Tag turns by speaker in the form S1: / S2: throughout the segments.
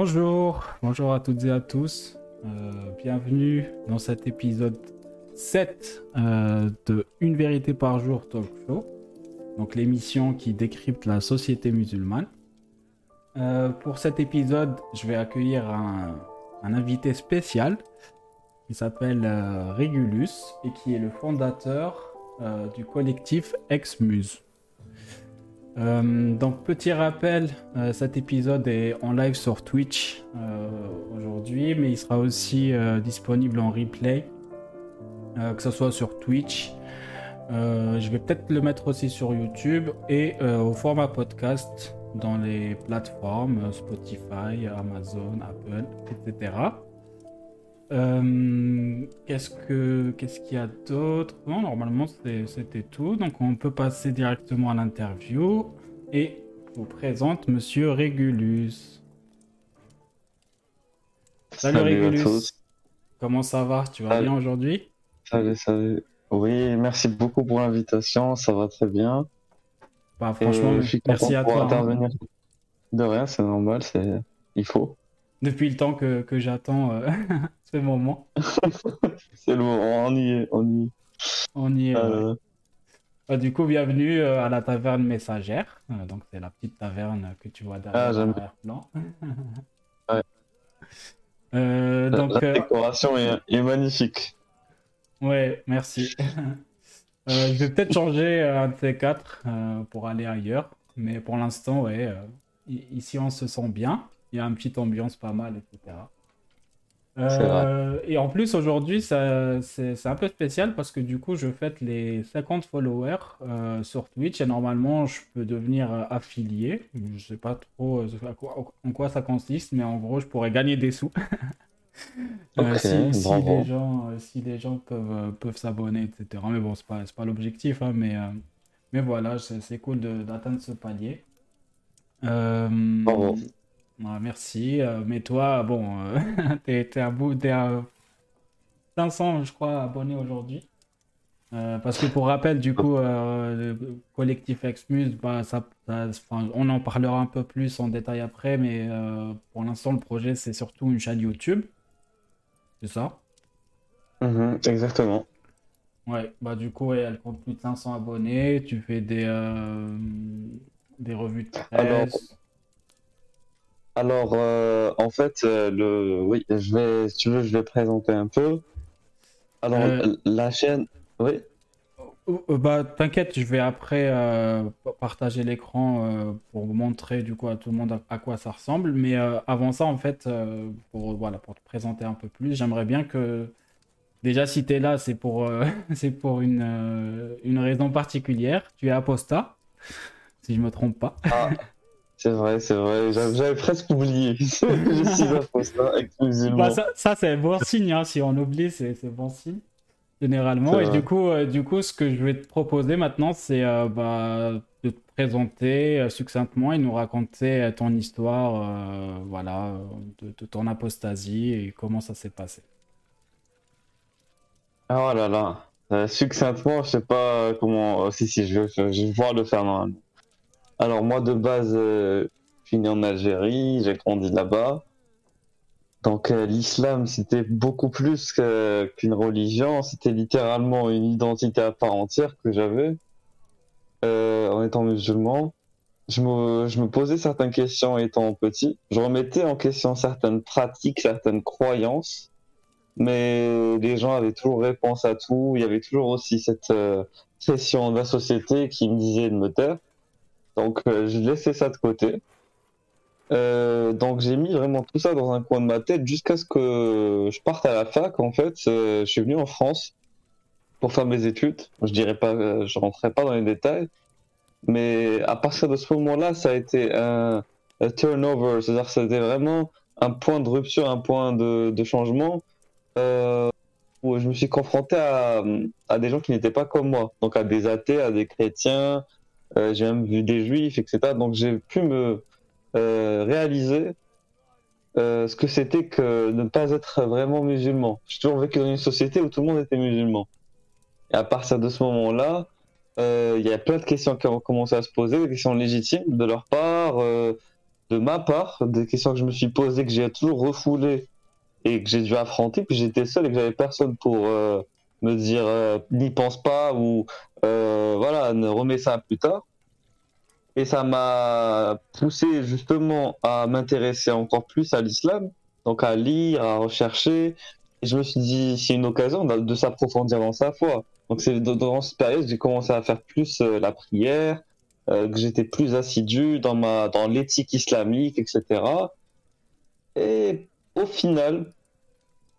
S1: Bonjour, à toutes et à tous. Euh, bienvenue dans cet épisode 7 euh, de Une vérité par jour talk show. Donc l'émission qui décrypte la société musulmane. Euh, pour cet épisode, je vais accueillir un, un invité spécial qui s'appelle Régulus et qui est le fondateur du collectif Ex-Muse. Euh, donc petit rappel, euh, cet épisode est en live sur Twitch euh, aujourd'hui, mais il sera aussi disponible en replay, que ce soit sur Twitch. je vais peut-être le mettre aussi sur YouTube et au format podcast dans les plateformes Spotify, Amazon, Apple, etc. qu'est-ce que qu'est-ce qu'il y a d'autre? Non, normalement c'était tout. Donc on peut passer directement à l'interview et je vous présente Monsieur Régulus. Salut, Régulus. Comment ça va? Tu vas bien aujourd'hui?
S2: Salut, salut. Oui, merci beaucoup pour l'invitation. Ça va très bien.
S1: Bah, franchement, merci à toi. Hein.
S2: De rien, c'est normal, c'est il faut.
S1: Depuis le temps que, que j'attends euh, ce moment.
S2: c'est le moment, on y est, on y est.
S1: On y est. Euh, bah, du coup, bienvenue euh, à la taverne messagère. Euh, donc, c'est la petite taverne que tu vois derrière ah,
S2: plan
S1: ouais. Euh,
S2: donc, la, décoration est, magnifique.
S1: Ouais, merci. je vais peut-être changer un de ces quatre pour aller ailleurs. Mais pour l'instant, ouais, ici on se sent bien. Il y a une petite ambiance pas mal, etc. Euh, et en plus, aujourd'hui, c'est un peu spécial parce que du coup, je fête les 50 followers euh, sur Twitch et normalement, je peux devenir euh, affilié. Je sais pas trop en quoi ça consiste, mais en gros, je pourrais gagner des sous. si, les gens, si les gens peuvent, peuvent s'abonner, etc. Mais bon, c'est pas, pas l'objectif, hein, mais, mais voilà, c'est cool d'atteindre ce palier. Bravo merci. Euh, mais toi, bon, euh, t'es, à bout, t'es à 500, je crois, abonnés aujourd'hui. Euh, parce que pour rappel, du coup, le collectif Exmuse, bah, ça, on en parlera un peu plus en détail après, mais pour l'instant, le projet, c'est surtout une chaîne YouTube. C'est ça?
S2: Mm-hmm, Exactement.
S1: Ouais, bah du coup, elle compte plus de 500 abonnés. Tu fais des, des revues de presse.
S2: Alors, euh, en fait, euh, le, oui, je vais, si tu veux, je vais présenter un peu. Alors, euh, la chaîne, oui.
S1: Bah, t'inquiète, je vais après partager l'écran pour montrer du coup à tout le monde à, quoi ça ressemble. Mais avant ça, en fait, pour, voilà, pour te présenter un peu plus, j'aimerais bien que déjà si tu es là, c'est pour, c'est pour une, une raison particulière. Tu es aposta, si je me trompe pas.
S2: Ah. C'est vrai, c'est vrai. J'avais presque oublié. Je suis exclusivement.
S1: Bah, ça, ça c'est bon signe. Hein. Si on oublie, c'est bon signe. Généralement. Et du coup, euh, du coup, ce que je vais te proposer maintenant, c'est euh, bah, de te présenter euh, succinctement et nous raconter ton histoire voilà, de, ton apostasie et comment ça s'est passé.
S2: Ah oh là là. succinctement, je sais pas comment. si, si, je vais, je vais pouvoir le faire normalement. Alors moi de base, euh, je suis né en Algérie, j'ai grandi là-bas. Donc euh, l'islam c'était beaucoup plus qu'une religion, c'était littéralement une identité à part entière que j'avais euh, en étant musulman. Je me, je me posais certaines questions étant petit. Je remettais en question certaines pratiques, certaines croyances, mais les gens avaient toujours réponse à tout. Il y avait toujours aussi cette pression de la société qui me disait de me taire. Donc euh, j'ai laissé ça de côté. Euh, donc j'ai mis vraiment tout ça dans un coin de ma tête jusqu'à ce que je parte à la fac. En fait, euh, je suis venu en France pour faire mes études. Je dirais pas, je rentrerai pas dans les détails, mais à partir de ce moment-là, ça a été un, turnover, c'est-à-dire c'était vraiment un point de rupture, un point de, changement où je me suis confronté à des gens qui n'étaient pas comme moi, donc à des athées, à des chrétiens, euh, j'ai même vu des juifs, etc. Donc j'ai pu me euh, réaliser euh, ce que c'était que ne pas être vraiment musulman. J'ai toujours vécu dans une société où tout le monde était musulman. Et à partir de ce moment-là, il y a plein de questions qui ont commencé à se poser, des questions légitimes de leur part. de ma part, des questions que je me suis posées, que j'ai toujours refoulées et que j'ai dû affronter, puis j'étais seul et que j'avais personne pour me dire euh, n'y pense pas ou euh, voilà, ne remets ça plus tard. Et ça m'a poussé justement à m'intéresser encore plus à l'islam, donc à lire, à rechercher. Et je me suis dit, c'est une occasion de, s'approfondir dans sa foi. Donc c'est dans cette période que j'ai commencé à faire plus la prière, que j'étais plus assidu dans ma dans l'éthique islamique, etc. Et au final,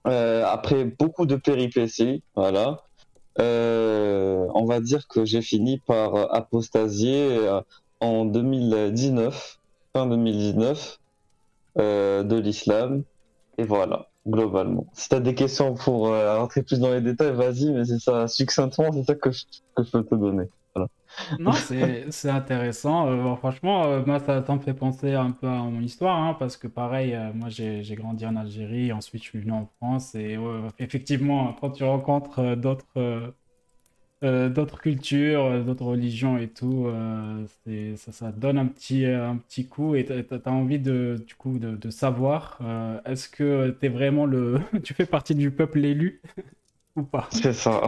S2: euh, après beaucoup de péripéties, voilà, euh, on va dire que j'ai fini par apostasier euh, en 2019, fin 2019, de l'islam. Et voilà, globalement. Si tu as des questions pour rentrer plus dans les détails, vas-y, mais c'est ça, succinctement, c'est ça que je, que je peux te donner.
S1: Non, c'est intéressant. Euh, franchement, euh, moi, ça, me fait penser un peu à mon histoire, hein, parce que pareil, euh, moi, j'ai grandi en Algérie, ensuite, je suis venu en France, et effectivement, quand tu rencontres d'autres d'autres cultures, d'autres religions et tout, ça, ça donne un petit, un petit coup, et tu as, envie de, du coup, de, de savoir, est-ce que tu es vraiment le... tu fais partie du peuple élu ou pas?
S2: C'est ça.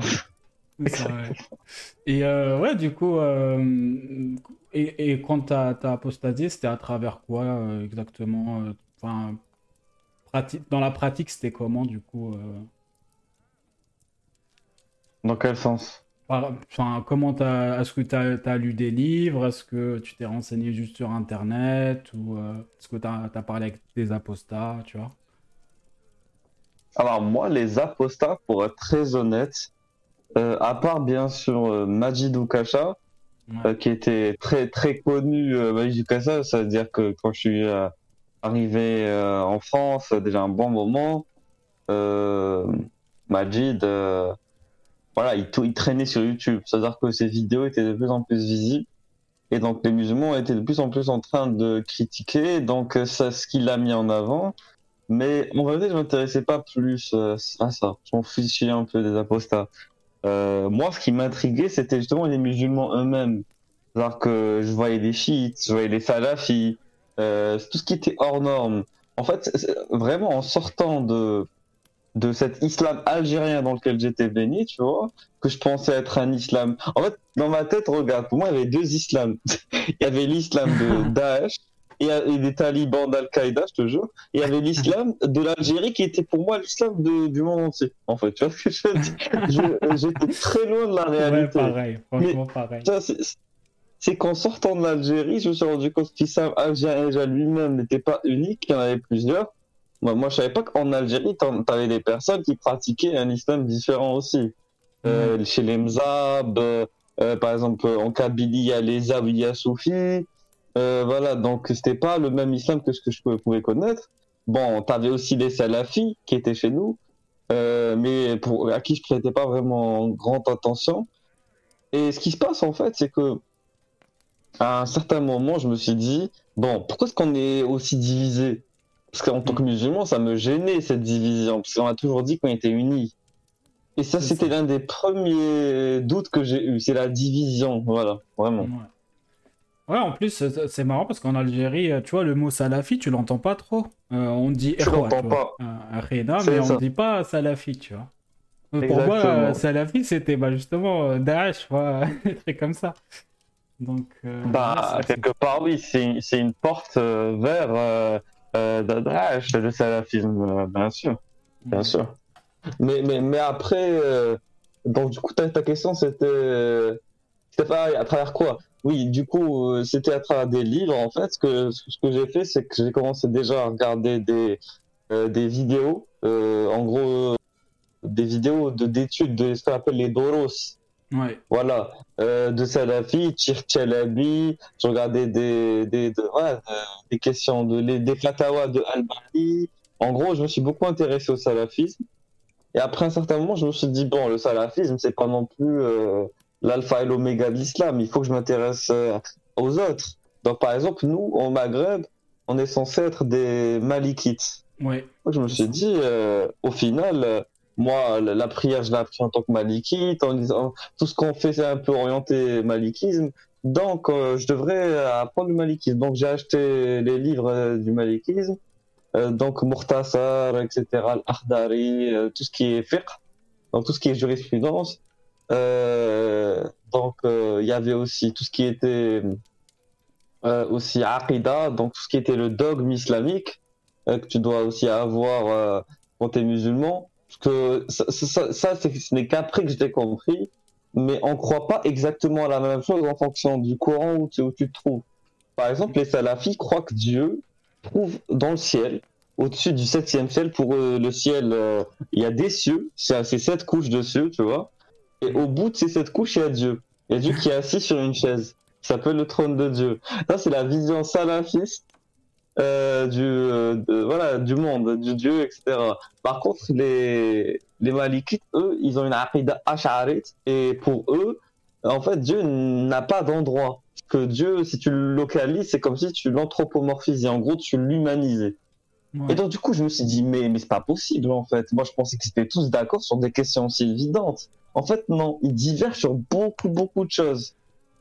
S1: Et euh, ouais, du coup, euh, et, et, quand tu as, apostasié, c'était à travers quoi euh, exactement enfin, Dans la pratique, c'était comment du coup
S2: Dans quel sens?
S1: Enfin, comment t'as, est-ce que tu as, lu des livres? Est-ce que tu t'es renseigné juste sur Internet? Ou est-ce que tu as, parlé avec des apostats, tu vois?
S2: Alors moi, les apostats, pour être très honnête, à part bien sûr euh, Majid Oukasha, euh, qui était très très connu. Majid Oukasha, ça veut dire que quand je suis arrivé en France, déjà un bon moment, Majid, voilà, il, il, traînait sur YouTube. C'est-à-dire que ses vidéos étaient de plus en plus visibles. Et donc les musulmans étaient de plus en plus en train de critiquer. Donc c'est ce qu'il a mis en avant. Mais en vérité, je m'intéressais pas plus à ça. Je m'en fichais un peu des apostats. Euh, moi, ce qui m'intriguait, c'était justement les musulmans eux-mêmes. Alors que je voyais les chiites, je voyais les salafis, euh, tout ce qui était hors norme. En fait, vraiment en sortant de de cet islam algérien dans lequel j'étais baigné, tu vois, que je pensais être un islam. En fait, dans ma tête, regarde, pour moi, il y avait deux islams. il y avait l'islam de Daesh et, des talibans d'Al-Qaïda, je te jure. il y avait l'islam de l'Algérie qui était pour moi l'islam du monde entier. En fait, tu vois ce que je veux dire? J'étais très loin de la réalité.
S1: Ouais, pareil, franchement pareil.
S2: C'est qu'en sortant de l'Algérie, je me suis rendu compte que l'islam algérien lui-même n'était pas unique, qu'il y en avait plusieurs. Moi, moi je savais pas qu'en Algérie, tu avais des personnes qui pratiquaient un islam différent aussi. Euh, chez les Mzab, euh, par exemple, en Kabylie, il y a les Zawiya Soufis. Euh, voilà, donc c'était pas le même islam que ce que je pouvais connaître. Bon, t'avais aussi les salafis qui étaient chez nous, euh, mais pour, à qui je prêtais pas vraiment grande attention. Et ce qui se passe en fait, c'est que à un certain moment, je me suis dit, bon, pourquoi est-ce qu'on est aussi divisé? Parce qu'en tant que musulman, ça me gênait cette division, parce qu'on a toujours dit qu'on était unis. Et ça, c'était l'un des premiers doutes que j'ai eu, c'est la division, voilà, vraiment.
S1: Ouais, en plus, c'est marrant parce qu'en Algérie, tu vois, le mot salafi, tu l'entends pas trop. Euh, on dit
S2: Erwa, pas.
S1: mais on dit pas salafi, tu vois. Pour moi, euh, salafi, c'était bah, justement euh, Daesh, des trucs comme ça. Donc,
S2: bah, quelque part, oui, c'est une porte vers Daesh, le salafisme, bien sûr. Bien sûr. Mais, mais, mais après, donc du coup, ta, ta question, c'était. C'était pas à travers quoi? Oui, du coup, euh, c'était à travers des livres. En fait, ce que, ce que j'ai fait, c'est que j'ai commencé déjà à regarder des, euh, des vidéos, euh, en gros, des vidéos d'études de, ce qu'on appelle les doros.
S1: Ouais.
S2: Voilà, de Salafi, Chalabi, je regardais des, des, des questions, de, les, des fatawas de Al-Bani. En gros, je me suis beaucoup intéressé au salafisme. Et après un certain moment, je me suis dit, bon, le salafisme, c'est pas non plus l'alpha et l'oméga de l'islam. Il faut que je m'intéresse euh, aux autres. Donc, par exemple, nous, au Maghreb, on est censé être des malikites.
S1: Oui.
S2: je me suis dit, euh, au final, euh, moi, la, prière, je l'ai appris en tant que malikite, en disant tout ce qu'on fait, c'est un peu orienté malikisme. Donc, euh, je devrais apprendre le malikisme. Donc, j'ai acheté les livres du malikisme. Donc, Murtasar, etc., Al-Akhdari, euh, tout ce qui est fiqh, donc tout ce qui est jurisprudence. Euh, donc, euh, il y avait aussi tout ce qui était euh, aussi Aqidah, donc tout ce qui était le dogme islamique que tu dois aussi avoir quand tu es musulman. Parce que ça, ce n'est qu'après que j'ai compris, mais on croit pas exactement à la même chose en fonction du Coran où tu, où tu te trouves. Par exemple, les salafis croient que Dieu trouve dans le ciel, au-dessus du septième ciel, pour eux, le ciel, il y a des cieux, c'est sept couches de cieux, tu vois. Et au bout de ces sept couches, il y a Dieu. Il y a Dieu qui est assis sur une chaise, qui s'appelle le trône de Dieu. Ça, c'est la vision salafiste euh, du, euh, de- voilà, du monde, du Dieu, etc. Par contre, les, les Malikites, eux, ils ont une aqidah ash'arite, et pour eux, en fait, Dieu n'a pas d'endroit. Que Dieu, si tu le localises, c'est comme si tu l'anthropomorphisais. En gros, tu l'humanisais.
S1: Ouais.
S2: Et donc, du coup, je me suis dit, mais, mais c'est pas possible, en fait. Moi, je pensais qu'ils étaient tous d'accord sur des questions aussi évidentes. En fait, non, ils divergent sur beaucoup, beaucoup de choses.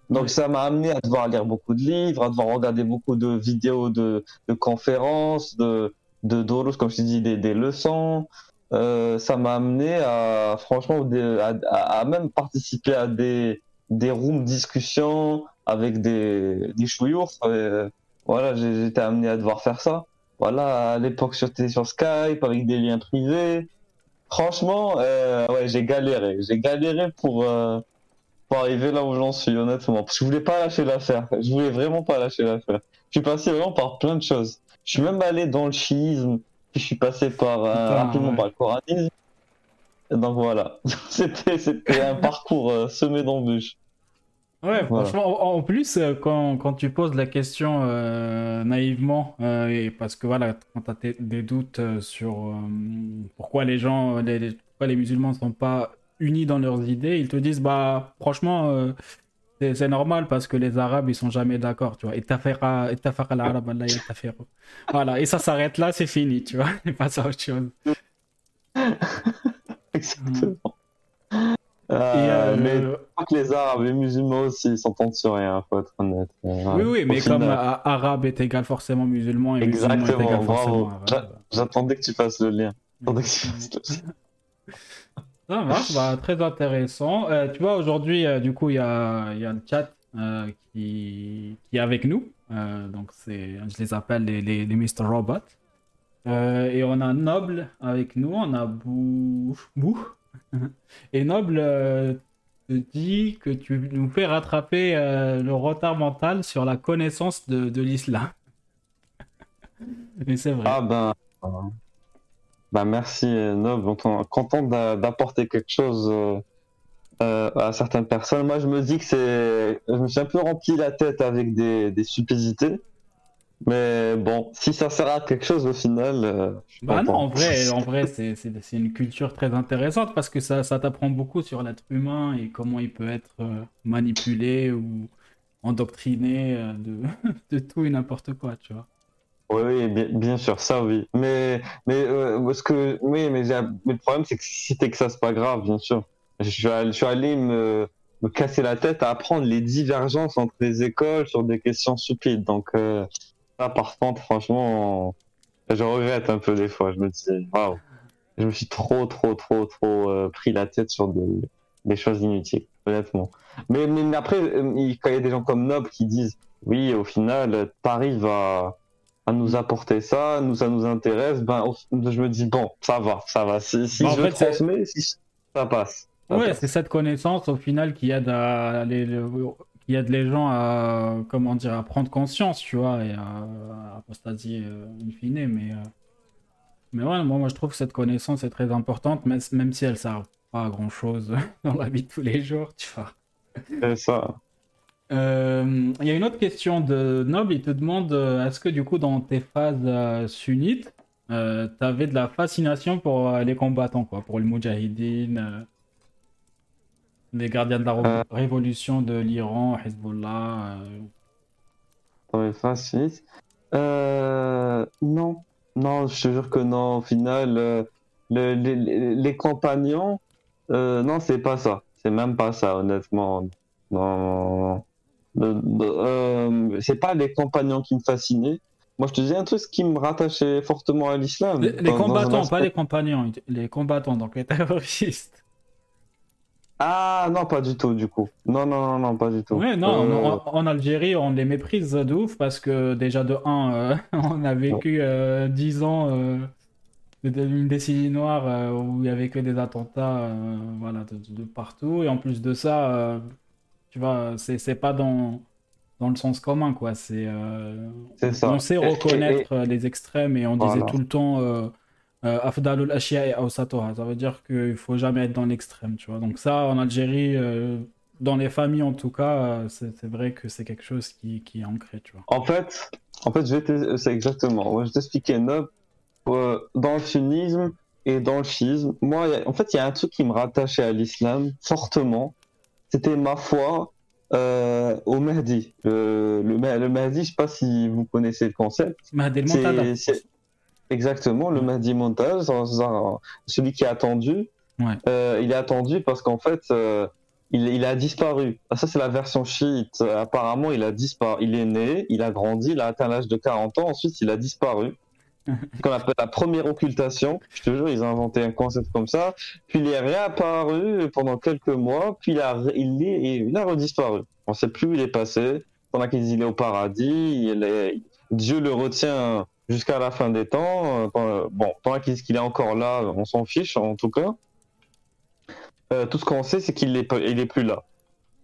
S2: Donc, ça m'a amené à devoir lire beaucoup de livres, à devoir regarder beaucoup de vidéos de, de conférences, de, de doros, comme je te dis, des, des leçons. Euh, ça m'a amené à, franchement, des- à, même participer à des, des rooms discussions avec des, des. Euh, voilà, j'étais amené à devoir faire ça. Voilà, à l'époque, j'étais sur Skype avec des liens privés. Franchement, euh, ouais, j'ai galéré. J'ai galéré pour, euh, pour arriver là où j'en suis, honnêtement. Parce que je voulais pas lâcher l'affaire. Je voulais vraiment pas lâcher l'affaire. Je suis passé vraiment par plein de choses. Je suis même allé dans le chiisme, puis je suis passé par, euh,
S1: Putain,
S2: rapidement
S1: ouais.
S2: par le coranisme. Et donc voilà. c'était, c'était un parcours euh, semé d'embûches.
S1: Ouais,
S2: Voilà.
S1: franchement, en plus, euh, quand, quand tu poses la question euh, naïvement, euh, et parce que voilà, quand tu as des doutes euh, sur euh, pourquoi les gens, les, les- pourquoi les musulmans ne sont pas unis dans leurs idées, ils te disent, bah, franchement, euh, c'est normal parce que les Arabes, ils sont jamais d'accord, tu vois. Yattafiqu. Voilà, et ça s'arrête là, c'est fini, tu vois. Et pas à autre chose.
S2: Exactement.
S1: Et,
S2: Euh,
S1: euh,
S2: Mais je crois que les Arabes, les musulmans aussi, ils s'entendent sur rien, faut être honnête. Euh,
S1: oui, oui, mais comme arabe est égal forcément musulman et musulman est
S2: Exactement,
S1: égal
S2: bravo.
S1: forcément.
S2: J'attendais que tu fasses le lien. J'attendais que tu fasses le lien.
S1: Ça marche, bah, très intéressant. Euh, tu vois, aujourd'hui, euh, du coup, il y a, y a le chat euh, qui, qui est avec nous. Donc, c'est, je les appelle les, les, les Mr. Robot. Et on a Noble avec nous, on a Bou. Bou. Et Noble euh, te dit que tu nous fais rattraper euh, le retard mental sur la connaissance de, de l'islam. Mais c'est vrai.
S2: Ah ben, ben merci euh, Nob, content, content d'a- d'apporter quelque chose euh, à certaines personnes. Moi je me dis que c'est, je me suis un peu rempli la tête avec des, des mais bon, si ça sert à quelque chose au final, euh,
S1: Bah non, en vrai, en vrai c'est une culture très intéressante parce que ça, ça t'apprend beaucoup sur l'être humain et comment il peut être euh, manipulé ou endoctriné euh, de, de tout et n'importe quoi, tu vois.
S2: Oui, oui, bien, bien sûr, ça oui. Mais, mais, euh, ce que, oui, mais, mais le problème, c'est que si t'es que ça, c'est pas grave, bien sûr. Je suis allé, je suis allé me, me casser la tête à apprendre les divergences entre les écoles sur des questions stupides. Donc, euh, là, par contre, franchement, je regrette un peu des fois. Je me dis, waouh, je me suis trop, trop, trop, trop euh, pris la tête sur des, des choses inutiles, honnêtement. Mais, mais, après, euh, il- quand il y a des gens comme Nob qui disent, oui, au final, t'arrives à, à nous apporter ça, nous ça nous intéresse, ben je me dis bon, ça va, ça va. Si, je
S1: fait,
S2: transmets, si ça passe. Ça
S1: Ouais, c'est cette connaissance au final qui aide à les, le- qui aide les gens à comment dire à prendre conscience, tu vois, et à, apostasier euh, in fine. Mais euh, mais ouais, moi, moi je trouve que cette connaissance est très importante, même, même si elle sert pas à grand chose dans la vie de tous les jours, tu vois.
S2: C'est ça.
S1: Euh, Il y a une autre question de Noble, il te demande est-ce que du coup dans tes phases sunnites, euh, tu avais de la fascination pour les combattants, quoi, pour le Moudjahidine, euh, les gardiens de la Ré- révolution de l'Iran, Hezbollah. euh,
S2: suites. Euh, non, non, je te jure que non. Au final, euh, le- les, compagnons, euh, non, c'est pas ça. C'est même pas ça, honnêtement. Non, euh, c'est pas les compagnons qui me fascinaient. Moi, je te dis un truc qui me rattachait fortement à l'islam.
S1: Les, combattants, pas les compagnons, les combattants, donc les terroristes.
S2: Ah non, pas du tout, du coup. Non, non, non, non pas du tout.
S1: Ouais, non, en, Algérie, on les méprise de ouf parce que déjà de 1, on a vécu 10 ans une décennie noire euh, où il y avait que des attentats euh, voilà, de, partout. Et en plus de ça, euh, tu vois, c'est pas dans, dans le sens commun, quoi. C'est on sait reconnaître les extrêmes et on disait tout le temps Afdalul Ashia et Ausatoha. Ça veut dire qu'il faut jamais être dans l'extrême, tu vois. Donc ça, en Algérie, dans les familles en tout cas, c'est vrai que c'est quelque chose qui, qui, est ancré, tu vois.
S2: En fait, en fait, c'est exactement. Je vais t'expliquer euh, dans le sunnisme et dans le schisme, moi, en fait, il y a un truc qui me rattachait à l'islam fortement. C'était ma foi euh, au Mahdi. Le, le, le, Mahdi, je sais pas si vous connaissez le concept.
S1: Mahdi.
S2: Exactement, le Mahdi Montage, celui qui est attendu.
S1: Ouais.
S2: Euh, il est attendu parce qu'en fait, euh, il, il, a disparu. Ah, ça, c'est la version chiite. Apparemment, il a disparu. Il est né, il a grandi, il a atteint l'âge de 40 ans. Ensuite, il a disparu qu'on appelle la première occultation. Je te jure, ils ont inventé un concept comme ça. Puis il est réapparu pendant quelques mois, puis il a, il est, il a redisparu. On ne sait plus où il est passé. Pendant qu'il est au paradis, il est, Dieu le retient jusqu'à la fin des temps. Bon, pendant qu'il est encore là, on s'en fiche en tout cas. Euh, tout ce qu'on sait, c'est qu'il est, il est plus là.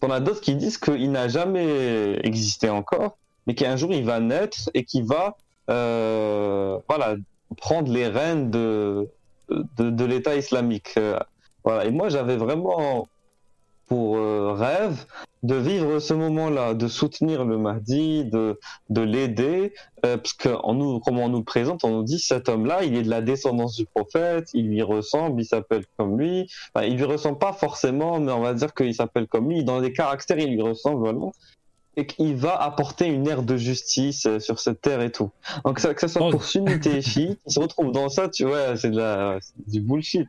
S2: On a d'autres qui disent qu'il n'a jamais existé encore, mais qu'un jour il va naître et qu'il va euh, voilà, prendre les rênes de, de, l'État islamique. Euh, voilà. Et moi, j'avais vraiment pour euh, rêve de vivre ce moment-là, de soutenir le Mahdi, de, de l'aider, euh, parce que nous, comme on nous présente, on nous dit cet homme-là, il est de la descendance du prophète, il lui ressemble, il s'appelle comme lui. Enfin, il lui ressemble pas forcément, mais on va dire qu'il s'appelle comme lui. Dans les caractères, il lui ressemble vraiment et qu'il va apporter une ère de justice euh, sur cette terre et tout. Donc ça, que ça soit pour sunnité et ils se retrouvent dans ça, tu vois, c'est de la, du bullshit,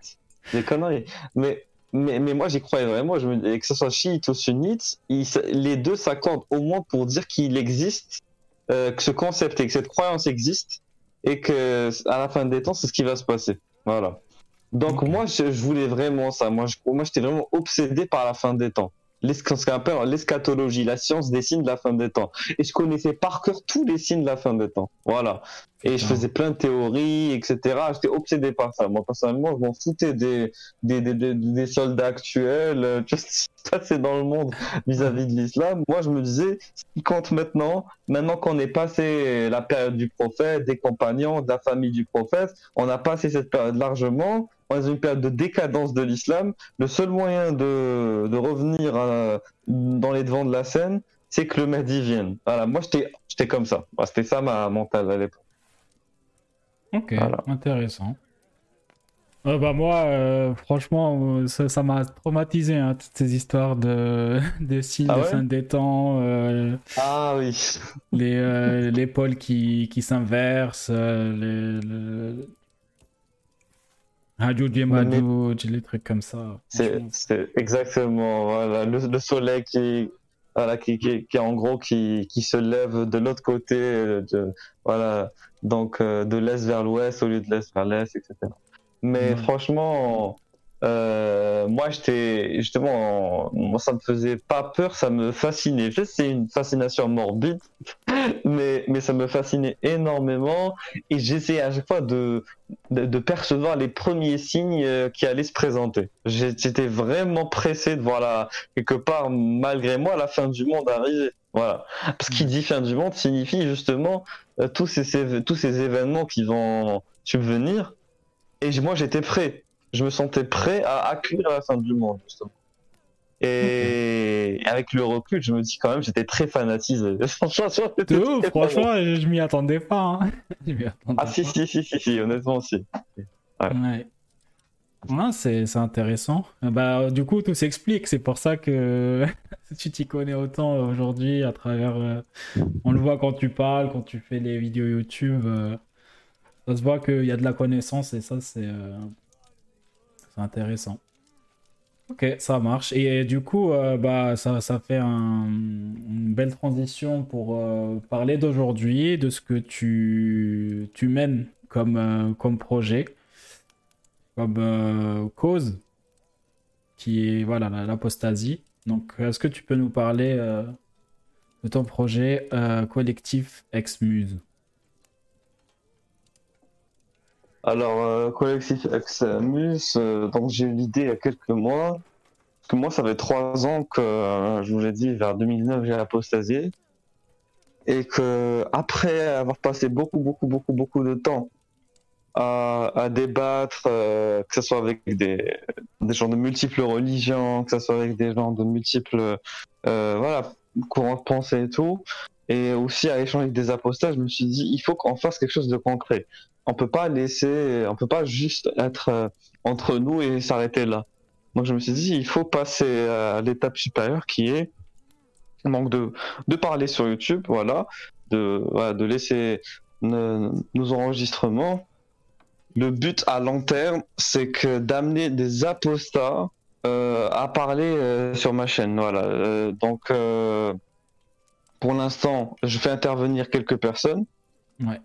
S2: des conneries. Mais mais, mais moi j'y croyais vraiment, je me, que ce soit chiite ou sunnite, les deux s'accordent au moins pour dire qu'il existe, euh, que ce concept et que cette croyance existe, et que à la fin des temps c'est ce qui va se passer. Voilà. Donc moi je, je, voulais vraiment ça, moi moi j'étais vraiment obsédé par la fin des temps ce qu'on appelle l'eschatologie, la science des signes de la fin des temps. Et je connaissais par cœur tous les signes de la fin des temps. Voilà. Et je ah. faisais plein de théories, etc. J'étais obsédé par ça. Moi, personnellement, je m'en foutais des, des, des, des, soldats actuels, tu vois, ce qui se passait dans le monde vis-à-vis de l'islam. Moi, je me disais, ce qui compte maintenant, maintenant qu'on est passé la période du prophète, des compagnons, de la famille du prophète, on a passé cette période largement dans une période de décadence de l'islam, le seul moyen de, de revenir euh, dans les devants de la scène, c'est que le Mahdi vienne. Voilà, moi j'étais comme ça. C'était ça ma mentale à l'époque.
S1: Ok, intéressant. Euh, bah moi, euh, franchement, ça m'a traumatisé, hein, toutes ces histoires de, de signes ah de fin des temps.
S2: ah oui.
S1: Les, pôles qui, qui s'inversent, les, Et les trucs comme ça.
S2: C'est exactement voilà, le, soleil qui, voilà, qui, qui, qui, en gros qui, qui se lève de l'autre côté, de, voilà, donc euh, de l'est vers l'ouest au lieu de l'est vers l'est, etc. Mais franchement, euh, moi, j'étais justement, moi, ça me faisait pas peur, ça me fascinait. Sais, c'est une fascination morbide, mais mais ça me fascinait énormément et j'essayais à chaque fois de, de, percevoir les premiers signes euh, qui allaient se présenter. J'étais vraiment pressé de voir la quelque part, malgré moi, la fin du monde arriver. Voilà. Parce qu'il dit fin du monde signifie justement euh, tous ces tous ces événements qui vont subvenir. Et moi, j'étais prêt je me sentais prêt à accueillir la fin du monde, justement. Et avec le recul, je me dis quand même, j'étais très fanatisé.
S1: franchement, franchement je m'y attendais pas. Hein.
S2: ah, si, si, si, si, honnêtement, aussi.
S1: Ouais. ouais. c'est intéressant. Bah, du coup, tout s'explique. C'est pour ça que tu t'y connais autant aujourd'hui à travers. Euh, on le voit quand tu parles, quand tu fais les vidéos YouTube. Euh, ça se voit qu'il y a de la connaissance et ça, c'est. Euh, intéressant. Ok, ça marche. Et du coup, euh, bah, ça, ça fait une belle transition pour euh, parler d'aujourd'hui, de ce que tu, tu mènes comme, euh, comme projet, comme cause, qui est voilà l'apostasie. Donc, est-ce que tu peux nous parler de ton projet collectif Ex-Muse?
S2: Alors, euh, collectif Examus, euh, j'ai eu l'idée il y a quelques mois. Parce que moi, ça fait trois ans que, euh, je vous l'ai dit, vers 2009, j'ai apostasié. Et que, après avoir passé beaucoup, beaucoup, beaucoup, beaucoup de temps à, débattre, que ce soit avec des, des gens de multiples religions, que ce soit avec des gens de multiples voilà, courants de pensée et tout, et aussi à échanger avec des apostats, je me suis dit, il faut qu'on fasse quelque chose de concret on peut pas laisser, on peut pas juste être euh, entre nous et s'arrêter là. Donc je me suis dit, il faut passer à l'étape supérieure qui est donc de, de parler sur YouTube, voilà, de, de laisser nos enregistrements. Le but à long terme, c'est que d'amener des apostats euh, à parler euh, sur ma chaîne, voilà. donc pour l'instant, je fais intervenir quelques personnes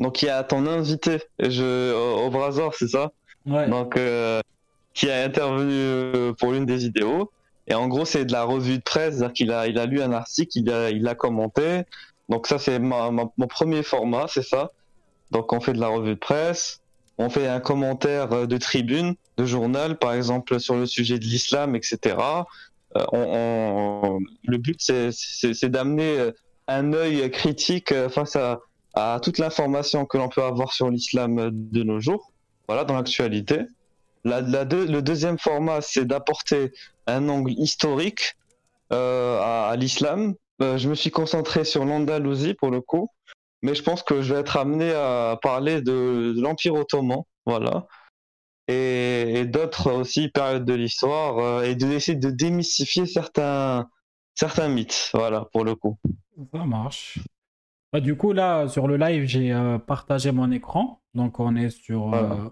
S2: donc il y a ton invité je, au, au c'est ça Donc euh, qui a intervenu euh, pour l'une des vidéos. Et en gros, c'est de la revue de presse, c'est-à-dire qu'il a, il a lu un article, il a, il a commenté. Donc ça, c'est mon premier format, c'est ça. Donc on fait de la revue de presse, on fait un commentaire euh, de tribune, de journal, par exemple sur le sujet de l'islam, etc. on, le but, c'est d'amener un œil critique face à, à toute l'information que l'on peut avoir sur l'islam de nos jours, voilà, dans l'actualité. La, le deuxième format, c'est d'apporter un angle historique euh, à, l'islam. Euh, je me suis concentré sur l'Andalousie pour le coup, mais je pense que je vais être amené à parler de, l'Empire ottoman, voilà, et, d'autres aussi périodes de l'histoire, euh, et d'essayer de démystifier certains, certains mythes, voilà, pour le coup.
S1: Ça marche. Bah, du coup, là, sur le live, j'ai euh, partagé mon écran. Donc, on est sur, euh,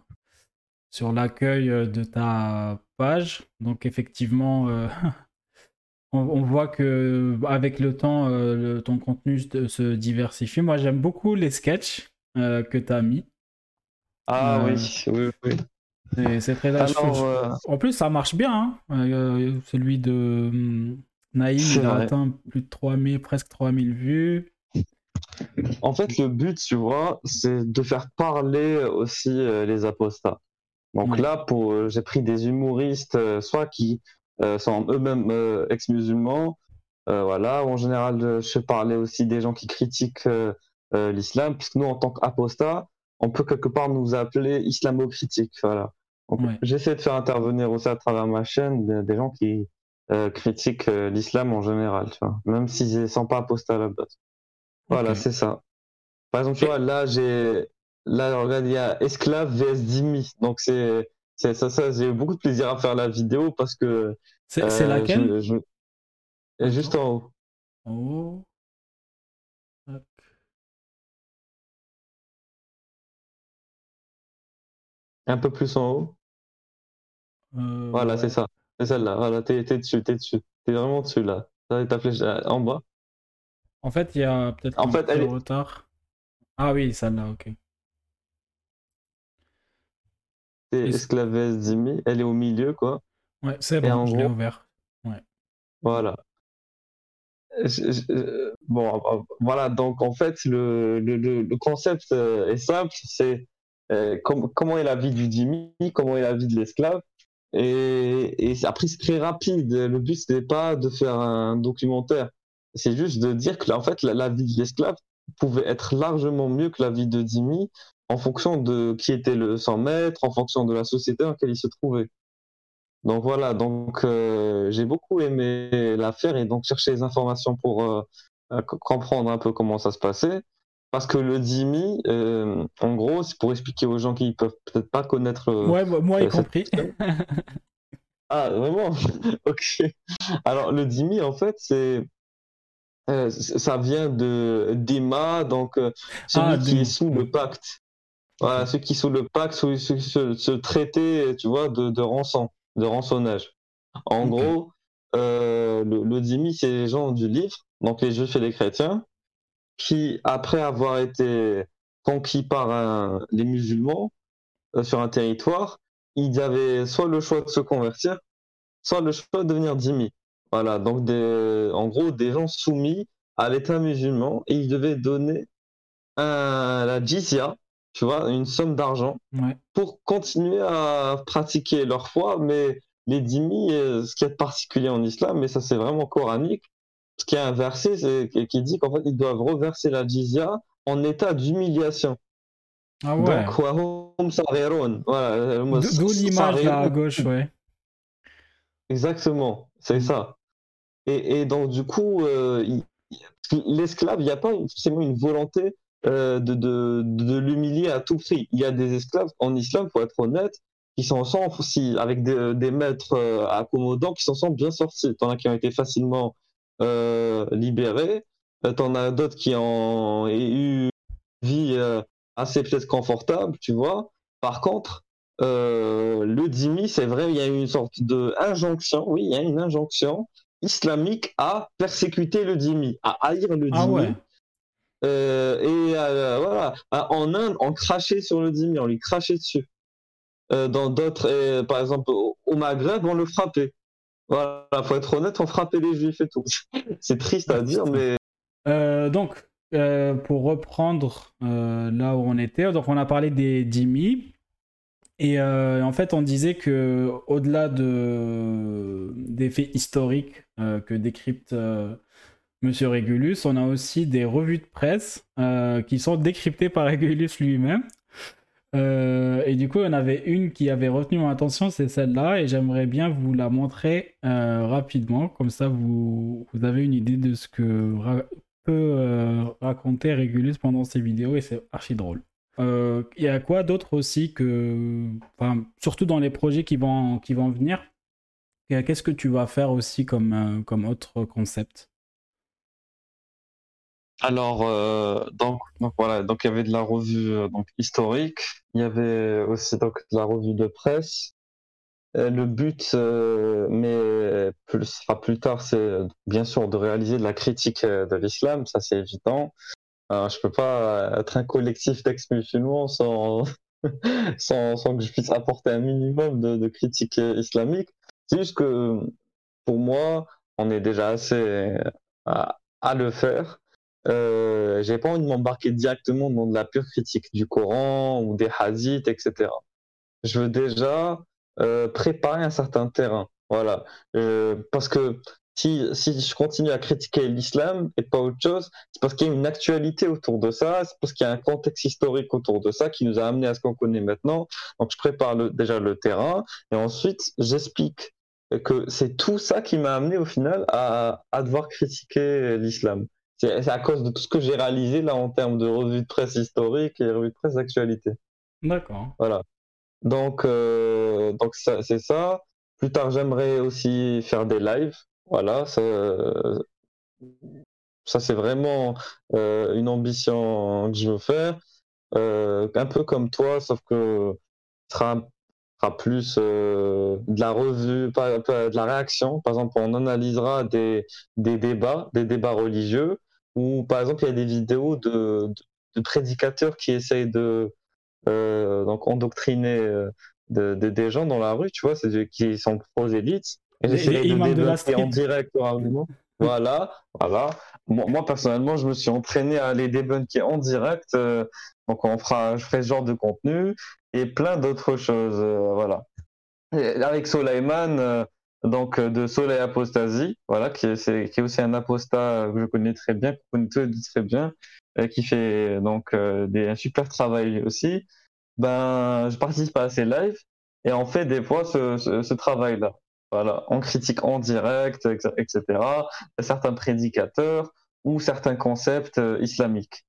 S1: sur l'accueil euh, de ta page. Donc, effectivement, on, voit que avec le temps, ton contenu se diversifie. Moi, j'aime beaucoup les sketchs que tu as mis.
S2: Ah oui, oui, oui.
S1: C'est très En plus, ça marche bien. Hein. celui de hum, Naïm, il a atteint plus de 3000, presque 3000 vues.
S2: En fait, le but, tu vois, c'est de faire parler aussi euh, les apostats. Donc là, pour, euh, j'ai pris des humoristes, euh, soit qui sont eux-mêmes ex-musulmans, voilà. En général, je parlais aussi des gens qui critiquent l'islam, puisque nous, en tant qu'apostats, on peut quelque part nous appeler islamo-critiques, voilà. J'essaie de faire intervenir aussi à travers ma chaîne des, gens qui critiquent l'islam en général, tu vois, même s'ils ne sont pas apostats à la base. Voilà, c'est ça. Par exemple, tu vois, là, j'ai. Là, regarde, il y a esclave vs Dimi. Donc, c'est. Ça, ça, j'ai eu beaucoup de plaisir à faire la vidéo parce que.
S1: C'est euh, laquelle? je,
S2: Juste en haut.
S1: En haut.
S2: Un peu plus en haut. Euh, voilà, c'est ça. C'est celle-là. Voilà, t'es, dessus, t'es dessus. T'es vraiment dessus, là. Ta flèche en bas.
S1: En fait, il y a peut-être un fait, peu de retard. Ah oui, celle-là, ok.
S2: C'est esclavesse Dimi, elle est au milieu, quoi.
S1: Ouais, c'est bon, je l'ai ouvert. Ouais.
S2: Voilà. bon, voilà, donc en fait, le, le, le concept euh, est simple, c'est euh, comment est la vie du Dimi, comment est la vie de l'esclave. Et, et après, c'est très rapide. Le but, ce n'est pas de faire un documentaire c'est juste de dire que en fait, la, vie de l'esclave pouvait être largement mieux que la vie de Dimi en fonction de qui était le sans maître, en fonction de la société dans laquelle il se trouvait. Donc voilà, donc euh, j'ai beaucoup aimé l'affaire et donc chercher les informations pour euh, euh, comprendre un peu comment ça se passait. Parce que le Dimi, en gros, c'est pour expliquer aux gens qui peuvent peut-être pas connaître.
S1: ouais, moi y compris.
S2: ah, vraiment? Ok. Alors, le Dimi, en fait, c'est euh, ça vient de d'Ema, donc euh, celui ah, qui est sous le pacte. Voilà, ceux qui sont sous le pacte, sous, ce, traité, tu vois, de, de rançon, de rançonnage. En gros, le, le dhimmi, c'est les gens du livre, donc les juifs et les chrétiens, qui, après avoir été conquis par les musulmans sur un territoire, ils avaient soit le choix de se convertir, soit le choix de devenir dhimmi. Voilà, donc des, en gros, des gens soumis à l'État musulman et ils devaient donner un, la jizya, tu vois, une somme d'argent pour continuer à pratiquer leur foi. Mais les dhimmis, euh, ce qui est particulier en islam, mais ça c'est vraiment coranique, ce qui est un verset qui dit qu'en fait ils doivent reverser la jizya en état d'humiliation.
S1: Ah ouais.
S2: Donc, voilà.
S1: D'où l'image là à gauche, ouais.
S2: Exactement, c'est ça. Et, donc, du coup, euh, l'esclave, il n'y a pas forcément une volonté euh, de, de, l'humilier à tout prix. Il y a des esclaves en islam, pour être honnête, qui s'en sont, si, avec des, maîtres euh, accommodants, qui s'en sont bien sortis. T'en as qui ont été facilement libérés, t'en as d'autres qui ont eu une vie assez peut-être confortable, tu vois. Par contre, le dhimmi, c'est vrai, il y a une sorte de injonction, oui, il y a une injonction islamique à persécuter le dhimmi, à haïr le ah dhimmi. Euh, et euh, voilà, en Inde, on crachait sur le dhimmi, on lui crachait dessus. Euh, dans d'autres, par exemple au, Maghreb, on le frappait. Voilà, faut être honnête, on frappait les juifs et tout. C'est triste à dire, mais.
S1: donc, pour reprendre là où on était, donc on a parlé des dhimmi. Et euh, en fait, on disait que au-delà de, des faits historiques euh, que décrypte euh, Monsieur Régulus, on a aussi des revues de presse qui sont décryptées par Régulus lui-même. et du coup, on avait une qui avait retenu mon attention, c'est celle-là, et j'aimerais bien vous la montrer rapidement, comme ça vous, avez une idée de ce que peut raconter Régulus pendant ses vidéos, et c'est archi drôle. Euh, il y a quoi d'autre aussi que, enfin, surtout dans les projets qui vont, qui vont venir, qu'est-ce que tu vas faire aussi comme, euh, comme autre concept?
S2: Alors, euh, donc, voilà, donc il y avait de la revue donc, historique, il y avait aussi donc de la revue de presse. le but, mais plus, sera plus tard, c'est bien sûr de réaliser de la critique de l'islam, ça c'est évident. Alors, je peux pas être un collectif d'ex-musulmans sans, sans, sans, que je puisse apporter un minimum de, de critique islamique. C'est juste que pour moi, on est déjà assez à, à le faire. Euh, j'ai pas envie de m'embarquer directement dans de la pure critique du Coran ou des hadiths, etc. Je veux déjà euh, préparer un certain terrain. Voilà. Euh, parce que si, si je continue à critiquer l'islam et pas autre chose, c'est parce qu'il y a une actualité autour de ça, c'est parce qu'il y a un contexte historique autour de ça qui nous a amené à ce qu'on connaît maintenant. Donc je prépare déjà le terrain et ensuite j'explique que c'est tout ça qui m'a amené au final à, à devoir critiquer l'islam. C'est à cause de tout ce que j'ai réalisé là en termes de revues de presse historique et revues de presse d'actualité.
S1: D'accord.
S2: Voilà. Donc, euh, donc c'est ça. Plus tard, j'aimerais aussi faire des lives voilà, ça, ça c'est vraiment euh, une ambition que je veux faire. Euh, un peu comme toi, sauf que ce sera, plus euh, de la revue, de la réaction. Par exemple, on analysera des, des débats, des débats religieux, ou par exemple, il y a des vidéos de, prédicateurs qui essayent de donc endoctriner de, des gens dans la rue, tu vois, qui sont prosélytes J'essayais de développer en direct leur argument. voilà, voilà. Moi, personnellement, je me suis entraîné à aller débunker en direct. Euh, donc, on fera, je ferai ce genre de contenu et plein d'autres choses. Euh, voilà. avec Soleiman, euh, donc de Soleil Apostasie, voilà, qui est, qui est aussi un apostat que je connais très bien, que vous connaissez très bien, qui fait donc des, un super travail aussi. Ben, je participe à ces lives et on fait des fois ce, ce travail-là. Voilà, on critique en direct, etc. Certains prédicateurs ou certains concepts euh, islamiques.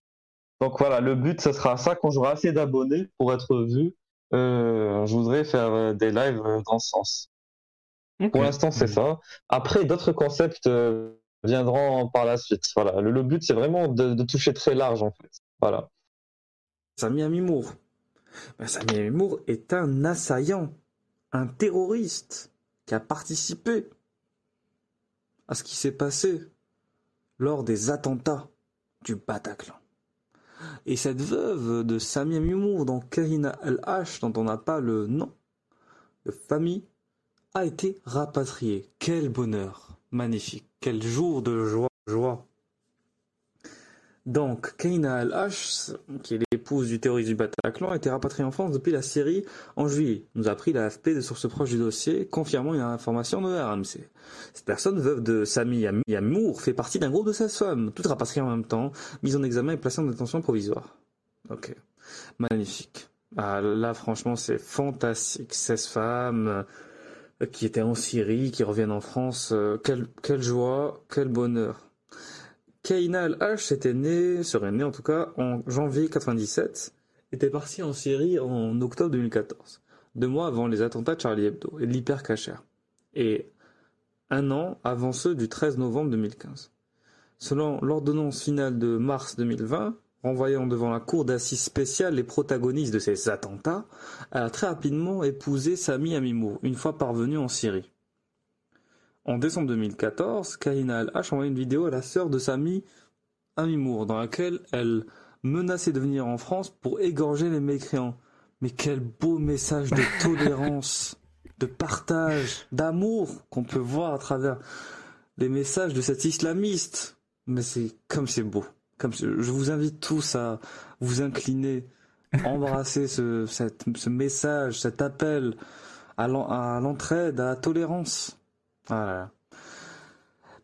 S2: Donc voilà, le but, ce sera ça. Quand j'aurai assez d'abonnés pour être vu, euh, je voudrais faire euh, des lives dans ce sens. Pour l'instant, c'est ça. Après, d'autres concepts viendront par la suite. Voilà, le, but, c'est vraiment de, toucher très large, en fait. Voilà.
S3: Sami Amimour. Ben, Sami Amimour est un assaillant, un terroriste
S2: qui a participé à ce qui s'est passé lors des attentats du Bataclan. Et cette veuve de Samia Mimour dans Karina LH, dont on n'a pas le nom de famille, a été rapatriée. Quel bonheur magnifique, quel jour de joie. Donc, Kaina Al-H, qui est l'épouse du terroriste du Bataclan, a été rapatriée en France depuis la Syrie en juillet. Nous a appris l'AFP de sources proches du dossier, confirmant une information de RMC. Cette personne, veuve de Sami Yamour, fait partie d'un groupe de 16 femmes, toutes rapatriées en même temps, mises en examen et placées en détention provisoire. Ok. Magnifique. Ah, là, franchement, c'est fantastique. 16 femmes euh, qui étaient en Syrie, qui reviennent en France. Euh, quelle joie, quel bonheur. Kaina Al-H était né, serait né en tout cas, en janvier 97, était parti en Syrie en octobre 2014, deux mois avant les attentats de Charlie Hebdo et de l'hypercacher, et un an avant ceux du 13 novembre 2015. Selon l'ordonnance finale de mars 2020, renvoyant devant la cour d'assises spéciale les protagonistes de ces attentats, a très rapidement épousé Sami Amimour, une fois parvenu en Syrie. En décembre 2014, Karina Al-H envoyé une vidéo à la sœur de Sami Amimour dans laquelle elle menaçait de venir en France pour égorger les mécréants. Mais quel beau message de tolérance, de partage, d'amour qu'on peut voir à travers les messages de cet islamiste. Mais c'est comme c'est beau. Comme je vous invite tous à vous incliner, embrasser ce, ce message, cet appel à l'entraide, à la tolérance. Ah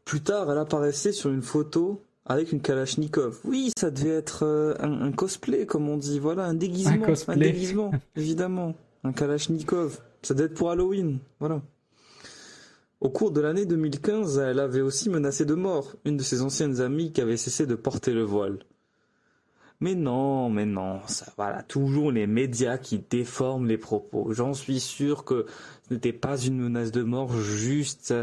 S2: Plus tard, elle apparaissait sur une photo avec une Kalachnikov. Oui, ça devait être euh, un, cosplay, comme on dit. Voilà, un déguisement. Un, un déguisement, évidemment. Un Kalachnikov. Ça devait être pour Halloween. Voilà. Au cours de l'année 2015, elle avait aussi menacé de mort une de ses anciennes amies qui avait cessé de porter le voile. Mais non, mais non, ça, voilà, toujours les médias qui déforment les propos. J'en suis sûr que n'était pas une menace de mort, juste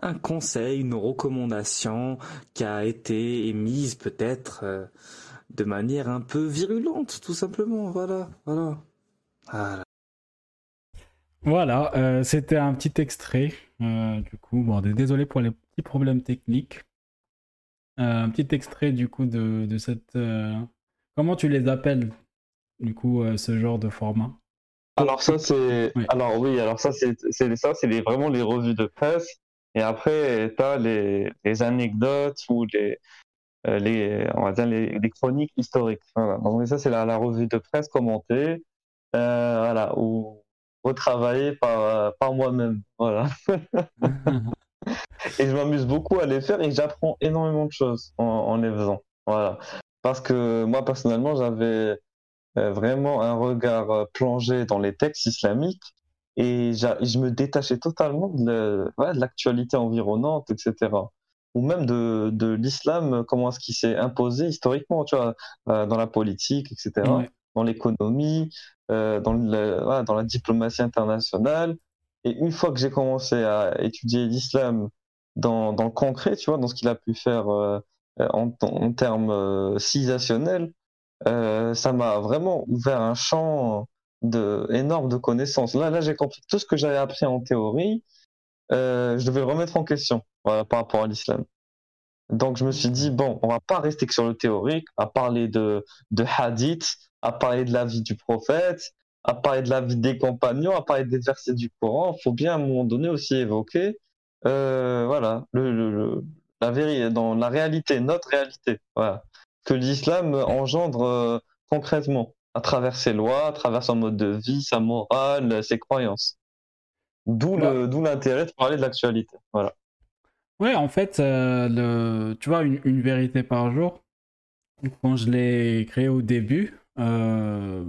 S2: un conseil, une recommandation qui a été émise peut-être euh, de manière un peu virulente, tout simplement. Voilà, voilà.
S1: Voilà, euh, c'était un petit extrait. Euh, du coup, bon, désolé pour les petits problèmes techniques. un petit extrait du coup de, de cette Comment tu les appelles, du coup, ce genre de format?
S4: Alors ça, c'est... Alors oui, alors ça, c'est ça, c'est vraiment les revues de presse. Et après, tu as les, les, anecdotes ou les, euh, les, on va dire les, les chroniques historiques. Voilà. Donc ça, c'est la, la, revue de presse commentée, euh, voilà, ou retravaillée par, par moi-même. Voilà. et je m'amuse beaucoup à les faire et j'apprends énormément de choses en, en les faisant. Voilà. Parce que moi, personnellement, j'avais euh, vraiment un regard euh, plongé dans les textes islamiques et je me détachais totalement de l'actualité environnante, etc. Ou même de, de l'islam, comment est-ce qu'il s'est imposé historiquement, tu vois, euh, dans la politique, etc., dans l'économie, dans, le, dans la diplomatie internationale. Et une fois que j'ai commencé à étudier l'islam dans, dans, le concret, tu vois, dans ce qu'il a pu faire euh, en, en, termes euh, civilisationnels, euh, ça m'a vraiment ouvert un champ de, énorme de connaissances. Là, là j'ai compris tout ce que j'avais appris en théorie, je devais le remettre en question par rapport à l'islam. Donc je me suis dit, bon, on va pas rester que sur le théorique, à parler de, de hadith, à parler de la vie du prophète, à parler de la vie des compagnons, à parler des versets du Coran. Il faut bien à un moment donné aussi évoquer euh, voilà, la vérité, dans la réalité, notre réalité, voilà, que l'islam engendre euh, concrètement à travers ses lois, à travers son mode de vie, sa morale, ses croyances. D'où d'où l'intérêt de parler de l'actualité. Voilà.
S1: Ouais, en fait, euh, le, tu vois, une, vérité par jour, quand je l'ai créé au début, euh,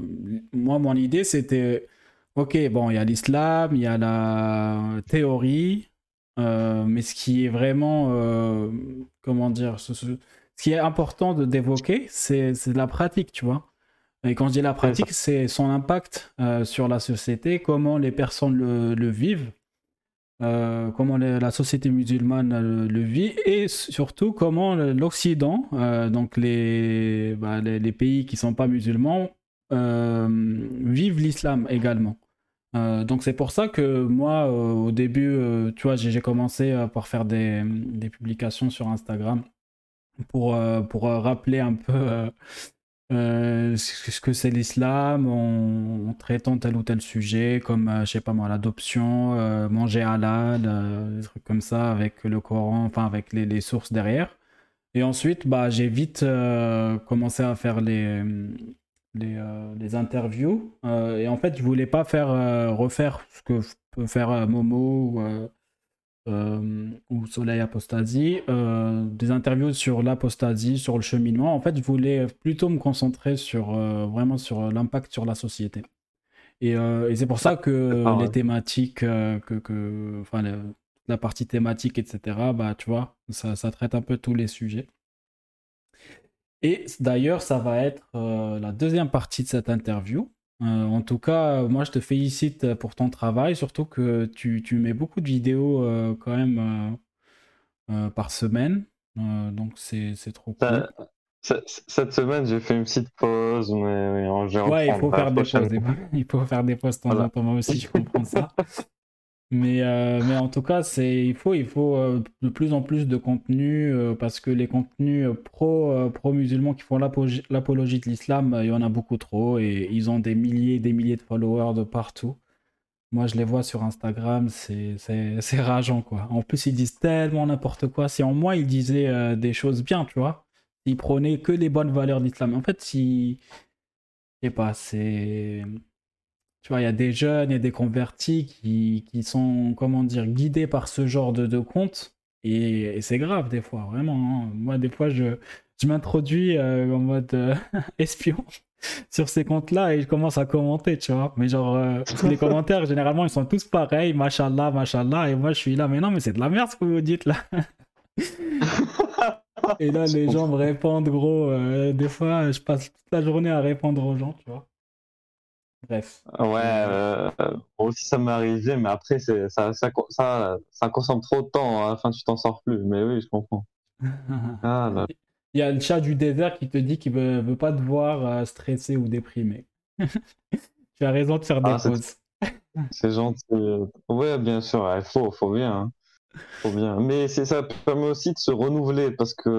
S1: moi, mon idée, c'était, ok, bon, il y a l'islam, il y a la théorie, euh, mais ce qui est vraiment, comment dire, ce, qui est important de d'évoquer, c'est la pratique, tu vois. Et quand je dis la pratique, c'est son impact euh, sur la société, comment les personnes le, vivent, comment la société musulmane le, vit, et surtout comment l'Occident, donc les, bah, les, les, pays qui sont pas musulmans, vivent l'islam également. Euh, donc c'est pour ça que moi, euh, au début, euh, tu vois, j'ai commencé par faire des, des, publications sur Instagram pour, pour rappeler un peu ce que c'est l'islam en, traitant tel ou tel sujet, comme, je sais pas moi, l'adoption, manger halal, des trucs comme ça, avec le Coran, enfin avec les, les sources derrière. Et ensuite, bah, j'ai vite commencé à faire les, euh, les, interviews. Euh, et en fait, je voulais pas faire euh, refaire ce que peut faire Momo ou, Soleil Apostasie, des interviews sur l'apostasie, sur le cheminement. En fait, je voulais plutôt me concentrer sur vraiment sur l'impact sur la société. Et, c'est pour ça que les thématiques, que, que, enfin, la, partie thématique, etc., bah, tu vois, ça, ça traite un peu tous les sujets. Et d'ailleurs, ça va être euh, la deuxième partie de cette interview. Euh, en tout cas, moi, je te félicite pour ton travail, surtout que tu, tu mets beaucoup de vidéos euh, quand même par semaine. donc, c'est trop cool.
S2: Cette semaine, j'ai fait une petite pause, mais
S1: Ouais, il faut faire des pauses. Il faut faire des pauses de temps en temps. Moi aussi, je comprends ça. Mais, euh, mais en tout cas, c'est, il faut, il faut euh, de plus en plus de contenu euh, parce que les contenus pro, pro musulmans qui font l'apologie de l'islam, il y en a beaucoup trop et ils ont des milliers et des milliers de followers de partout. Moi, je les vois sur Instagram, c'est, rageant quoi. En plus, ils disent tellement n'importe quoi. Si en moi, ils disaient des choses bien, tu vois. Ils prônaient que les bonnes valeurs de l'islam. En fait, si. Je sais pas, c'est tu vois, il y a des jeunes et des convertis qui, qui, sont, comment dire, guidés par ce genre de, de compte. Et, c'est grave des fois, vraiment. Hein. Moi, des fois, je, je m'introduis euh, en mode euh, espion sur ces comptes-là et je commence à commenter, tu vois. Mais genre, euh, les commentaires, généralement, ils sont tous pareils, machallah, machallah. Et moi, je suis là, mais non, mais c'est de la merde ce que vous dites là. et là, les gens me répondent, gros. des fois, je passe toute la journée à répondre aux gens, tu vois. Bref.
S2: Ouais, euh, aussi ça m'est arrivé, mais après, ça, ça, ça, ça, consomme trop de temps. À la fin, tu t'en sors plus. Mais oui, je comprends.
S1: Ah, Il y a le chat du désert qui te dit qu'il veut, veut pas te voir euh, stressé ou déprimé. tu as raison de faire des ah, pauses.
S2: C'est gentil. Ouais, bien sûr, il faut, faut bien. Hein. Faut bien. Mais ça permet aussi de se renouveler parce que,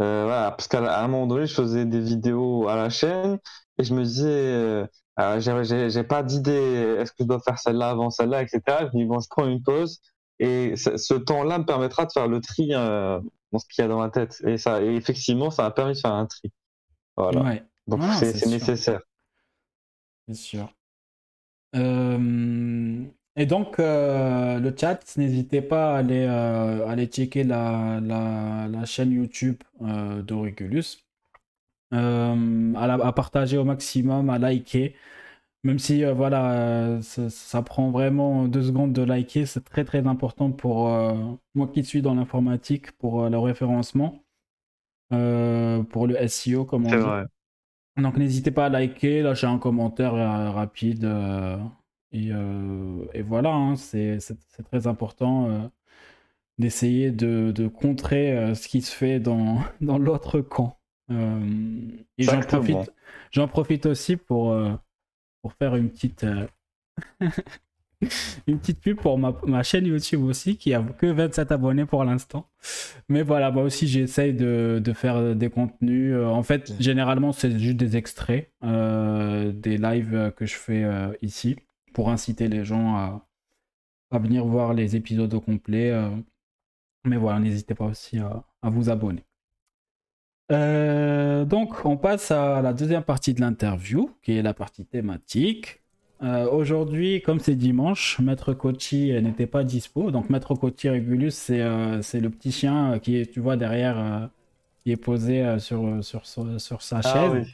S2: euh, voilà, parce qu'à un moment donné, je faisais des vidéos à la chaîne et je me disais, euh, j'ai pas d'idée, est-ce que je dois faire celle-là avant celle-là, etc. Je dis, bon, je prends une pause et ce temps-là me permettra de faire le tri euh, dans ce qu'il y a dans ma tête. Et, ça, et effectivement, ça a permis de faire un tri. Voilà. Donc c'est nécessaire.
S1: C'est sûr. Euh, et donc, le chat, n'hésitez pas à aller, aller checker la, la, la chaîne YouTube d'Auriculus. Euh, à, partager au maximum, à liker. Même si euh, voilà, euh, ça, prend vraiment deux secondes de liker, c'est très très important pour moi qui suis dans l'informatique, pour le référencement, pour le SEO, comme on dit. Vrai. Donc n'hésitez pas à liker, lâcher un commentaire rapide. Et, et, voilà, hein, c'est très important d'essayer de, de, contrer ce qui se fait dans, dans l'autre camp. Euh, et j'en profite, j'en profite aussi pour, euh, pour faire une petite, euh, une petite pub pour ma, ma, chaîne YouTube aussi, qui a que 27 abonnés pour l'instant. Mais voilà, moi aussi j'essaye de, de, faire des contenus. En fait, généralement, c'est juste des extraits des lives que je fais ici pour inciter les gens à, à venir voir les épisodes au complet. mais voilà, n'hésitez pas aussi à, à vous abonner. Euh, donc, on passe à la deuxième partie de l'interview, qui est la partie thématique. Euh, aujourd'hui, comme c'est dimanche, Maître Kochi n'était pas dispo. Donc, Maître Kochi Regulus, c'est euh, le petit chien qui est, tu vois, derrière, qui est posé sur, sur, sur, sa ah chaise.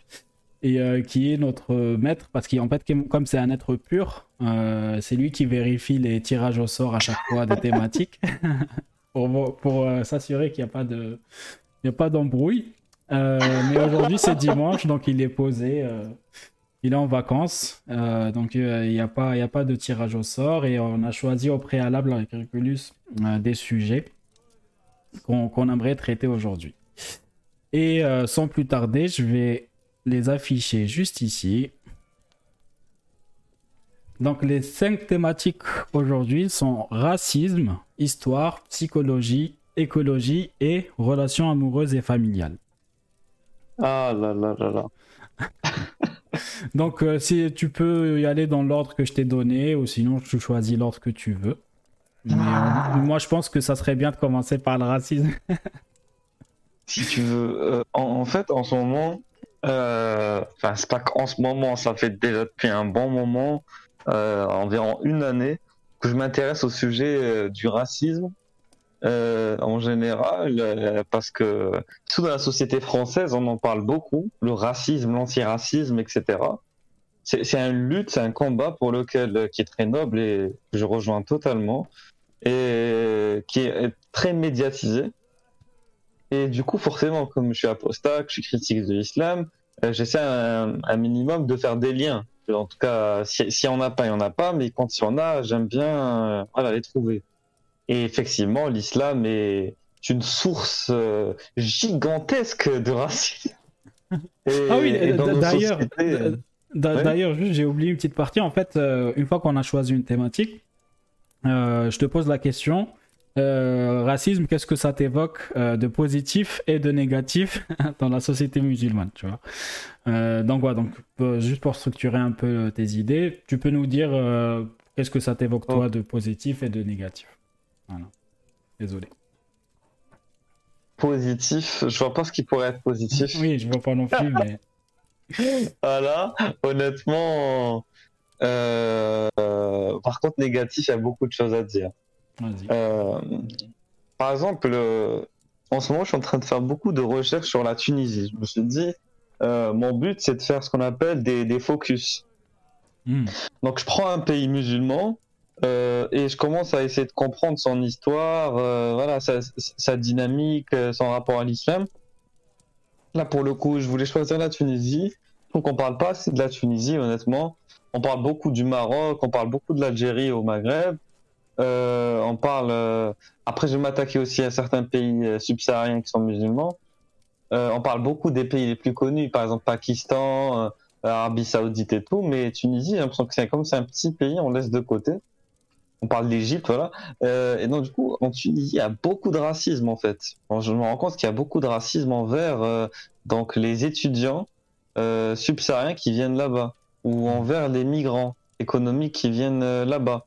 S1: Et qui est notre maître, parce qu'en fait, comme c'est un être pur, c'est lui qui vérifie les tirages au sort à chaque fois des thématiques, pour, pour s'assurer qu'il n'y a pas de, il n'y a pas d'embrouille. Euh, mais aujourd'hui, c'est dimanche, donc il est posé. Euh, il est en vacances. Euh, donc il n'y a, pas, de tirage au sort. Et on a choisi au préalable avec Regulus des sujets qu'on aimerait traiter aujourd'hui. Et sans plus tarder, je vais les afficher juste ici. Donc les cinq thématiques aujourd'hui sont racisme, histoire, psychologie, écologie et relations amoureuses et familiales.
S2: Ah là là là là.
S1: Donc euh, si tu peux y aller dans l'ordre que je t'ai donné ou sinon tu choisis l'ordre que tu veux. Mais euh, moi je pense que ça serait bien de commencer par le racisme.
S2: si tu veux. Euh, en, en fait, en ce moment, euh, enfin, c'est pas qu'en ce moment, ça fait déjà depuis un bon moment, euh, environ une année, que je m'intéresse au sujet euh, du racisme euh, en général, euh, parce que surtout dans la société française, on en parle beaucoup, le racisme, l'antiracisme, etc. C'est une lutte, c'est un combat pour lequel euh, qui est très noble et je rejoins totalement et qui est très médiatisé. Et du coup, forcément, comme je suis apostat, je suis critique de l'islam, j'essaie un, un minimum de faire des liens. En tout cas, si- s'il n'y en a pas, il n'y en a pas, mais quand il y en a, j'aime bien euh, voilà, les trouver. Et effectivement, l'islam est une source euh, gigantesque de racisme. Et-
S1: Ah oui, d'ailleurs. D'ailleurs, juste, j'ai oublié une petite partie. En fait, euh, une fois qu'on a choisi une thématique, euh, je te pose la question. racisme, qu'est-ce que ça t'évoque de positif et de négatif dans la société musulmane, tu vois? Donc voilà, donc juste pour structurer un peu tes idées, tu peux nous dire qu'est-ce que ça t'évoque toi de positif et de négatif? Voilà. Désolé.
S2: positif, je vois pas ce qui pourrait être positif.
S1: Oui, je vois pas non plus, mais
S2: Voilà, honnêtement, euh, euh, par contre, négatif, il y a beaucoup de choses à dire.
S1: vas-y.
S2: Euh, par exemple, euh, en ce moment, je suis en train de faire beaucoup de recherches sur la Tunisie. Je me suis dit, euh, mon but, c'est de faire ce qu'on appelle des, des focus.
S1: Hmm.
S2: Donc, je prends un pays musulman euh, et je commence à essayer de comprendre son histoire, euh, voilà, sa, dynamique, euh, son rapport à l'islam. Là, pour le coup, je voulais choisir la Tunisie. Donc, on parle pas assez de la Tunisie, honnêtement. On parle beaucoup du Maroc, on parle beaucoup de l'Algérie au Maghreb. On parle. Après, je vais m'attaquer aussi à certains pays subsahariens qui sont musulmans. On parle beaucoup des pays les plus connus, par exemple Pakistan, Arabie Saoudite et tout, mais Tunisie, j'ai l'impression que c'est comme c'est un petit pays, on laisse de côté. On parle d'Égypte, voilà. Euh, et donc, du coup, en Tunisie, il y a beaucoup de racisme, en fait. Je me rends compte qu'il y a beaucoup de racisme envers euh, donc, les étudiants euh, subsahariens qui viennent là-bas, ou envers les migrants économiques qui viennent là-bas.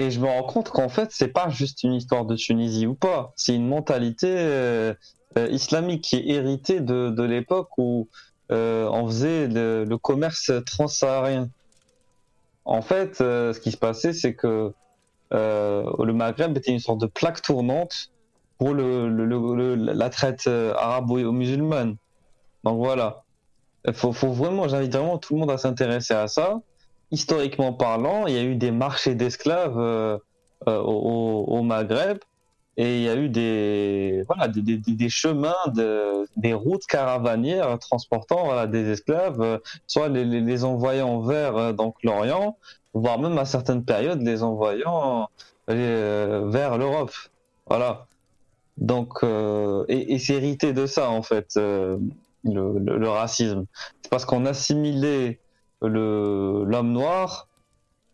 S2: Et je me rends compte qu'en fait, c'est pas juste une histoire de Tunisie ou pas, c'est une mentalité islamique qui est héritée de, l'époque où on faisait le, le commerce transsaharien. En fait, euh, ce qui se passait, c'est que euh, le Maghreb était une sorte de plaque tournante pour le, le- le- la traite euh, arabo-musulmane. Donc voilà. Il faut, faut vraiment, j'invite vraiment tout le monde à s'intéresser à ça. Historiquement parlant, il y a eu des marchés d'esclaves euh, au, au Maghreb et il y a eu des, voilà, des, des, des- chemins, de, des routes caravanières transportant voilà, des esclaves, euh, soit les, les, les envoyant vers euh, donc l'Orient, voire même à certaines périodes les envoyant euh, vers l'Europe. Voilà. Donc, euh, et, et c'est hérité de ça en fait, euh, le, le, le racisme. C'est parce qu'on assimilait l'homme noir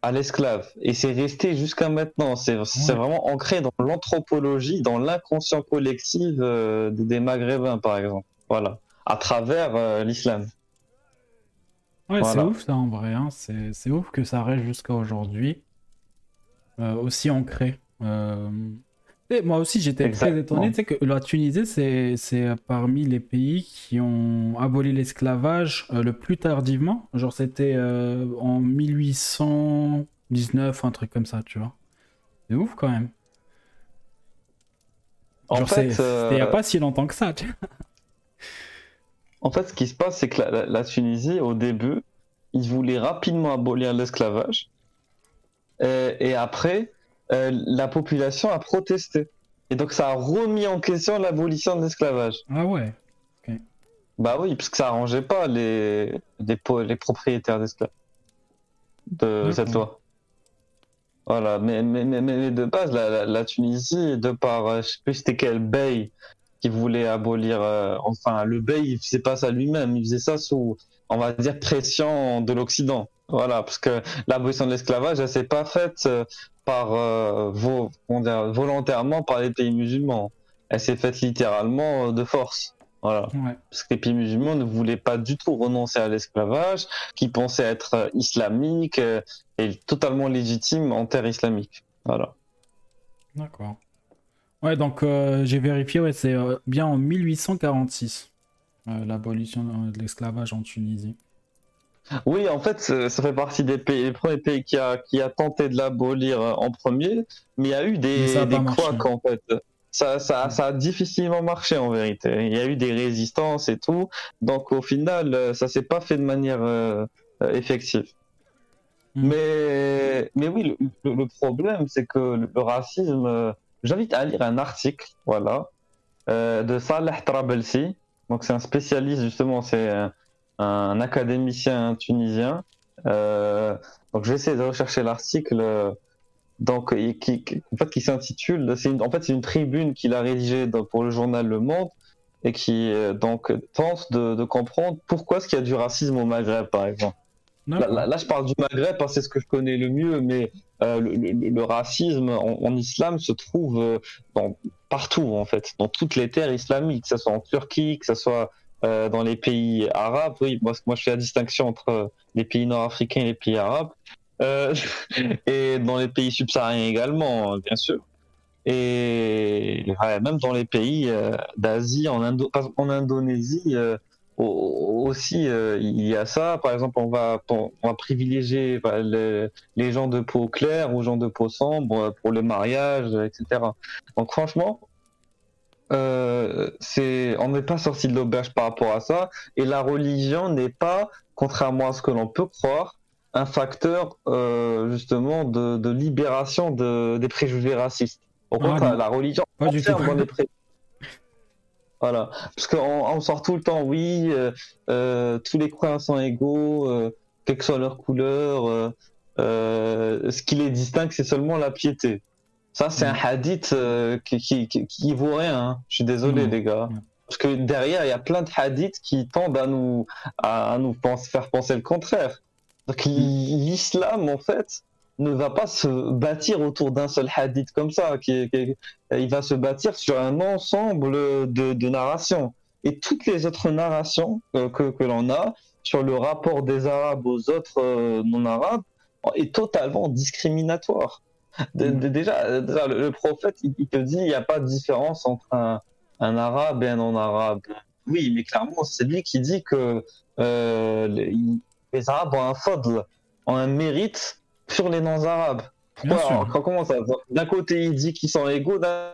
S2: à l'esclave. Et c'est resté jusqu'à maintenant. C'est
S1: Ouais.
S2: vraiment ancré dans l'anthropologie, dans l'inconscient collectif euh, des Maghrébins, par exemple. Voilà. À travers euh, l'islam.
S1: Ouais, c'est ouf ça en vrai. hein. C'est c'est ouf que ça reste jusqu'à aujourd'hui euh, aussi ancré. Et moi aussi j'étais très étonné. Tu sais que la Tunisie c'est parmi les pays qui ont aboli l'esclavage euh, le plus tardivement. Genre c'était euh, en 1819, un truc comme ça, tu vois. C'est ouf quand même.
S2: En
S1: Genre,
S2: fait,
S1: c'est- c'était il n'y a
S2: euh,
S1: pas si longtemps que ça. tu vois.
S2: En fait, ce qui se passe, c'est que la, la- la Tunisie, au début, ils voulaient rapidement abolir l'esclavage. Et après, euh, la population a protesté. Et donc, ça a remis en question l'abolition de l'esclavage.
S1: Ah ouais.
S2: Bah oui, parce que ça arrangeait pas les, les, propriétaires d'esclaves de cette loi. Voilà, mais, mais, mais, mais de base, la, la, la Tunisie, de par, euh, je sais plus c'était quel bey qui voulait abolir, euh, enfin, le bey, il faisait pas ça lui-même, il faisait ça sous, on va dire, pression de l'Occident. Voilà, parce que l'abolition de l'esclavage, elle s'est pas faite euh, par euh, vo- volontairement par les pays musulmans. Elle s'est faite littéralement euh, de force. Voilà.
S1: Ouais.
S2: Parce que les pays musulmans ne voulaient pas du tout renoncer à l'esclavage, qui pensaient être euh, islamique et totalement légitime en terre islamique. Voilà.
S1: D'accord. Ouais, donc euh, j'ai vérifié, ouais, c'est euh, bien en 1846, euh, l'abolition de l'esclavage en Tunisie.
S2: Oui, en fait, ça fait partie des pays, les premiers pays qui a, qui a tenté de l'abolir euh, en premier, mais il y a eu des,
S1: a
S2: des couacs, en fait. Ça, ça, ça a difficilement marché en vérité. Il y a eu des résistances et tout, donc au final, euh, ça s'est pas fait de manière euh, effective.
S1: Mm.
S2: Mais, mais oui, le, problème, c'est que le, racisme. euh, J'invite à lire un article, voilà, euh, de Saleh Trabelsi. Donc c'est un spécialiste justement, c'est un, académicien tunisien. Euh, donc je vais essayer de rechercher l'article. euh, donc qui, en fait qui s'intitule, en fait c'est une tribune qu'il a rédigée pour le journal Le Monde et qui euh, donc tente de, comprendre pourquoi est-ce qu'il y a du racisme au Maghreb par exemple. Là, je parle du Maghreb que c'est ce que je connais le mieux, mais le, racisme en, islam se trouve partout, en fait, dans toutes les terres islamiques, que ce soit en Turquie, que ce soit euh, dans les pays arabes. Oui, moi, moi je fais la distinction entre euh, les pays nord-africains et les pays arabes. Euh, et dans les pays subsahariens également, bien sûr. Et ouais, même dans les pays euh, d'Asie, en, Indo- en Indonésie, euh, au- aussi, il y a ça. Par exemple, on va, on va privilégier bah, les, les gens de peau claire aux gens de peau sombre pour le mariage, etc. Donc franchement, euh, c'est, on n'est pas sorti de l'auberge par rapport à ça. Et la religion n'est pas, contrairement à ce que l'on peut croire, un facteur euh, justement de, de libération de, des préjugés racistes. Au
S1: Ah,
S2: contraire, la religion
S1: Pas du tout.
S2: les préjugés. Voilà, parce qu'on on sort tout le temps, oui, euh, euh, tous les croyants sont égaux, euh, quelle que soit leur couleur, ce qui les distingue, c'est seulement la piété. Ça, c'est
S1: Mm.
S2: un hadith euh, qui, qui, qui, qui vaut rien. hein. Je suis désolé,
S1: Mm.
S2: les gars.
S1: Mm.
S2: Parce que derrière, il y a plein de hadiths qui tendent à nous, à, à nous pense- faire penser le contraire. Donc,
S1: Mm.
S2: l'islam, en fait, ne va pas se bâtir autour d'un seul hadith comme ça. Qui- il va se bâtir sur un ensemble de, de narrations. Et toutes les autres narrations euh, que, que l'on a sur le rapport des Arabes aux autres euh, non-arabes est totalement discriminatoire. De- de- déjà, déjà, le, le prophète, il, il te dit il n'y a pas de différence entre un, un arabe et un non-arabe. Oui, mais clairement, c'est lui qui dit que euh, les, les Arabes ont un fadl, ont un mérite sur les non-arabes. Pourquoi
S1: sûr.
S2: alors, Comment ça D'un côté, il dit qu'ils sont égaux, d'un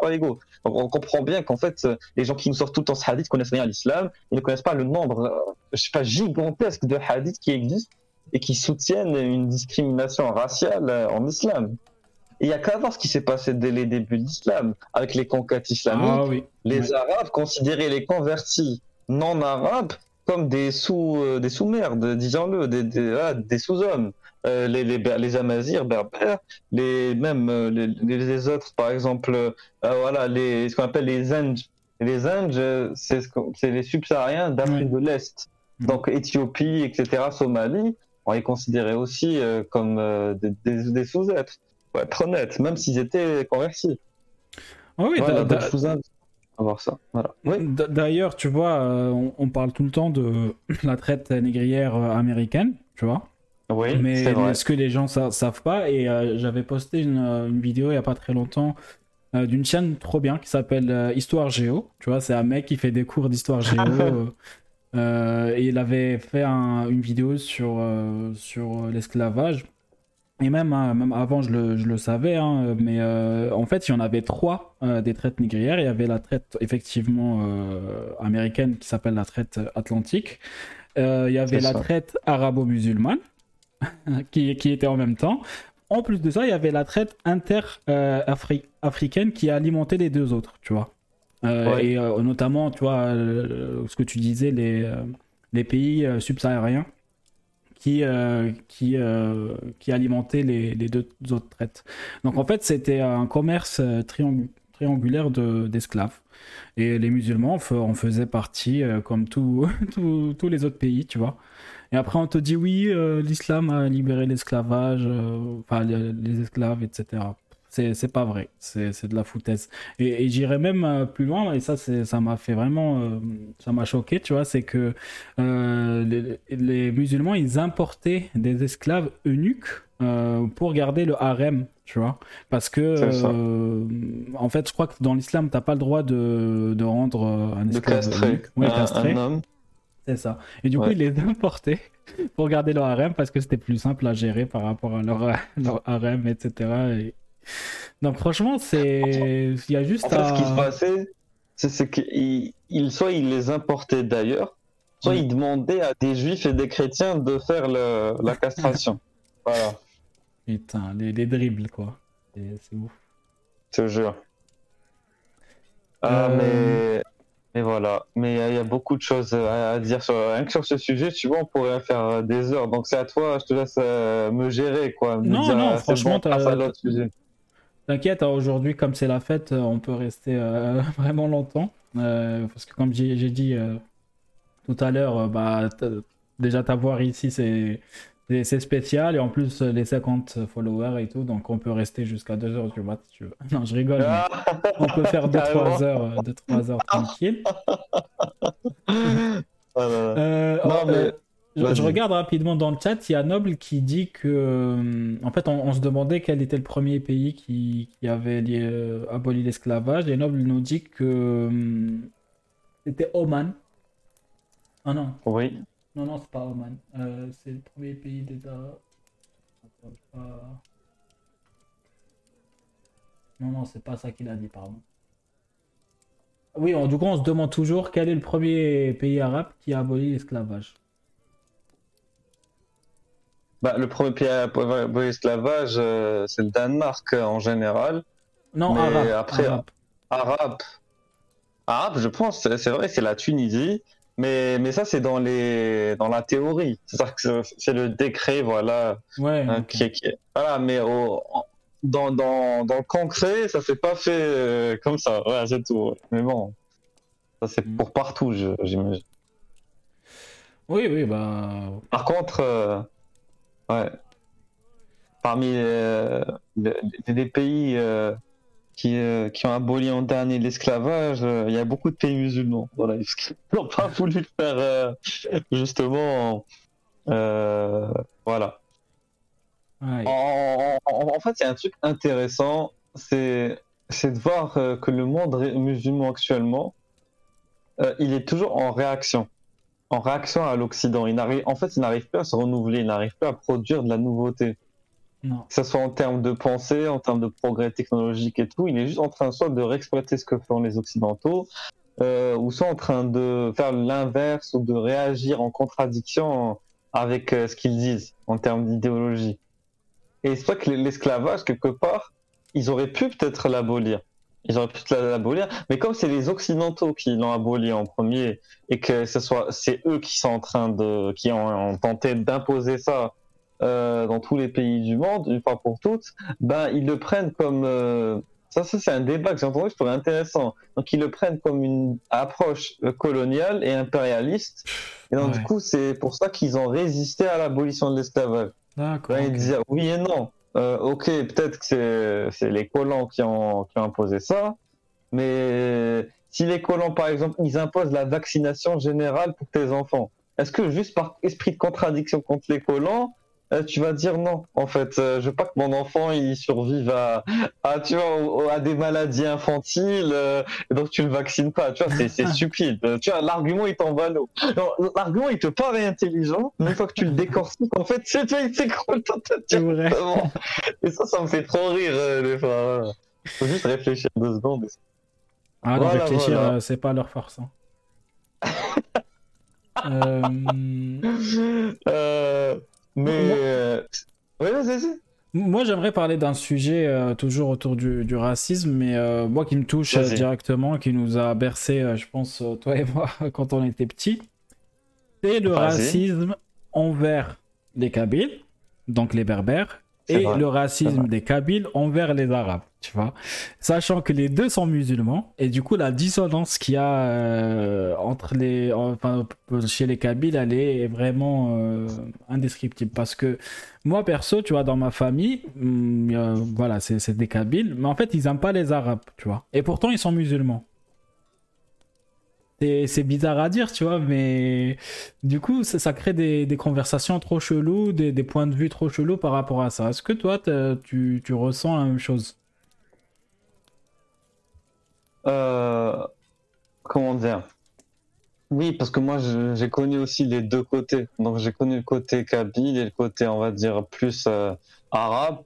S2: pas égaux. Donc, on comprend bien qu'en fait, les gens qui nous sortent tout le temps ce hadith connaissent rien à l'islam, ils ne connaissent pas le nombre, euh, je sais pas, gigantesque de hadiths qui existent et qui soutiennent une discrimination raciale euh, en islam. Il y a qu'à voir ce qui s'est passé dès les débuts de l'islam, avec les conquêtes islamiques.
S1: Ah oui.
S2: Les. Arabes considéraient les convertis non arabes comme des sous euh, des sous-merdes, disons-le, des, des, ah, des sous-hommes. Euh, les, les, les Amazirs, Berbères, les même euh, les, les, autres, par exemple, voilà, les ce qu'on appelle les Indes. Les Indes, c'est ce les subsahariens d'Afrique de l'Est, donc Éthiopie, etc., Somalie. On les considérait aussi euh, comme euh, des, des, des sous-êtres. Pour être honnête, même s'ils étaient convertis.
S1: Ah oui,
S2: Voilà,
S1: d'a-
S2: donc
S1: d'a-
S2: je vous invite à voir ça. Voilà. Oui.
S1: D'ailleurs, tu vois, euh, on, on parle tout le temps de la traite négrière américaine, tu vois.
S2: Oui,
S1: mais
S2: vrai.
S1: ce que les gens sa- savent pas, et j'avais posté une, une vidéo il y a pas très longtemps euh, d'une chaîne trop bien qui s'appelle euh, Histoire Géo. Tu vois, c'est un mec qui fait des cours d'histoire géo. euh, euh, et il avait fait un- une vidéo sur, euh, sur l'esclavage. Et même, hein, même avant, je le, je le savais, hein, mais euh, en fait, il y en avait trois des traites négrières. Il y avait la traite effectivement américaine qui s'appelle la traite atlantique. Il y avait la traite arabo-musulmane qui, qui était en même temps. En plus de ça, il y avait la traite inter-africaine qui alimentait les deux autres, tu vois. Euh,
S2: Ouais.
S1: Et euh, notamment, tu vois, euh, ce que tu disais, les, les pays subsahariens qui, euh, qui, euh, qui alimentaient les, les deux autres traites. Donc en fait, c'était un commerce euh, triang- triangulaire de- d'esclaves. Et les musulmans en faisaient partie euh, comme tous les autres pays, tu vois. Et après, on te dit oui, l'islam a libéré l'esclavage, enfin les, les esclaves, etc. C'est pas vrai, c'est de la foutaise. Et, et j'irais même euh, plus loin, et ça, ça m'a fait vraiment, euh, ça m'a choqué, tu vois, c'est que euh, les, les musulmans, ils importaient des esclaves eunuques euh, pour garder le harem, tu vois. Parce que, en fait, je crois que dans l'islam, t'as pas le droit de, de rendre un esclave eunuque. Ouais,
S2: un,
S1: castré. C'est ça. Et du coup, ils les importaient pour garder leur harem parce que c'était plus simple à gérer par rapport à leur, leur harem, etc. Et... Donc, franchement, c'est. Il y a juste
S2: En fait,
S1: à.
S2: ce qui se passait, c'est c'est qu'il il, soit il les importait d'ailleurs, soit
S1: Mm.
S2: il demandait à des juifs et des chrétiens de faire le- la castration. voilà,
S1: Putain, les, les dribbles, quoi. C'est ouf.
S2: je te jure. Ah,
S1: Euh,
S2: mais, mais voilà. Mais il y a- il y, a beaucoup de choses à, à dire sur, rien que sur ce sujet. Tu vois, on pourrait faire des heures. Donc c'est à toi, je te laisse euh, me gérer, quoi. Me
S1: Non, non,
S2: ah, c'est
S1: franchement,
S2: bon, à sujet.
S1: T'inquiète, hein, aujourd'hui, comme c'est la fête, euh, on peut rester euh, vraiment longtemps. Euh, parce que, comme j'ai dit euh, tout à l'heure, bah, déjà t'avoir ici, c'est spécial. Et en plus, les 50 followers et tout, donc on peut rester jusqu'à 2h du mat si tu veux. Non, je rigole. mais
S2: Ah,
S1: on peut faire 2-3
S2: carrément.
S1: heures, euh, deux, trois heures tranquille. Euh,
S2: Non,
S1: oh,
S2: mais-
S1: je, regarde rapidement dans le chat, il y a Noble qui dit que. euh, En fait, on, on se demandait quel était le premier pays qui, qui avait euh, aboli l'esclavage. Et Noble nous dit que. euh, C'était Oman. Ah non,
S2: Oui.
S1: non, non, c'est pas Oman. Euh, c'est le premier pays des Arabes. Non, non, c'est pas ça qu'il a dit, pardon. Oui, en- du coup, on se demande toujours quel est le premier pays arabe qui a aboli l'esclavage.
S2: Bah, le premier pays à l'esclavage, euh, c'est le Danemark euh, en général.
S1: Non,
S2: Mais
S1: arabe.
S2: après-
S1: arabe.
S2: Arabe. Arabe, je pense, c'est vrai, c'est la Tunisie. Mais, mais ça, c'est dans, les... dans la théorie. C'est-à-dire que c'est- le décret, voilà.
S1: Ouais,
S2: hein,
S1: ok.
S2: qui est- qui est- Voilà, mais au... dans, dans, dans le concret, ça s'est pas fait euh, comme ça. Ouais, c'est tout. Mais bon, ça c'est
S1: Mm.
S2: pour partout, j'imagine.
S1: Oui, oui, bah.
S2: Par contre, euh, ouais, parmi euh, les, les pays euh, qui, euh, qui ont aboli en dernier l'esclavage, il y a beaucoup de pays musulmans. Voilà, qu'ils n'ont pas voulu le faire justement. voilà.
S1: ouais.
S2: En, en- en fait, il y a un truc intéressant, c'est de voir que le monde musulman actuellement, euh, il est toujours en réaction, en réaction à l'Occident. Il n'arrive, en fait, il n'arrive pas à se renouveler, il n'arrive pas à produire de la nouveauté,
S1: Non.
S2: que ce soit en termes de pensée, en termes de progrès technologique et tout. Il est juste en train soit de réexploiter ce que font les Occidentaux, euh, ou soit en train de faire l'inverse ou de réagir en contradiction avec euh, ce qu'ils disent en termes d'idéologie. Et c'est vrai que l'esclavage, quelque part, ils auraient pu peut-être l'abolir. Ils auraient pu l'abolir, mais comme c'est les Occidentaux qui l'ont aboli en premier et que ce soit c'est eux qui sont en train de qui ont, ont tenté d'imposer ça euh, dans tous les pays du monde une fois pour toutes, ben ils le prennent comme euh, ça, ça c'est un débat que j'ai entendu, je trouvais intéressant. Donc ils le prennent comme une approche coloniale et impérialiste. Et donc
S1: Ouais.
S2: du coup c'est pour ça qu'ils ont résisté à l'abolition de l'esclavage.
S1: D'accord.
S2: Ouais,
S1: ok.
S2: il disait oui et non. Euh, ok, peut-être que c'est- les colons qui ont, qui ont imposé ça, mais si les colons, par exemple, ils imposent la vaccination générale pour tes enfants, est-ce que juste par esprit de contradiction contre les colons, euh, tu vas dire non En fait, euh, je veux pas que mon enfant il survive à, à tu vois, à des maladies infantiles, euh, et donc tu le vaccines pas. Tu vois, c'est stupide. Tu vois, l'argument il tombe à l'eau. L'argument il te paraît intelligent, mais une fois que tu le décortiques, en fait, c'est.
S1: C'est.
S2: Vraiment. Et ça, ça me fait trop rire euh, des fois. Faut juste réfléchir deux secondes.
S1: Ah, non,
S2: Voilà,
S1: réfléchir,
S2: voilà.
S1: c'est pas leur force. hein. Euh,
S2: mais.
S1: Moi-
S2: euh, Ouais, vas-y, vas-y.
S1: Moi, j'aimerais parler d'un sujet euh, toujours autour du, du racisme, mais euh, moi qui me touche euh, directement, qui nous a bercé, euh, je pense, toi et moi, quand on était petits. C'est le racisme envers les Kabyles, donc les Berbères, et le racisme des Kabyles envers les Arabes, tu vois. Sachant que les deux sont musulmans, et du coup, la dissonance qu'il y a euh, entre les, enfin, chez les Kabyles, elle est vraiment euh, indescriptible. Parce que moi, perso, tu vois, dans ma famille, hum, voilà, c'est des Kabyles, mais en fait, ils n'aiment pas les Arabes, tu vois. Et pourtant, ils sont musulmans c'est bizarre à dire, tu vois, mais du coup, ça, crée des, conversations trop cheloues, des, points de vue trop chelous par rapport à ça. Est-ce que toi, tu, ressens la même chose?
S2: Euh, Comment dire? Oui, parce que moi, j'ai connu aussi les deux côtés. Donc, j'ai connu le côté kabyle et le côté, on va dire, plus euh, arabe,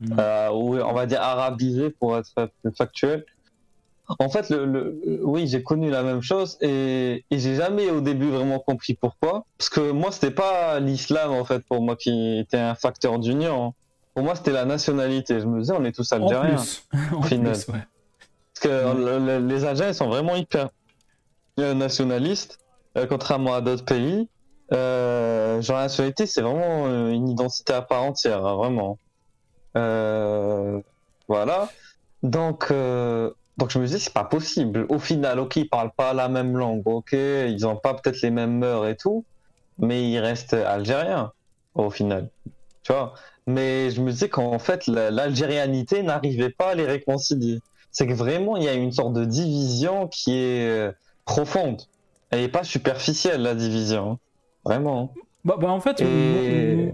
S2: hmm. euh, ou on va dire arabisé pour être plus factuel. En fait, le, oui, j'ai connu la même chose et, et j'ai jamais au début vraiment compris pourquoi. Parce que moi, c'était pas l'islam en fait pour moi qui était un facteur d'union. Pour moi, c'était la nationalité. Je me disais, on est tous algériens. En plus. Parce que les Algériens sont vraiment hyper nationalistes, euh, contrairement à d'autres pays. Euh, genre la nationalité, c'est vraiment euh, une identité à part entière, hein, vraiment. Euh, voilà. Donc, euh, donc je me disais, c'est pas possible. Au final, ok, ils parlent pas la même langue, ok, ils ont pas peut-être les mêmes mœurs et tout, mais ils restent algériens, au final. Tu vois? Mais je me disais qu'en fait, l'algérianité n'arrivait pas à les réconcilier. C'est que vraiment, il y a une sorte de division qui est euh, profonde. Elle n'est pas superficielle, la division. Hein. Vraiment.
S1: Bah, bah, en fait,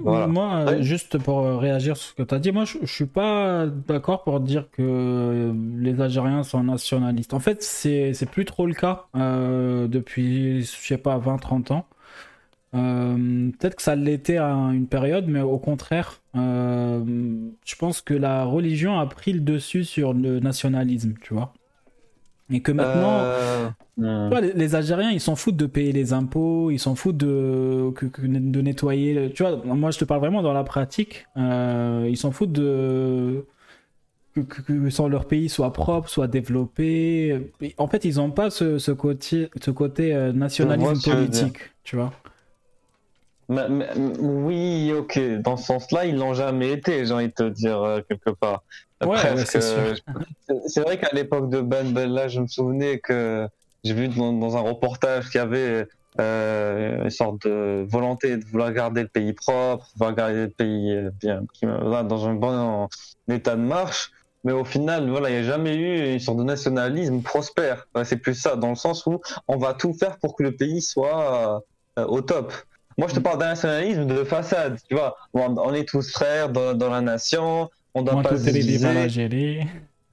S1: moi, juste pour euh, réagir sur ce que tu as dit, moi je, suis pas d'accord pour dire que les Algériens sont nationalistes. En fait, c'est plus trop le cas euh, depuis, je sais pas, 20-30 ans. Euh, peut-être que ça l'était à une période, mais au contraire, je pense que la religion a pris le dessus sur le nationalisme, tu vois. Et que maintenant, euh, les, Algériens, ils s'en foutent de payer les impôts, ils s'en foutent de, de nettoyer. Tu vois, moi, je te parle vraiment dans la pratique. Euh, ils s'en foutent de que, que, leur pays soit propre, soit développé. En fait, ils n'ont pas ce, ce, côté, ce côté euh, nationalisme politique, tu vois.
S2: oui, ok. Dans ce sens-là, ils l'ont jamais été, j'ai envie de te dire quelque part.
S1: Ouais,
S2: c'est vrai qu'à l'époque de Ben Bella, je me souvenais que j'ai vu dans, un reportage qu'il y avait euh, une sorte de volonté de vouloir garder le pays propre, de vouloir garder le pays bien, dans un bon état de marche. Mais au final, voilà, il n'y a jamais eu une sorte de nationalisme prospère. C'est plus ça, dans le sens où on va tout faire pour que le pays soit euh, au top. Moi, je te parle d'un nationalisme de façade, tu vois. On est tous frères dans, dans la nation, on doit pas se diviser. l'Algérie.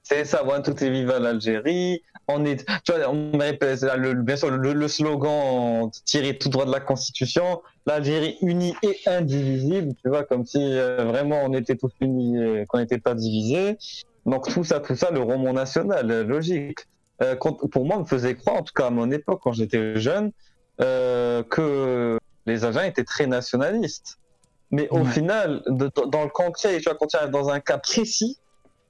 S2: C'est ça, one tout est vive l'Algérie. On est, tu vois, on répète, le, bien sûr, le, slogan tiré tout droit de la Constitution, l'Algérie unie et indivisible, tu vois, comme si euh, vraiment on était tous unis, et qu'on n'était pas divisés. Donc tout ça, tout ça, le roman national, euh, logique. Euh, pour moi, on me faisait croire, en tout cas à mon époque, quand j'étais jeune, que les Algériens étaient très nationalistes. Mais au final, dans le concret, tu vois, quand tu es dans un cas précis,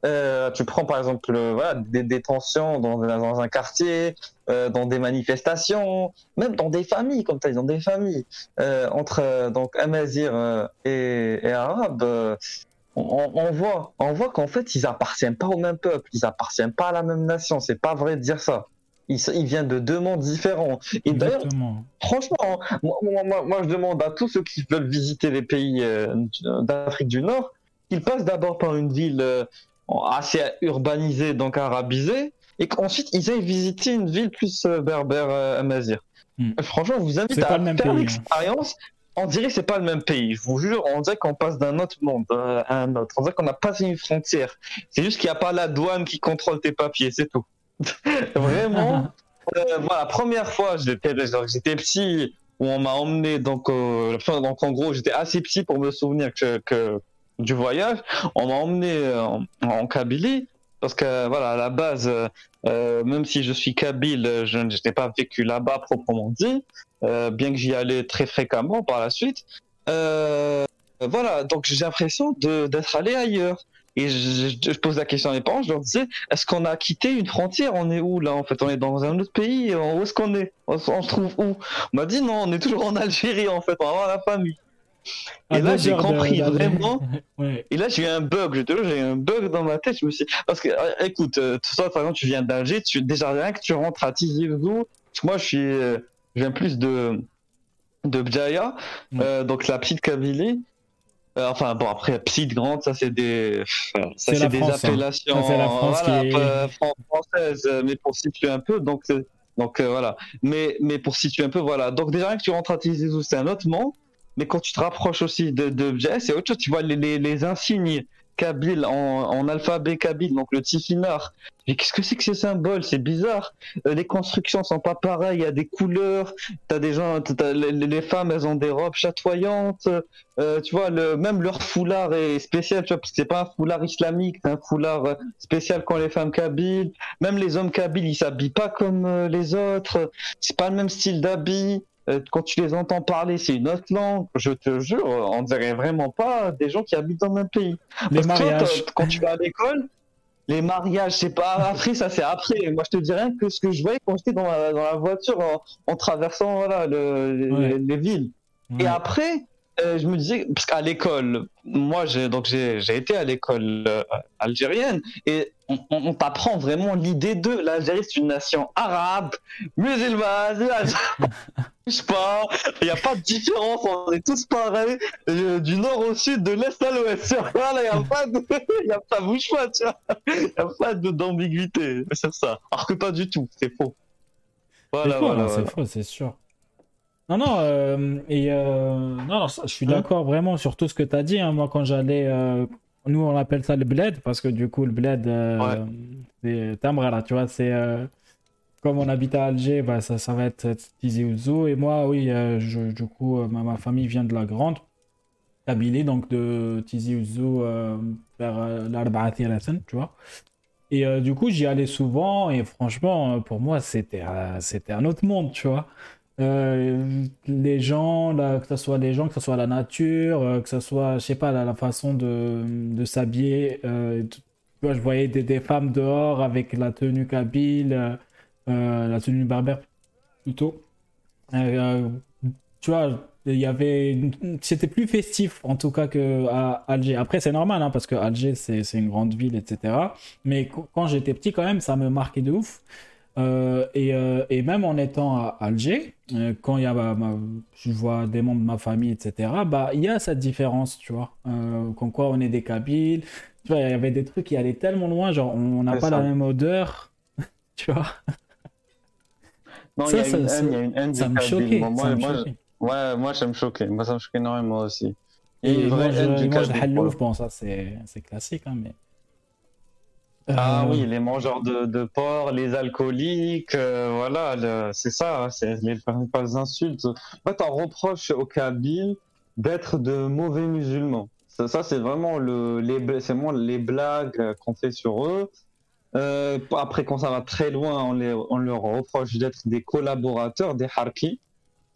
S2: euh, tu prends par exemple voilà, des détentions dans, dans un quartier, euh, dans des manifestations, même dans des familles, comme tu as dit, dans des familles, euh, entre euh, donc Amazir euh, et, et Arabes, euh, on, on, voit, on voit qu'en fait, ils appartiennent pas au même peuple, ils appartiennent pas à la même nation. C'est pas vrai de dire ça il, il, vient de deux mondes différents. Et d'ailleurs, franchement, moi, moi, moi, je demande à tous ceux qui veulent visiter les pays euh, d'Afrique du Nord qu'ils passent d'abord par une ville euh, assez urbanisée, donc arabisée, et qu'ensuite ils aillent visiter une ville plus euh, berbère. Hmm. Franchement, je vous invite à faire hein. l'expérience. On dirait que c'est pas le même pays. Je vous jure, on dirait qu'on passe d'un autre monde à un autre. On dirait qu'on n'a pas une frontière. C'est juste qu'il n'y a pas la douane qui contrôle tes papiers, c'est tout. Vraiment. euh, la première fois, j'étais, j'étais petit, où on m'a emmené, donc, euh, donc en gros, j'étais assez petit pour me souvenir que, que du voyage. On m'a emmené en, en, Kabylie, parce que voilà, à la base, euh, même si je suis kabyle, je n'ai pas vécu là-bas proprement dit, euh, bien que j'y allais très fréquemment par la suite. Euh, voilà, donc j'ai l'impression d'être allé ailleurs. Et je, je, pose la question à mes parents, je leur disais, est-ce qu'on a quitté une frontière? On est où là En fait, on est dans un autre pays. Où est-ce qu'on est? On, se trouve où? On m'a dit non, on est toujours en Algérie en fait, on va voir la famille. Et là, j'ai
S1: de-
S2: compris vraiment.
S1: ouais.
S2: Et là, j'ai eu un bug. Je te jure, j'ai eu un bug dans ma tête. Je me suis parce que, euh, écoute, euh, toi, par exemple, tu viens d'Alger. Tu déjà rien que tu rentres à Tizi Ouzou. Parce que moi, je suis, euh, je viens plus de de Bjaya,
S1: Ouais.
S2: euh, donc la petite Kabylie. Euh, enfin bon, après petite grande, ça c'est des, ça
S1: C'est
S2: des
S1: France, hein.
S2: appellations,
S1: Ça, c'est la France
S2: voilà,
S1: qui est-
S2: pas fran- françaises, euh, mais pour situer un peu, donc donc euh, voilà. Mais mais pour situer un peu, voilà. Donc déjà rien que tu rentres à Tizi Ouzou, c'est un autre monde. Mais quand tu te rapproches aussi de, de c'est autre chose. Tu vois les, les, les insignes kabyles en, en alphabet kabyle, donc le tifinagh. Mais qu'est-ce que c'est que ces symboles? C'est bizarre. Euh, les constructions sont pas pareilles. Il y a des couleurs. T'as des gens, t'as- les, les femmes, elles ont des robes chatoyantes. Euh, tu vois, le, même leur foulard est spécial. Tu vois, c'est pas un foulard islamique, c'est un foulard euh, spécial quand les femmes kabyles. Même les hommes kabyles, ils s'habillent pas comme euh, les autres. C'est pas le même style d'habit. Euh, quand tu les entends parler, c'est une autre langue. Je te jure, on dirait vraiment pas des gens qui habitent dans le même pays.
S1: Les
S2: Parce que toi,
S1: mariages.
S2: quand tu vas à l'école, les mariages, c'est pas après, ça c'est après. Moi, je te dis rien que ce que je voyais quand j'étais dans la, dans la voiture en, en traversant voilà, le- les,
S1: Ouais.
S2: les villes. Et après, euh, je me disais, parce qu'à l'école, moi, j'ai donc j'ai j'ai été à l'école euh, algérienne et on, on- on t'apprend vraiment l'idée de l'Algérie, c'est une nation arabe, musulmane, je pas, il n'y a pas de différence, on est tous pareils, euh, du nord au sud, de l'est à l'ouest. Voilà, il n'y a pas de, y a, ça bouge pas, tu vois, il n'y a pas de- d'ambiguïté sur ça. Alors que pas du tout, c'est faux.
S1: C'est
S2: Voilà,
S1: faux,
S2: voilà,
S1: non,
S2: voilà.
S1: c'est faux, c'est sûr. Non, non, euh, et euh, non, non, ça, je suis
S2: Hein
S1: d'accord vraiment sur tout ce que tu as dit. hein. Moi, quand j'allais, euh, nous, on appelle ça le bled, parce que du coup, le bled,
S2: Ouais.
S1: c'est Tamra, là, tu vois, c'est comme on habite à Alger, bah, ça, ça va être Tizi Ouzou. Et moi, oui, je- du coup, ma, ma famille vient de la grande Kabylie, donc de Tizi Ouzou vers l'Arbaati tu vois. Et du coup, j'y allais souvent, et franchement, pour moi, c'était c'était un autre monde, tu vois. Euh, les gens, là, que ce soit les gens, que ce soit la nature, euh, que ce soit, je sais pas, la, la façon de, de s'habiller. euh, je voyais des, des femmes dehors avec la tenue kabyle, euh, la tenue berbère plutôt. Tu vois, il y avait, c'était plus festif en tout cas que à Alger. Après, c'est normal, hein, parce que Alger, c'est une grande ville, etc. Mais qu- quand j'étais petit, quand même, ça me marquait de ouf. Et, et même en étant à Alger, euh, quand il y a ma- je vois des membres de ma famille, etc., bah, il y a cette différence, tu vois. Euh, comme quoi on est des Kabyles. Tu vois, il y avait des trucs qui allaient tellement loin, genre on n'a pas
S2: ça.
S1: la même odeur, tu vois.
S2: Non,
S1: Ça,
S2: il y a
S1: ça-
S2: une
S1: ça-
S2: haine, il y a une haine
S1: Ça
S2: des
S1: me choquait.
S2: Moi,
S1: ça
S2: moi,
S1: me
S2: moi,
S1: choquait.
S2: Ouais, moi ça me choquait. Moi ça me choquait énormément aussi.
S1: Et
S2: une
S1: ils
S2: vraie
S1: mangent,
S2: haine
S1: ils
S2: du
S1: hallouf, bon, ça c'est c'est classique, hein, mais.
S2: Ah
S1: Euh,
S2: oui, les mangeurs de, de porc, les alcooliques, euh, voilà, le- c'est ça, hein, c'est les principales insultes. En fait, on reproche aux Kabyles d'être de mauvais musulmans. Ça, ça, c'est vraiment le, les, c'est vraiment les blagues euh, qu'on fait sur eux. Euh, après, quand ça va très loin, on, les, on leur reproche d'être des collaborateurs, des harkis.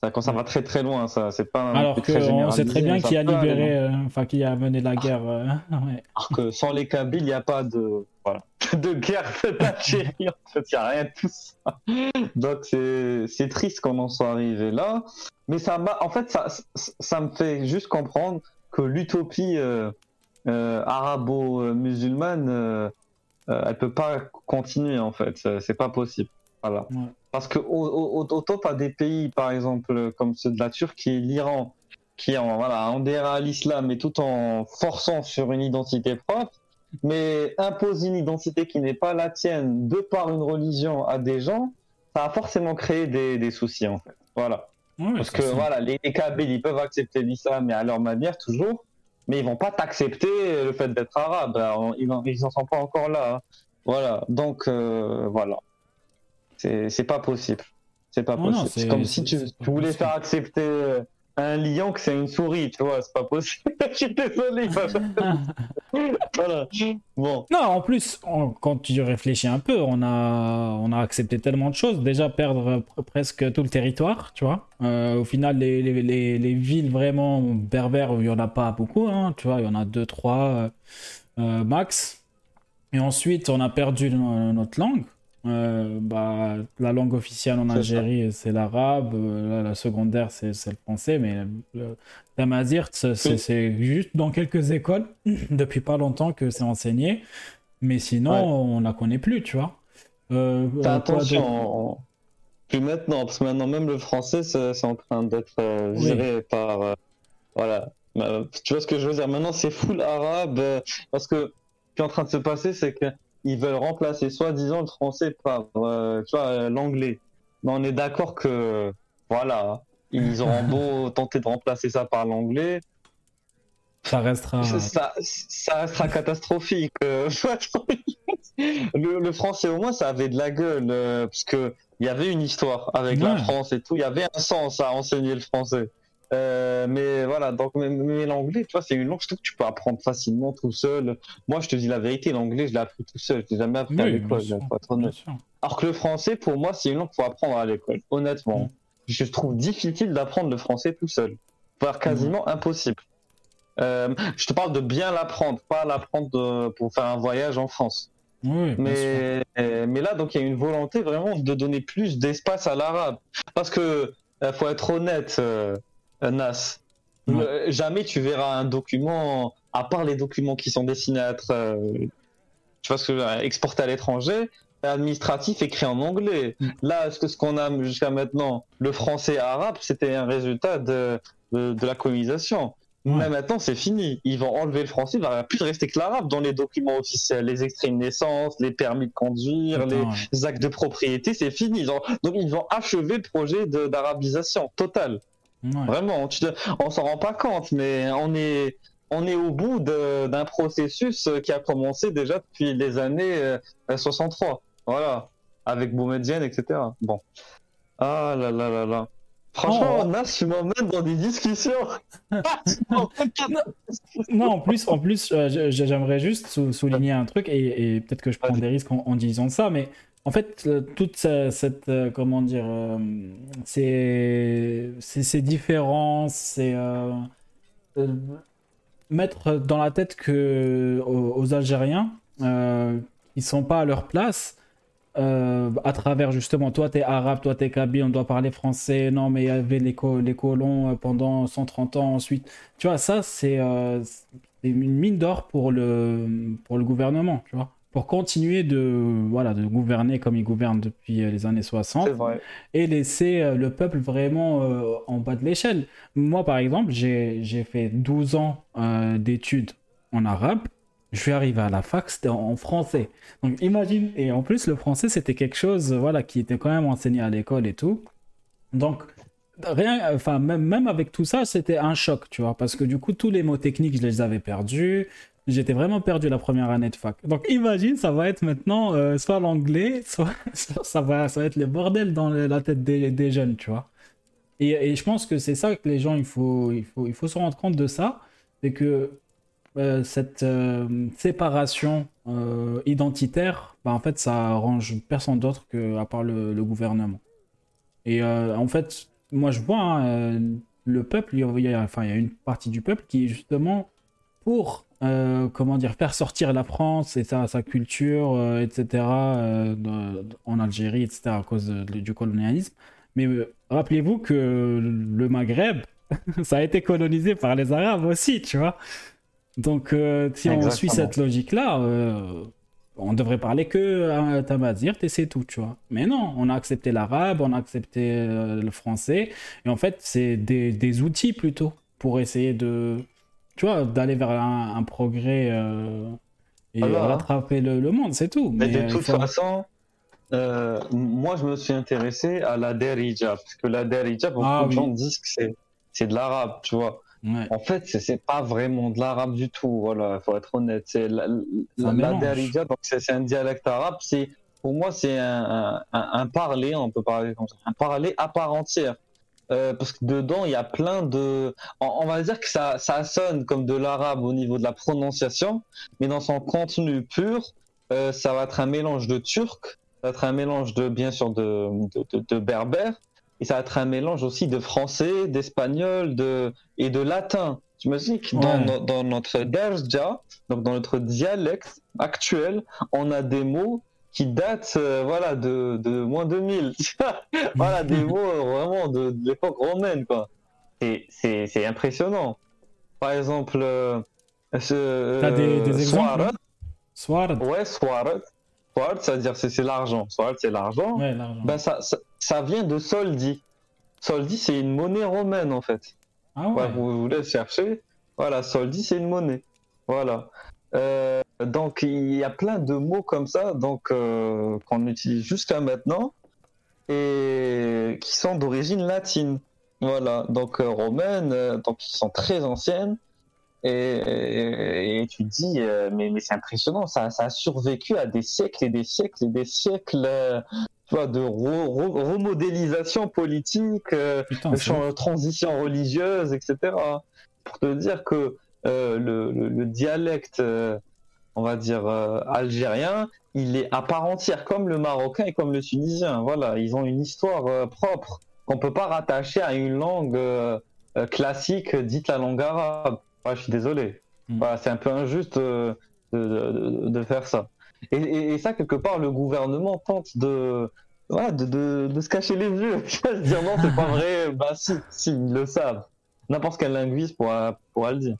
S2: Ça, quand ça va très très loin, ça, c'est pas. un
S1: Alors qu'on sait très bien qui a libéré, euh, enfin qui a mené la guerre. euh, ouais.
S2: Alors que sans les Kabyles, il n'y a pas de, voilà, de guerre d'Algérie, en fait, il n'y a rien de tout ça. Donc c'est triste qu'on en soit arrivé là. Mais ça m'a, en fait, ça, ça, me fait juste comprendre que l'utopie euh, euh, arabo-musulmane, euh, elle peut pas continuer, en fait. C'est c'est pas possible. Voilà.
S1: Ouais.
S2: Parce que au- au- au- autant t'as des pays, par exemple, comme ceux de la Turquie et l'Iran, qui en, voilà, adhèrent à l'islam, mais tout en forçant sur une identité propre, mais imposer une identité qui n'est pas la tienne de par une religion à des gens, ça a forcément créé des, des soucis, en fait. Voilà. Parce que
S1: ça.
S2: voilà, les, les Kabyles, ils peuvent accepter l'islam, mais à leur manière, toujours, mais ils vont pas t'accepter le fait d'être arabe. Alors, ils n'en ils en sont pas encore là. hein. Voilà. Donc, euh, voilà. C'est pas possible. C'est pas
S1: Non,
S2: possible.
S1: c'est-
S2: comme si tu, tu voulais
S1: possible.
S2: faire accepter euh, un lion que c'est une souris, tu vois, c'est pas possible. Je suis désolé. voilà. Bon.
S1: Non, en plus, on- quand tu réfléchis un peu, on a, on a accepté tellement de choses. Déjà, perdre pr- presque tout le territoire, tu vois. Euh, au final, les, les, les, les villes vraiment berbères, il n'y en a pas beaucoup, hein, tu vois. Il y en a deux, trois euh, euh, max. Et ensuite, on a perdu no- notre langue. Euh, bah, la langue officielle en. Algérie, c'est l'arabe. euh, la, secondaire, c'est le français. Mais le tamazir, c'est juste dans quelques écoles, depuis pas longtemps que c'est enseigné. Mais sinon,
S2: Ouais.
S1: on la connaît plus, tu vois. Euh, euh,
S2: attention, en- plus maintenant, parce que maintenant même le français, c'est en train d'être euh,
S1: Oui.
S2: viré par... euh, voilà. Euh, tu vois ce que je veux dire? Maintenant, c'est full arabe, euh, parce que ce qui est en train de se passer, c'est qu'ils veulent remplacer soi-disant le français par, euh, tu vois, euh, l'anglais. Mais on est d'accord que, voilà, ils auront beau tenter de remplacer ça par l'anglais,
S1: Ça restera.
S2: ça, ça restera catastrophique. euh, le, le français, au moins, ça avait de la gueule, euh, parce que il y avait une histoire avec la
S1: Ouais.
S2: France et tout. Il y avait un sens à enseigner le français. Euh, mais voilà, donc mais, mais l'anglais, tu vois, c'est une langue je trouve que tu peux apprendre facilement tout seul. Moi, je te dis la vérité, l'anglais, je l'ai appris tout seul. Je l'ai jamais appris à l'école. Alors que le français, pour moi, c'est une langue qu'il faut apprendre à l'école. Honnêtement,
S1: Mm.
S2: je trouve difficile d'apprendre le français tout seul, voire quasiment impossible. Euh, je te parle de bien l'apprendre, pas l'apprendre pour faire un voyage en France.
S1: Oui.
S2: Mais, mais là, donc, il y a une volonté vraiment de donner plus d'espace à l'arabe. Parce que, euh, faut être honnête, Nas,
S1: Ouais.
S2: le- jamais tu verras un document, à part les documents qui sont destinés à être, euh, tu vois ce que je veux dire, exportés à l'étranger, administratif écrit en anglais.
S1: Mm.
S2: Là, ce ce qu'on a jusqu'à maintenant, le français arabe, c'était un résultat de, de, de la colonisation.
S1: Ouais.
S2: Mais maintenant, c'est fini. Ils vont enlever le français, il va plus rester que l'arabe dans les documents officiels, les extraits de naissance, les permis de conduire, les
S1: ouais.
S2: actes de propriété, c'est fini. Ils ont- Donc ils vont achever le projet d'arabisation totale.
S1: Ouais.
S2: Vraiment, tu te- on s'en rend pas compte, mais on est, on est au bout d'un processus euh, qui a commencé déjà depuis les années euh, 63. Voilà, avec Boumedienne, etc. Bon. Ah là là là là. Franchement,
S1: Oh.
S2: Nas, tu m'emmènes dans des discussions.
S1: Non, en plus, en plus euh, j'aimerais juste sou- souligner un truc, et, et peut-être que je prends des risques en, en disant ça, mais en fait, euh, toute ce- cette, euh, comment dire, ces, ces, ces différences, c'est euh, mettre dans la tête que aux, Algériens, euh, ils sont pas à leur place. à travers justement, toi t'es arabe, toi t'es kabyle, on doit parler français, non mais il y avait les, les colons pendant 130 ans ensuite. Tu vois, ça, c'est c'est une mine d'or pour le, pour le gouvernement, tu vois. Pour continuer de, voilà, de gouverner comme ils gouvernent depuis euh, les années 60
S2: C'est vrai.
S1: et laisser euh, le peuple vraiment euh, en bas de l'échelle. Moi, par exemple, j'ai fait 12 ans euh, d'études en arabe. Je suis arrivé à la fac, c'était en, en français. Donc imagine, et en plus, le français, c'était quelque chose voilà, qui était quand même enseigné à l'école et tout. Donc, rien, enfin, même, même avec tout ça, c'était un choc, tu vois, parce que du coup, tous les mots techniques, je les avais perdus. J'étais vraiment perdu la première année de fac. Donc imagine, ça va être maintenant euh, soit l'anglais, soit ça va, ça va être le bordel dans la tête des, jeunes, tu vois. Et, je pense que c'est ça que les gens, il faut, il faut, il faut se rendre compte de ça, c'est que euh, cette euh, séparation identitaire, bah, en fait, ça arrange personne d'autre que à part le, gouvernement. Et en fait, moi je vois hein, le peuple, il y a, enfin, il y a une partie du peuple qui justement pour, euh, comment dire, faire sortir la France et sa, sa culture, euh, etc., euh, en Algérie, etc., à cause de- du colonialisme. Mais rappelez-vous que le Maghreb, ça a été colonisé par les Arabes aussi, tu vois. Donc, si on suit cette logique-là, on devrait parler que euh, Tamazir et c'est tout, tu vois. Mais non, on a accepté l'arabe, on a accepté le français, et en fait, c'est des, des outils plutôt pour essayer de, tu vois, d'aller vers un, un progrès euh, et
S2: Voilà.
S1: rattraper le, le monde, c'est tout.
S2: Mais,
S1: Mais,
S2: de
S1: euh,
S2: toute
S1: faut-
S2: façon, euh, moi je me suis intéressé à la derija, parce que la derija, beaucoup
S1: Ah
S2: de
S1: oui.
S2: gens disent que c'est, c'est de l'arabe, tu vois.
S1: Ouais.
S2: En fait, c'est, pas vraiment de l'arabe du tout, voilà, faut être honnête. C'est la, la, derija, donc c'est, un dialecte arabe, c'est, pour moi, c'est un, un, un- un parler, on peut parler comme ça, un parler à part entière. Euh, parce que dedans, il y a plein de. On, on va dire que ça, ça sonne comme de l'arabe au niveau de la prononciation, mais dans son contenu pur, euh, ça va être un mélange de turc, ça va être un mélange de, bien sûr, de, de, de, de berbère, et ça va être un mélange aussi de français, d'espagnol, de, et de latin. Tu me dis que dans,
S1: Ouais.
S2: no- dans notre derja, donc dans notre dialecte actuel, on a des mots qui datent euh, voilà, de, de moins 2000. voilà, des mots euh, vraiment de, de l'époque romaine, quoi. C'est- impressionnant. Par exemple, euh, ce,
S1: T'as des- des
S2: euh,
S1: exemples.
S2: Ouais, Swart. Swart, c'est-à-dire c'est c'est l'argent. Swart, c'est l'argent.
S1: Ouais.
S2: Ben, ça, ça, ça vient de soldi. Soldi, c'est une monnaie romaine, en fait.
S1: ah
S2: Ouais,
S1: ouais.
S2: vous voulez chercher? Voilà, soldi, c'est une monnaie. Voilà. Euh, donc, il y a plein de mots comme ça donc euh, qu'on utilise jusqu'à maintenant et qui sont d'origine latine. Voilà, donc euh, romaines, euh, donc qui sont très anciennes. Et, et- et tu te dis, mais, mais c'est impressionnant, ça, ça a survécu à des siècles et des siècles et des siècles tu vois, de re- re- remodélisation politique,
S1: Putain,
S2: de transition religieuse, etc. Pour te dire que euh, le, le- le dialecte, euh, on va dire, euh, algérien, il est à part entière, comme le marocain et comme le tunisien. Voilà, ils ont une histoire propre qu'on peut pas rattacher à une langue classique dite la langue arabe. Je suis désolé.
S1: Mm.
S2: Voilà, c'est un peu injuste de, de- de- de faire ça. Et, et- et ça, quelque part, le gouvernement tente de, voilà, de, se cacher les yeux. Se dire non, c'est pas vrai. Bah si, si, ils le savent. N'importe quel linguiste pourra, pourra le dire.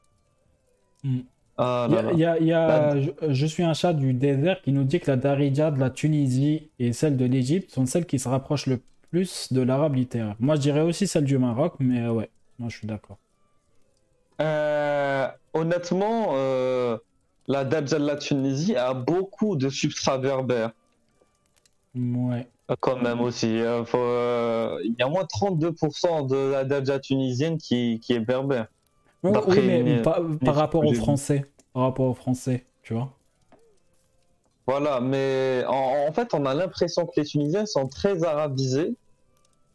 S1: Mm.
S2: Ah
S1: y
S2: là
S1: a,
S2: là.
S1: il y a- il y a- je, je suis un chat du désert qui nous dit que la Darija de la Tunisie et celle de l'Égypte sont celles qui se rapprochent le plus de l'arabe littéraire. Moi, je dirais aussi celle du Maroc, mais euh, ouais, moi je suis d'accord.
S2: Euh, honnêtement, euh, la Dabja de la Tunisie a beaucoup de substrat berbère.
S1: Ouais.
S2: Quand même aussi. Euh, Il y a au moins 32% de la Dabja tunisienne qui, qui est berbère.
S1: Oui, mais
S2: mes-
S1: par, rapport aux. Français, par rapport aux Français, tu vois.
S2: Voilà, mais en, en fait, on a l'impression que les Tunisiens sont très arabisés.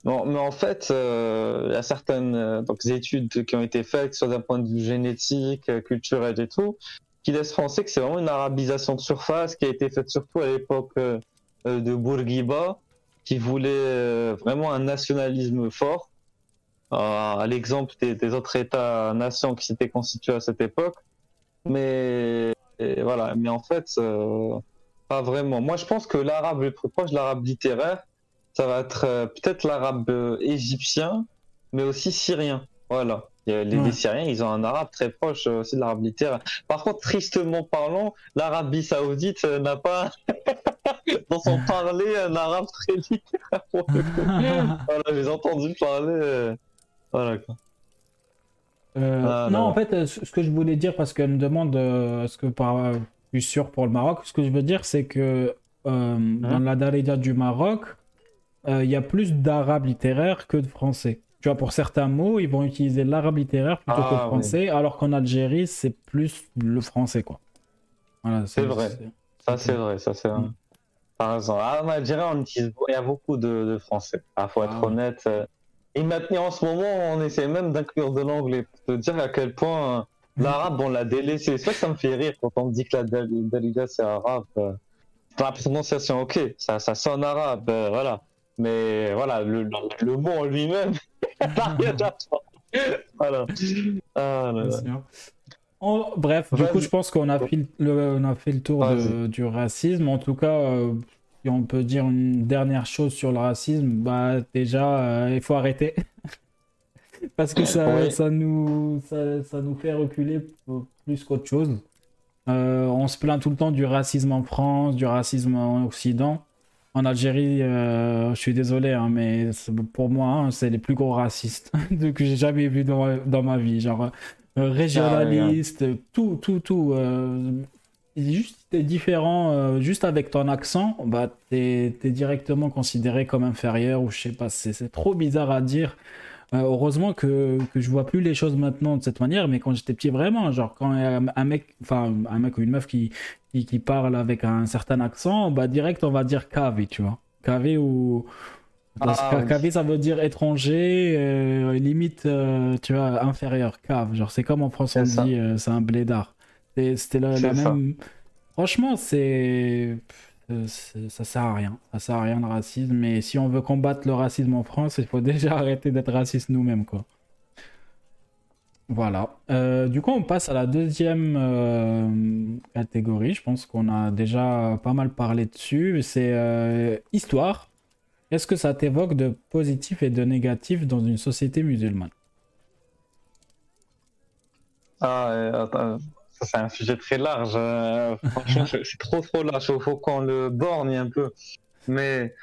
S2: Bon, mais en fait, euh, il y a certaines euh, donc, études qui ont été faites, soit d'un point de vue génétique, euh, culturel et tout, qui laissent penser que c'est vraiment une arabisation de surface qui a été faite surtout à l'époque euh, euh, de Bourguiba, qui voulait euh, vraiment un nationalisme fort, euh, à l'exemple des, des autres États-nations qui s'étaient constitués à cette époque. Mais voilà, mais en fait, euh, pas vraiment. Moi, je pense que l'arabe le plus proche l'arabe littéraire, ça va être euh, peut-être l'arabe euh, égyptien, mais aussi syrien. Voilà. Les,
S1: Ouais.
S2: Syriens, ils ont un arabe très proche aussi de l'arabe littéraire. Par contre, tristement parlant, l'Arabie Saoudite n'a pas dans son parler un arabe très littéraire. Voilà, j'ai entendu parler. Euh, Voilà. quoi.
S1: Euh,
S2: Ah,
S1: non, en fait, euh, ce ce que je voulais dire, parce qu'elle me demande euh, est-ce que par, euh, je suis sûr pour le Maroc, ce que je veux dire, c'est que euh, dans la Darija du Maroc, il y a plus d'arabe littéraire que de français. Tu vois, pour certains mots, ils vont utiliser l'arabe littéraire plutôt que le
S2: Ah, oui.
S1: français, alors qu'en Algérie, c'est plus le français, quoi. Voilà,
S2: C'est vrai. Ça, c'est vrai, ça, c'est vrai.
S1: Mm.
S2: Par exemple, ah, en Algérie, on utilise, il y a beaucoup de, de français. Il faut être honnête. Et maintenant, en ce moment, on essaie même d'inclure de l'anglais pour te dire à quel point euh, l'arabe, on l'a délaissé. C'est vrai que ça me fait rire quand on me dit que la Dal- Dalida, c'est arabe. euh. Dans la prononciation, ok, ça, ça sonne arabe, euh, voilà. Mais voilà, le, le, le mot en lui-même. Voilà. Ah, là,
S1: Bien
S2: là.
S1: sûr. En- bref, du coup, je pense qu'on a, fait le, on a fait le tour de- du racisme. En tout cas, euh, si on peut dire une dernière chose sur le racisme, bah déjà, euh, il faut arrêter. Parce que ça,
S2: Oui.
S1: ça, nous, ça, ça nous fait reculer plus qu'autre chose. Euh, on se plaint tout le temps du racisme en France, du racisme en Occident. En Algérie, euh, je suis désolé, hein, mais pour moi, hein, c'est les plus gros racistes que j'ai jamais vu dans, dans ma vie. Genre, euh, régionaliste, tout, tout, tout. Juste, t'es différent, euh, juste avec ton accent, bah, t'es, t'es directement considéré comme inférieur ou je sais pas, c'est, trop bizarre à dire. Euh, heureusement que, que je vois plus les choses maintenant de cette manière, mais quand j'étais petit, vraiment, genre quand un mec, enfin un mec ou une meuf qui, qui, qui parle avec un certain accent, bah direct on va dire KV, tu vois. KV ou. Parce
S2: Ah,
S1: que. KV ça veut dire étranger, euh, limite, tu vois, inférieur, cave. Genre c'est comme en France on
S2: ça.
S1: dit, c'est un blédard. C'était la, même. Franchement, c'est. euh, c'est- Ça sert à rien. Ça sert à rien le racisme. Mais si on veut combattre le racisme en France, il faut déjà arrêter d'être raciste nous-mêmes, quoi. Voilà. Euh, du coup, on passe à la deuxième euh, catégorie. Je pense qu'on a déjà pas mal parlé dessus. C'est euh, histoire. Qu'est-ce que ça t'évoque de positif et de négatif dans une société musulmane?
S2: Ah, attends, c'est un sujet très large. euh, franchement, c'est trop trop large. Faut, faut qu'on le borne un peu. Mais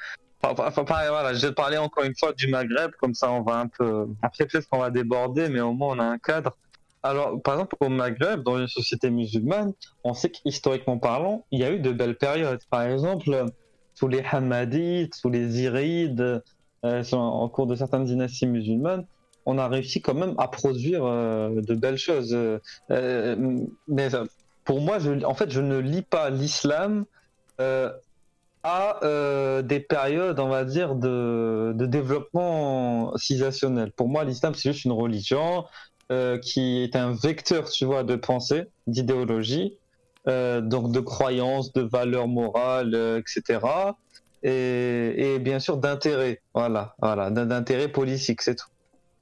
S2: voilà, je vais parler encore une fois du Maghreb, comme ça on va un peu. Après peut-être qu'on va déborder, mais au moins on a un cadre. Alors, par exemple, au Maghreb, dans une société musulmane, on sait qu'historiquement parlant, il y a eu de belles périodes. Par exemple, sous les Hammadites, sous les Irides, euh, en cours de certaines dynasties musulmanes, on a réussi quand même à produire euh, de belles choses. Euh, euh, mais pour moi, en fait, je ne lis pas l'islam à des périodes, on va dire, de, développement civilisationnel. Pour moi, l'islam, c'est juste une religion qui est un vecteur, tu vois, de pensée, d'idéologie, donc de croyances, de valeurs morales, etc. Et, et bien sûr d'intérêt, voilà, voilà, d'intérêt politique, c'est tout.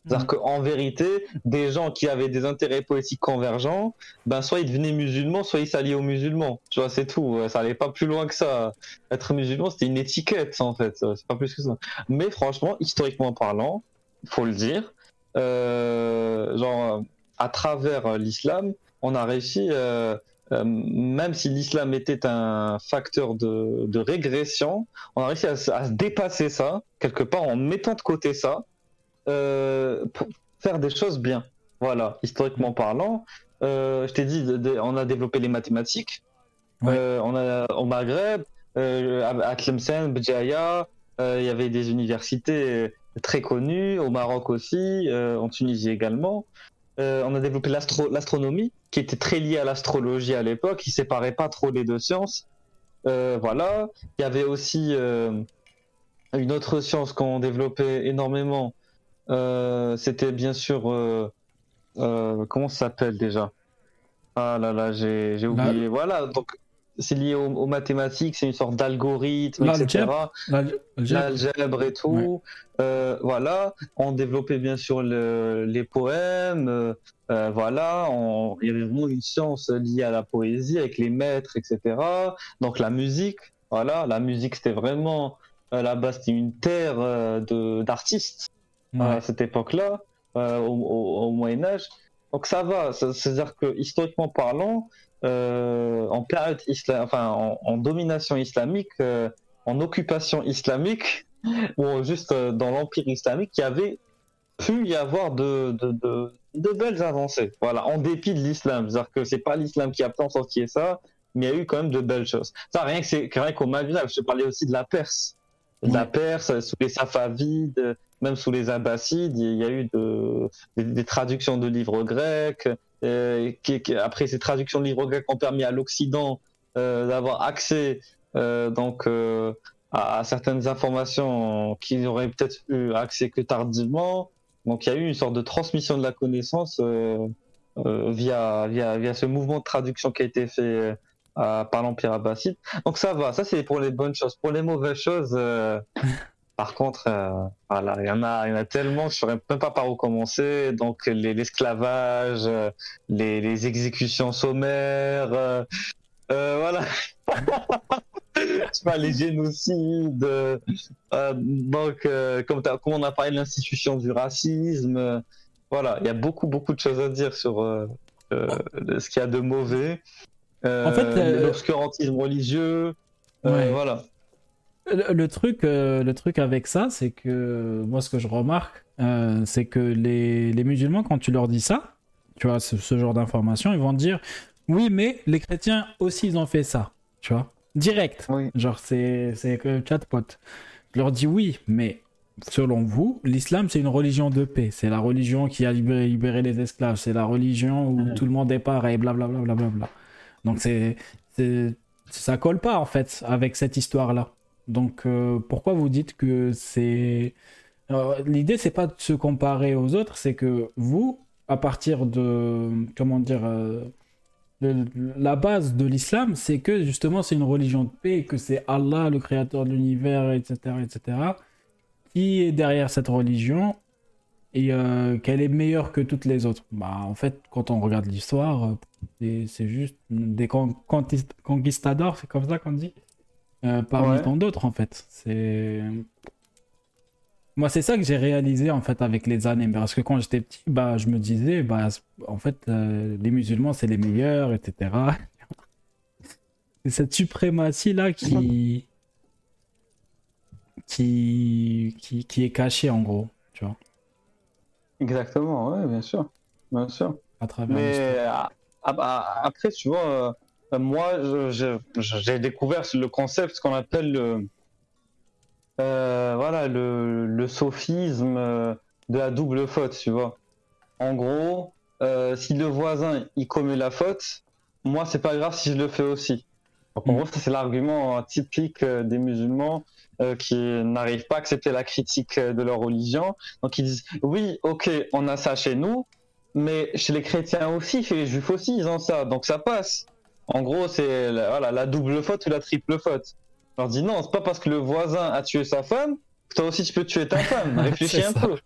S2: C'est-à-dire qu'en vérité, des gens qui avaient des intérêts politiques convergents, ben soit ils devenaient musulmans, soit ils s'alliaient aux musulmans. Tu vois, c'est tout. Ça allait pas plus loin que ça. Être musulman, c'était une étiquette, en fait. C'est pas plus que ça. Mais franchement, historiquement parlant, faut le dire, euh, genre, à travers l'islam, on a réussi, euh, euh, même si l'islam était un facteur de, de régression, on a réussi à, se- à se dépasser ça, quelque part, en mettant de côté ça, pour faire des choses bien. Voilà, historiquement parlant. Euh, je t'ai dit, on a développé les mathématiques. Euh, on a au Maghreb, euh, à Tlemcen, Béjaïa, euh, il y avait des universités très connues, au Maroc aussi, euh, en Tunisie également. Euh, on a développé l'astro- l'astronomie, qui était très liée à l'astrologie à l'époque, qui séparait pas trop les deux sciences. Euh, voilà. Il y avait aussi euh, une autre science qu'on développait énormément. Euh, C'était bien sûr euh, euh, comment ça s'appelle déjà? Ah là là, j'ai
S1: La-
S2: oublié. Voilà, donc c'est lié aux, aux mathématiques, c'est une sorte d'algorithme, etc.
S1: L'algèbre. L'al- l'algèbre.
S2: L'algèbre et tout. Euh, voilà, on développait bien sûr le- les poèmes. euh, voilà, on- il y avait vraiment une science liée à la poésie avec les maîtres, etc. Donc la musique, voilà, la musique c'était vraiment euh, là-bas c'était une terre de d'artistes
S1: Ouais.
S2: à cette époque-là, euh, au, au- au Moyen Âge. Donc ça va, c'est-à-dire que historiquement parlant, euh, en période islam, enfin en, en domination islamique, euh, en occupation islamique, ou juste dans l'empire islamique, il y avait pu y avoir de, de, de, de belles avancées. Voilà, en dépit de l'islam, c'est-à-dire que c'est pas l'islam qui a y ait ça, mais il y a eu quand même de belles choses. Ça, rien que c'est rien qu'au Maghreb, je parlais aussi de la Perse. De la. Perse, sous les Safavides, même sous les Abbassides, il y a eu de, des, traductions de livres grecs. euh, qui, qui- après, ces traductions de livres grecs ont permis à l'Occident euh, d'avoir accès euh, donc euh, à, certaines informations qu'ils auraient peut-être eu accès que tardivement. Donc, il y a eu une sorte de transmission de la connaissance euh, euh, via, via, via ce mouvement de traduction qui a été fait euh, par l'Empire abbasside. Donc, ça va. Ça, c'est pour les bonnes choses. Pour les mauvaises choses, euh, par contre, euh, voilà, il y en a, il y en a tellement que je ne saurais même pas par où commencer. Donc, les- l'esclavage, euh, les, les exécutions sommaires, euh, euh, voilà. Pas, les génocides. euh, euh, donc, euh, comme, comme on a parlé de l'institution du racisme, voilà, il y a beaucoup, beaucoup de choses à dire sur euh, euh, ce qu'il y a de mauvais. Euh,
S1: En fait,
S2: l'obscurantisme religieux,
S1: Ouais.
S2: voilà.
S1: Le, le truc, euh, le truc avec ça, c'est que moi, ce que je remarque, euh, c'est que les, les musulmans, quand tu leur dis ça, tu vois, ce, ce genre d'informations, ils vont dire oui, mais les chrétiens aussi, ils ont fait ça, tu vois, direct.
S2: Oui.
S1: Genre, c'est que chatbot. Je leur dis oui, mais selon vous, l'islam, c'est une religion de paix. C'est la religion qui a libéré, libéré les esclaves. C'est la religion où tout le monde est pareil, blablabla. Bla, bla, bla, bla. Donc, c'est- ça colle pas, en fait, avec cette histoire-là. Donc, euh, pourquoi vous dites que c'est. L'idée, c'est pas de se comparer aux autres, c'est que vous, à partir de. Comment dire. euh, le- la base de l'islam, c'est que justement, c'est une religion de paix, que c'est Allah, le créateur de l'univers, etc., etc., qui est derrière cette religion. et euh, qu'elle est meilleure que toutes les autres. Bah, en fait, quand on regarde l'histoire, c'est- juste des con- conquist- conquistadors, c'est comme ça qu'on dit, euh, parmi
S2: Ouais.
S1: tant d'autres, en fait. C'est. Moi, c'est ça que j'ai réalisé, en fait, avec les années. Parce que quand j'étais petit, bah, je me disais, bah, en fait, euh, les musulmans, c'est les meilleurs, etc. C'est cette suprématie-là qui... qui... qui... qui est cachée, en gros, tu vois,
S2: Exactement, ouais, bien sûr. Bien sûr.
S1: à travers l'histoire.
S2: Mais ah, ah, après, tu vois, euh, moi, j'ai découvert le concept, ce qu'on appelle le, euh, voilà, le, le sophisme euh, de la double faute, tu vois. En gros, euh, si le voisin il commet la faute, moi, c'est pas grave si je le fais aussi. Donc, en
S1: Mm.
S2: gros, ça, c'est l'argument typique des musulmans euh, qui n'arrivent pas à accepter la critique de leur religion. Donc, ils disent oui, ok, on a ça chez nous, mais chez les chrétiens aussi, chez les juifs aussi, ils ont ça, donc ça passe. En gros, c'est la, voilà, la double faute ou la triple faute. Je leur dis non, c'est pas parce que le voisin a tué sa femme que toi aussi tu peux tuer ta femme. Réfléchis un
S1: ça.
S2: peu.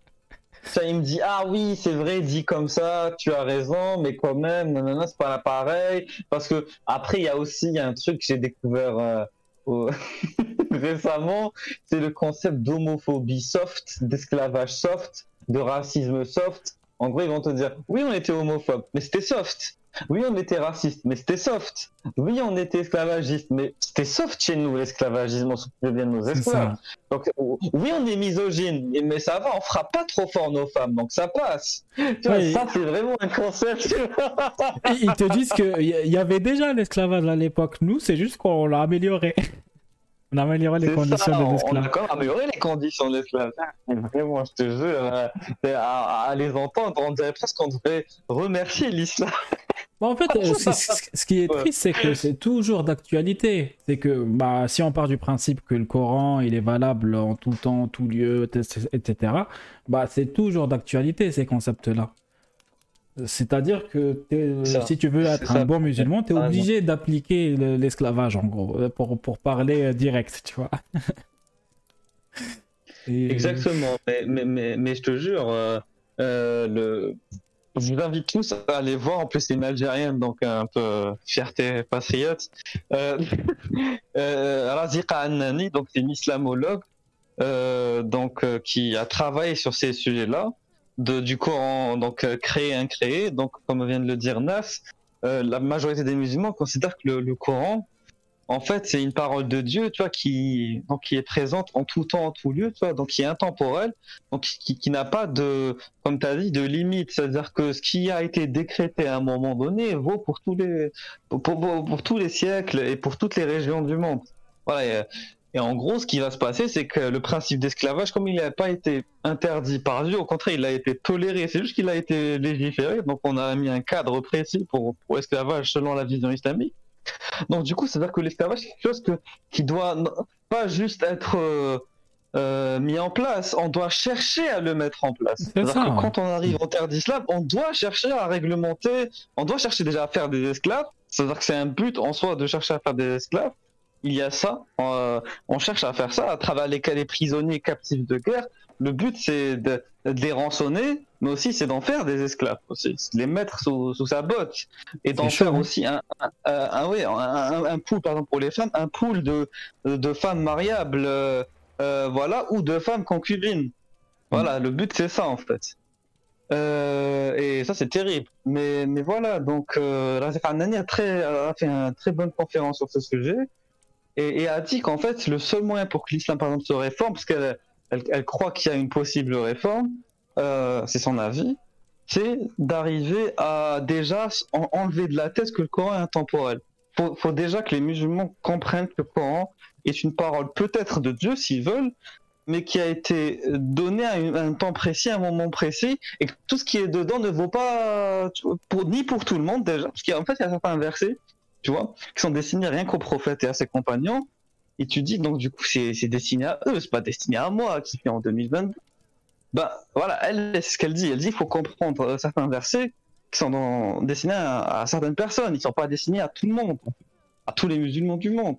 S2: Ça, il me dit ah oui, c'est vrai, dit comme ça, tu as raison, mais quand même, non, non, non, c'est pas pareil. Parce que après, il y a aussi y a un truc que j'ai découvert euh, au- récemment, c'est le concept d'homophobie soft, d'esclavage soft, de racisme soft. En gros, ils vont te dire, oui, on était homophobe, mais c'était soft. Oui, on était raciste, mais c'était soft. Oui, on était esclavagiste, mais c'était soft chez nous, l'esclavagisme, on bien de nos esclaves. Donc, oui, on est misogyne, mais ça va, on frappe pas trop fort nos femmes, donc ça passe. Tu vois, ça, c'est vraiment un concept.
S1: Ils te disent qu'il y, y avait déjà l'esclavage à l'époque. Nous, c'est juste qu'on l'a amélioré. On a amélioré les conditions
S2: ça,
S1: de
S2: on- On a
S1: l'esclavage.
S2: quand même amélioré les conditions de l'esclavage. Vraiment, je te jure, euh, à, à les entendre, on dirait presque qu'on devrait remercier l'islam.
S1: Bon, en fait, euh, ce, qui est triste, c'est que c'est toujours d'actualité. C'est que bah, si on part du principe que le Coran il est valable en tout temps, tout lieu, etc., bah, c'est toujours d'actualité ces concepts-là. C'est-à-dire que
S2: Ça.
S1: si tu veux être un bon musulman, tu es
S2: Ah,
S1: obligé d'appliquer le- l'esclavage, en gros, pour, pour parler euh, direct, tu vois. Et-
S2: Exactement, mais, mais, mais, mais je te jure, euh, euh, le... je vous invite tous à aller voir. En plus, c'est une Algérienne, donc un peu fierté patriote. Euh, Razika Annani, donc c'est une islamologue donc, qui a travaillé sur ces sujets-là, de, du Coran, donc euh, créé, incréé. Donc, comme vient de le dire Nas, euh, la majorité des musulmans considèrent que le, le Coran, en fait, c'est une parole de Dieu, tu vois, qui, donc, qui est présente en tout temps, en tout lieu, tu vois, donc qui est intemporelle, donc qui, qui n'a pas de, comme tu as dit, de limite. C'est-à-dire que ce qui a été décrété à un moment donné vaut pour tous les, pour- pour tous les siècles et pour toutes les régions du monde. Voilà. Et, en gros, ce qui va se passer, c'est que le principe d'esclavage, comme il n'a pas été interdit par Dieu, au contraire, il a été toléré. C'est juste qu'il a été légiféré. Donc, on a mis un cadre précis pour, pour l'esclavage selon la vision islamique. Donc du coup, c'est-à-dire que l'esclavage, c'est quelque chose que, qui doit pas juste être euh, euh, mis en place, on doit chercher à le mettre en place. C'est-à-dire que
S1: ouais.
S2: quand on arrive en terre d'islam, on doit chercher à réglementer, on doit chercher déjà à faire des esclaves, c'est-à-dire que c'est un but en soi de chercher à faire des esclaves. Il y a ça, euh, on cherche à faire ça à travers les, les prisonniers captifs de guerre. Le but, c'est de, de les rançonner, mais aussi c'est d'en faire des esclaves, aussi, de les mettre sous, sous sa botte et d'en faire
S1: hein.
S2: aussi un, un, un- un- un, pool, par exemple pour les femmes, un pool de, de femmes mariables, euh, euh, voilà, ou de femmes concubines. Voilà, le but c'est ça en fait. Euh, et ça c'est terrible. Mais, mais voilà, donc euh, Anani a, très, a fait une très bonne conférence sur ce sujet et, a dit qu'en fait le seul moyen pour que l'islam par exemple se réforme, parce qu'elle elle, croit qu'il y a une possible réforme, euh, c'est son avis, c'est d'arriver à déjà en- enlever de la tête que le Coran est intemporel. Faut, faut déjà que les musulmans comprennent que le Coran est une parole peut-être de Dieu s'ils veulent, mais qui a été donnée à, un temps précis, à un moment précis, et que tout ce qui est dedans ne vaut pas ni pour tout le monde déjà, parce qu'en fait il y a certains versets, tu vois, qui sont destinés rien qu'au prophète et à ses compagnons, et tu dis donc du coup c'est destiné à eux, c'est pas destiné à moi qui suis en 2022. Ben voilà, elle, c'est ce qu'elle dit. Elle dit qu'il faut comprendre euh, certains versets qui sont destinés à, certaines personnes. Ils sont pas destinés à tout le monde, à tous les musulmans du monde.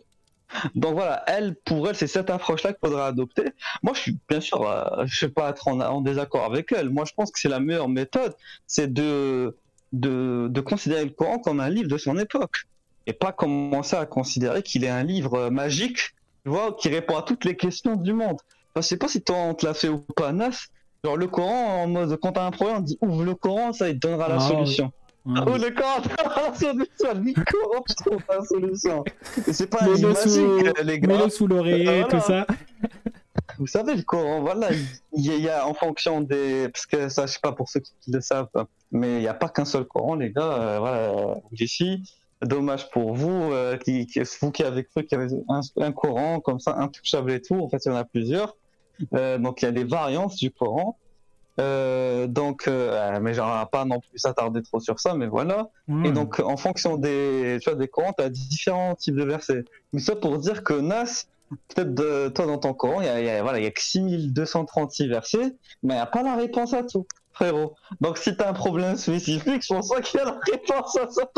S2: Donc voilà, elle, pour elle, c'est cette approche-là qu'il faudra adopter. Moi, je suis bien sûr, euh, je ne vais pas être en, désaccord avec elle. Moi, je pense que c'est la meilleure méthode, c'est de, de, considérer le Coran comme un livre de son époque. Et pas commencer à considérer qu'il est un livre magique, tu vois, qui répond à toutes les questions du monde. Enfin, je sais pas si toi, on te l'a fait ou pas, Nas. Genre, le Coran, en mode, quand t'as un problème, on dit ouvre le Coran, ça, il te donnera la ah, solution. Ah, oh, le Coran, la solution, le Coran, je trouve la solution. C'est pas un livre magique, les gars.
S1: Mets-le sous l'oreiller, tout ça.
S2: Vous savez, le Coran, voilà, il y, a en fonction des. Parce que ça, je sais pas pour ceux qui le savent, mais il n'y a pas qu'un seul Coran, les gars. Euh, voilà, ici, dommage pour vous, euh, qui, vous qui avez cru qu'il y avait un, Coran comme ça, intouchable et tout. En fait, il y en a plusieurs. Euh, donc, il y a des variantes du Coran. donc, mais j'en ai pas non plus s'attarder trop sur ça, mais voilà. Et donc, en fonction des, tu vois, des Corans, tu as différents types de versets. Mais ça pour dire que Nas, peut-être toi dans ton Coran, il y a, voilà, il y a que 6236 versets, mais il n'y a pas la réponse à tout, frérot. Donc si tu as un problème spécifique, je pense pas qu'il y a la réponse à ça.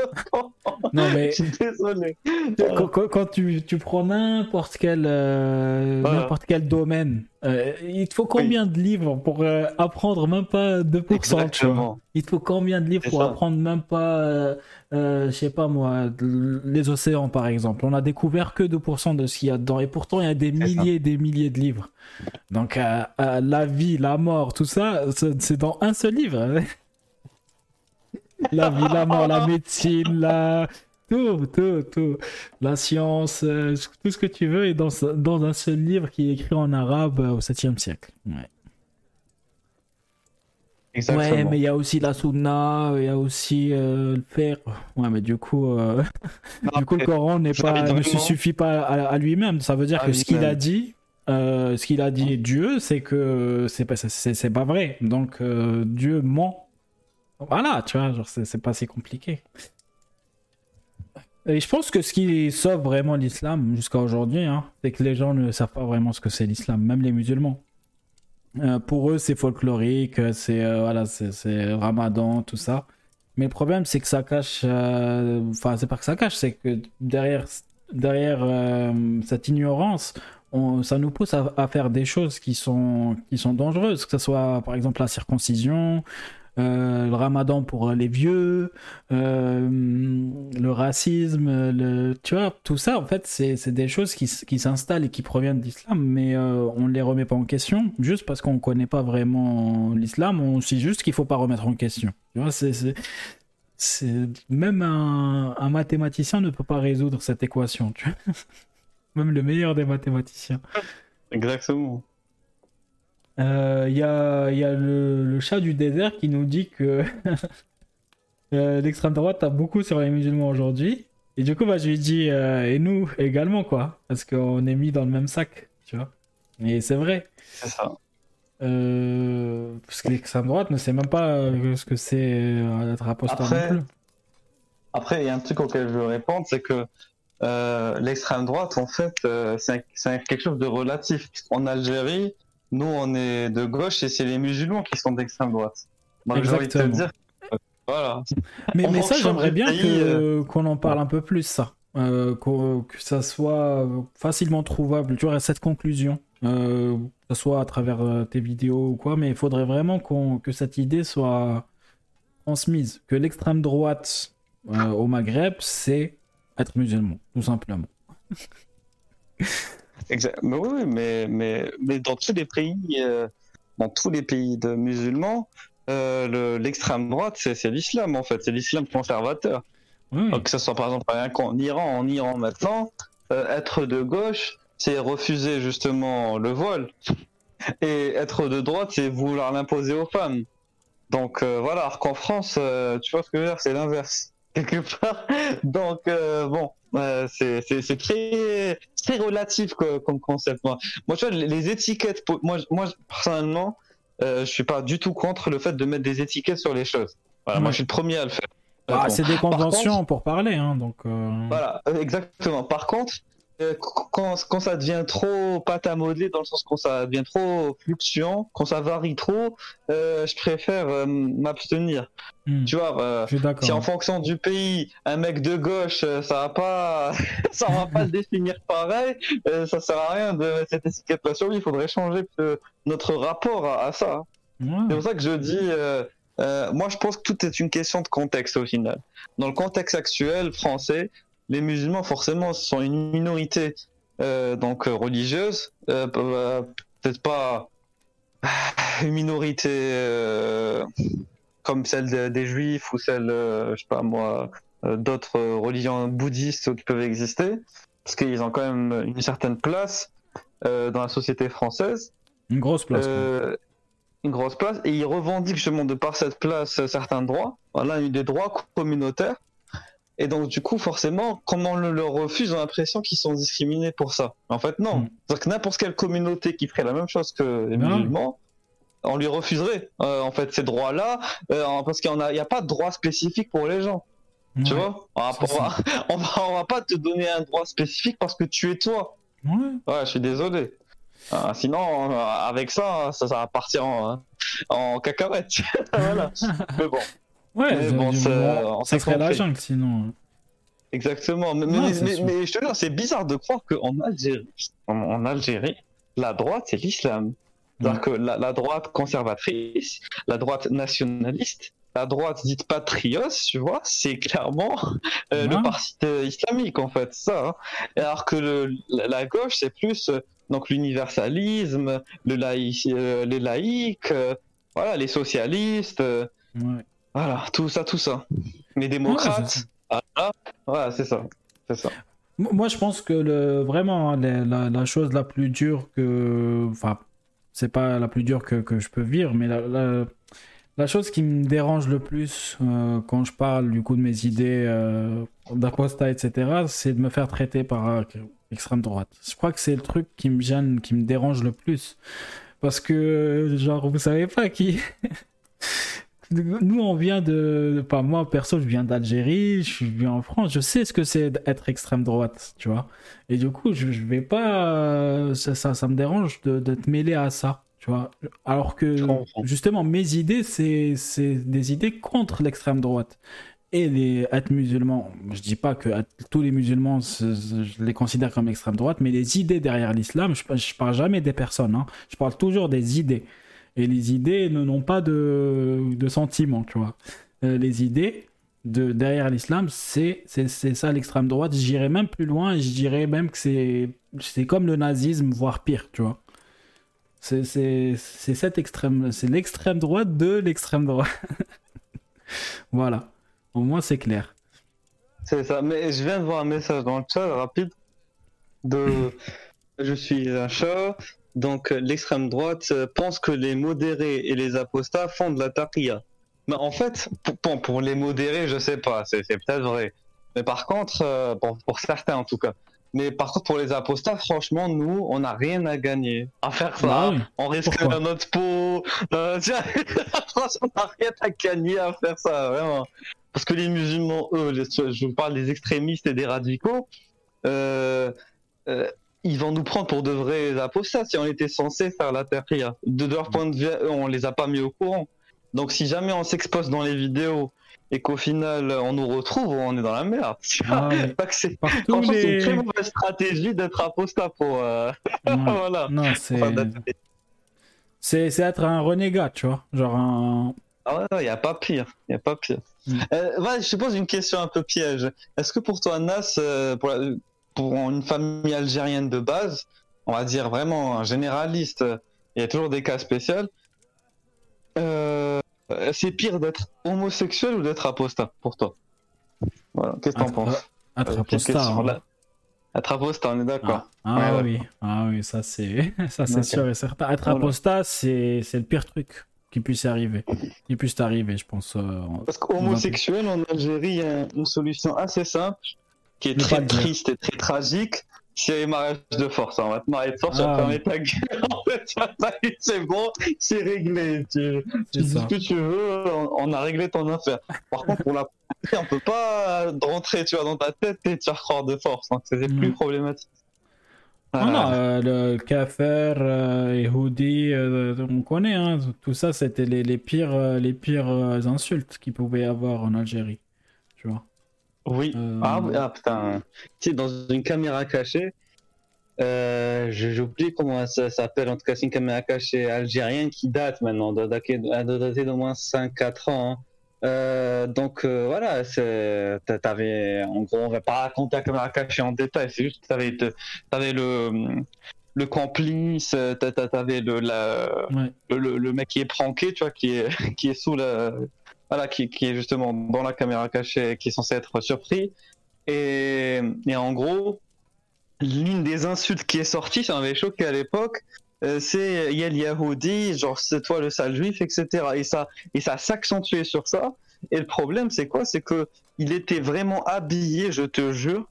S1: Non mais, je suis désolé. Quand, tu, tu, prends n'importe quel, euh, n'importe quel domaine, euh, il te faut combien de livres pour euh, apprendre même pas 2% tu vois Il te faut combien de livres pour apprendre même pas, je sais pas moi, les océans par exemple On a découvert que 2% de ce qu'il y a dedans et pourtant il y a des milliers et des milliers de livres. Donc la vie, la mort, tout ça, c'est dans un seul livre. la vie, la mort, la médecine, la tout, tout, tout. La science, euh, tout ce que tu veux est dans, dans un seul livre qui est écrit en arabe euh, au 7e siècle. Ouais. Exactement. Ouais, mais il y a aussi la sunna, il y a aussi euh, le fer. Ouais, mais du coup, du coup le Coran n'est pas, ne se suffit pas à, lui-même. Ça veut dire que ce qu'il a dit, ce qu'il a dit Dieu, c'est que c'est pas, c'est, pas vrai. Donc Dieu ment. Voilà, tu vois, c'est pas si compliqué. Et je pense que ce qui sauve vraiment l'islam jusqu'à aujourd'hui, hein, c'est que les gens ne savent pas vraiment ce que c'est l'islam, même les musulmans. Euh, pour eux, c'est folklorique, c'est euh, voilà, c'est Ramadan, tout ça. Mais le problème, c'est que ça cache. Euh, enfin, c'est pas que ça cache, c'est que derrière, derrière cette ignorance, ça nous pousse à, faire des choses qui sont, qui sont dangereuses, que ce soit par exemple la circoncision, euh, le ramadan pour les vieux, euh, le racisme, tu vois, tout ça, en fait, c'est des choses qui, qui s'installent et qui proviennent d'islam, mais euh, on ne les remet pas en question, juste parce qu'on ne connaît pas vraiment l'islam, on sait juste qu'il ne faut pas remettre en question. Tu vois, c'est même un, un, mathématicien ne peut pas résoudre cette équation, tu vois. Même le meilleur des mathématiciens.
S2: Exactement.
S1: Il euh, y a, y a le, chat du désert qui nous dit que euh, l'extrême droite a beaucoup sur les musulmans aujourd'hui. Et du coup, bah, je lui dis, euh, et nous également, quoi. Parce qu'on est mis dans le même sac, tu vois. Et c'est vrai.
S2: C'est ça.
S1: parce que l'extrême droite ne sait même pas ce que c'est être apostat
S2: après, Après, il y a un truc auquel je veux répondre, c'est que l'extrême droite, en fait, c'est quelque chose de relatif. En Algérie, nous, on est de gauche et c'est les musulmans qui sont d'extrême droite.
S1: Moi, j'ai envie de te dire. Voilà. Mais, mais ça, j'aimerais bien euh, qu'on en parle un peu plus, ça. Euh, que, ça soit facilement trouvable. Tu vois, cette conclusion. Euh, que ce soit à travers tes vidéos ou quoi, mais il faudrait vraiment que cette idée soit transmise. Que l'extrême droite au Maghreb, c'est être musulman, tout simplement.
S2: Mais oui, mais, mais, mais dans tous les pays, euh, dans tous les pays de musulmans, euh, l'extrême droite, c'est l'islam en fait, c'est l'islam conservateur. que ce soit par exemple en Iran, en Iran maintenant, euh, être de gauche, c'est refuser justement le voile. Et être de droite, c'est vouloir l'imposer aux femmes. Donc voilà, alors qu'en France, tu vois ce que je veux dire, c'est l'inverse quelque part. Donc bon, c'est très, très relatif comme concept. Moi, moi tu vois, les étiquettes, moi, moi personnellement, euh, je suis pas du tout contre le fait de mettre des étiquettes sur les choses. Voilà, Moi, je suis le premier à le faire.
S1: Ah, c'est des conventions pour parler, hein, donc. Euh...
S2: Voilà, exactement. Par contre, euh, quand, quand ça devient trop pâte à modeler, dans le sens quand ça devient trop fluctuant, quand ça varie trop, euh, je préfère euh, m'abstenir.
S1: Hmm.
S2: Tu vois, euh, si en fonction du pays, un mec de gauche, euh, ça va pas, ça va pas le définir pareil, euh, ça sert à rien de mettre cette étiquette sur lui. Il faudrait changer euh, notre rapport à, à ça. C'est pour ça que je dis, euh, euh, moi je pense que tout est une question de contexte au final. Dans le contexte actuel français, les musulmans forcément sont une minorité euh, donc euh, religieuse, euh, pe- peut-être pas une minorité euh, comme celle de- des juifs ou celle, je sais pas moi, d'autres religions bouddhistes qui peuvent exister, parce qu'ils ont quand même une certaine place dans la société française.
S1: Une grosse place.
S2: une grosse place et ils revendiquent justement de par cette place certains droits, voilà, des droits communautaires. Et donc du coup, forcément, comme on le leur refuse, on a l'impression qu'ils sont discriminés pour ça. En fait, non.
S1: Mm.
S2: C'est-à-dire que n'importe quelle communauté qui ferait la même chose que les
S1: Non.
S2: musulmans, on lui refuserait euh, en fait ces droits-là, euh, parce qu'il n'y a, pas de droit spécifique pour les gens. Tu vois? On va, on, va, on, va, on va pas te donner un droit spécifique parce que tu es toi.
S1: Ouais.
S2: Ouais, je suis désolé. Ah, sinon, euh, avec ça, ça, ça va partir en, en cacahuète. voilà. Mais bon,
S1: Ouais,
S2: bon, ça-
S1: moment-
S2: on
S1: ça
S2: s'est
S1: serait la jungle sinon.
S2: exactement. Mais,
S1: Non,
S2: mais, mais- mais je te jure, c'est bizarre de croire qu'en Algérie, en, en Algérie, la droite, c'est l'islam. C'est-à-dire
S1: Ouais.
S2: que la, la droite conservatrice, la droite nationaliste, la droite dite patriote, tu vois, c'est clairement euh, le parti islamique, en fait, ça. hein. Alors que le, la, la gauche, c'est plus euh, donc l'universalisme, le laïc, euh, les laïcs, voilà, les socialistes,
S1: Ouais.
S2: Voilà, tout ça, tout ça. Les démocrates,
S1: c'est-
S2: voilà, voilà, c'est ça, c'est ça.
S1: Mo- Moi, je pense que le, vraiment, hein, la, la- la chose la plus dure que. Enfin, c'est pas la plus dure que, que je peux vivre, mais la, la, la chose qui me dérange le plus euh, quand je parle du coup de mes idées euh, d'apostat, etc., c'est de me faire traiter par euh, extrême droite. Je crois que c'est le truc qui me gêne, qui me dérange le plus. Parce que, genre, vous savez pas qui. Nous, on vient de. Enfin, moi, perso, je viens d'Algérie, je suis en France, je sais ce que c'est d'être extrême droite, tu vois. Et du coup, je, je vais pas. euh, Ça, ça, ça me dérange te mêler à ça, tu vois. Alors que, justement, mes idées, c'est c'est des idées contre l'extrême droite. Et les être musulmans, je dis pas que être- tous les musulmans, je les considère comme extrême droite, mais les idées derrière l'islam, je, je parle jamais des personnes, hein. je parle toujours des idées. Et les idées ne- n'ont pas de, de sentiments, tu vois. Euh, les idées de, derrière l'islam, c'est ça l'extrême droite. J'irais même plus loin et je dirais même que c'est comme le nazisme, voire pire, tu vois. C'est c'est- c'est cette extrême, c'est l'extrême droite de l'extrême droite. voilà. Au moins, c'est clair.
S2: C'est ça. Mais je viens de voir un message dans le chat rapide de je suis un chat. Donc euh, l'extrême droite euh, pense que les modérés et les apostats font de la taqiyya. Mais en fait, pour, les modérés, je sais pas, c'est peut-être vrai. Mais par contre, euh, pour, pour certains en tout cas. Mais par contre, pour les apostats, franchement, nous, on n'a rien à gagner à faire ça.
S1: Bah oui.
S2: On risque
S1: Pourquoi
S2: notre peau. Euh, tiens, franchement, on n'a rien à gagner à faire ça, vraiment. Parce que les musulmans, eux, les- je vous parle des extrémistes et des radicaux, euh, ils vont nous prendre pour de vrais apostats si on était censé faire la taqiyya. De leur point de vue, eux, on les a pas mis au courant. Donc si jamais on s'expose dans les vidéos et qu'au final on nous retrouve, on est dans la merde.
S1: Ah
S2: c'est- c'est une
S1: les.
S2: très mauvaise stratégie d'être apostat pour. euh,
S1: Ouais.
S2: voilà.
S1: Non, c'est
S2: Enfin,
S1: c'est c'est être un renégat, tu vois. Genre un.
S2: Ah ouais, il n'y a pas pire. Il a pas pire.
S1: Mm.
S2: Euh, ouais, je te pose une question un peu piège. Est-ce que pour toi, Nas, euh, pour, la- pour une famille algérienne de base, on va dire vraiment un généraliste, euh, il y a toujours des cas spéciaux, euh, c'est pire d'être homosexuel ou d'être apostat pour toi Voilà, qu'est-ce que t'en penses?
S1: Être
S2: Euh,
S1: apostat.
S2: question,
S1: hein.
S2: Être apostat, on est d'accord.
S1: Ah, ah
S2: Ouais,
S1: oui, ah oui, ça c'est ça c'est sûr et certain. Être apostat, c'est c'est le pire truc qui puisse arriver, qui puisse t'arriver, je pense. euh, en-
S2: Parce qu'homosexuel en Algérie, il y a une solution assez simple, qui est très triste et très tragique. C'est mariage de force. On va te marier de force, tu vas
S1: Ah.
S2: fermer ta gueule. En fait, te- c'est bon, c'est réglé. Tu, dis
S1: ça.
S2: ce que tu veux, on, on a réglé ton affaire. Par contre, pour la on peut pas rentrer tu vois, dans ta tête et te faire croire de force. Donc c'est
S1: Mm.
S2: plus problématique.
S1: Non, non, euh, le Kafir euh, et Houdi, euh, on connaît, hein, tout ça, c'était les, les pires, euh, les pires insultes qu'il pouvait y avoir en Algérie. Tu vois.
S2: Oui.
S1: Euh,
S2: Ah, ah, putain. Tu sais, dans une caméra cachée, euh, oublié comment ça s'appelle. En tout cas, c'est une caméra cachée algérienne qui date maintenant, doit dater, elle doit dater d'au moins 5-4 ans. hein. Euh, donc euh, voilà, t'avais, en gros, on va pas raconter la caméra cachée en détail, c'est juste que t'avais, t'avais le, le complice, t'a- t'a- t'avais le, la,
S1: Ouais.
S2: le, le- le mec qui est pranké, tu vois, qui est, qui est sous la, voilà, qui, qui est justement dans la caméra cachée, qui est censé être surpris. Et, et en gros, l'une des insultes qui est sortie, ça m'avait choqué à l'époque, euh, c'est Yel Yahoudi, genre c'est toi le sale juif, etc. Et ça, et ça s'accentuait sur ça. Et le problème, c'est quoi? C'est que il était vraiment habillé, je te jure,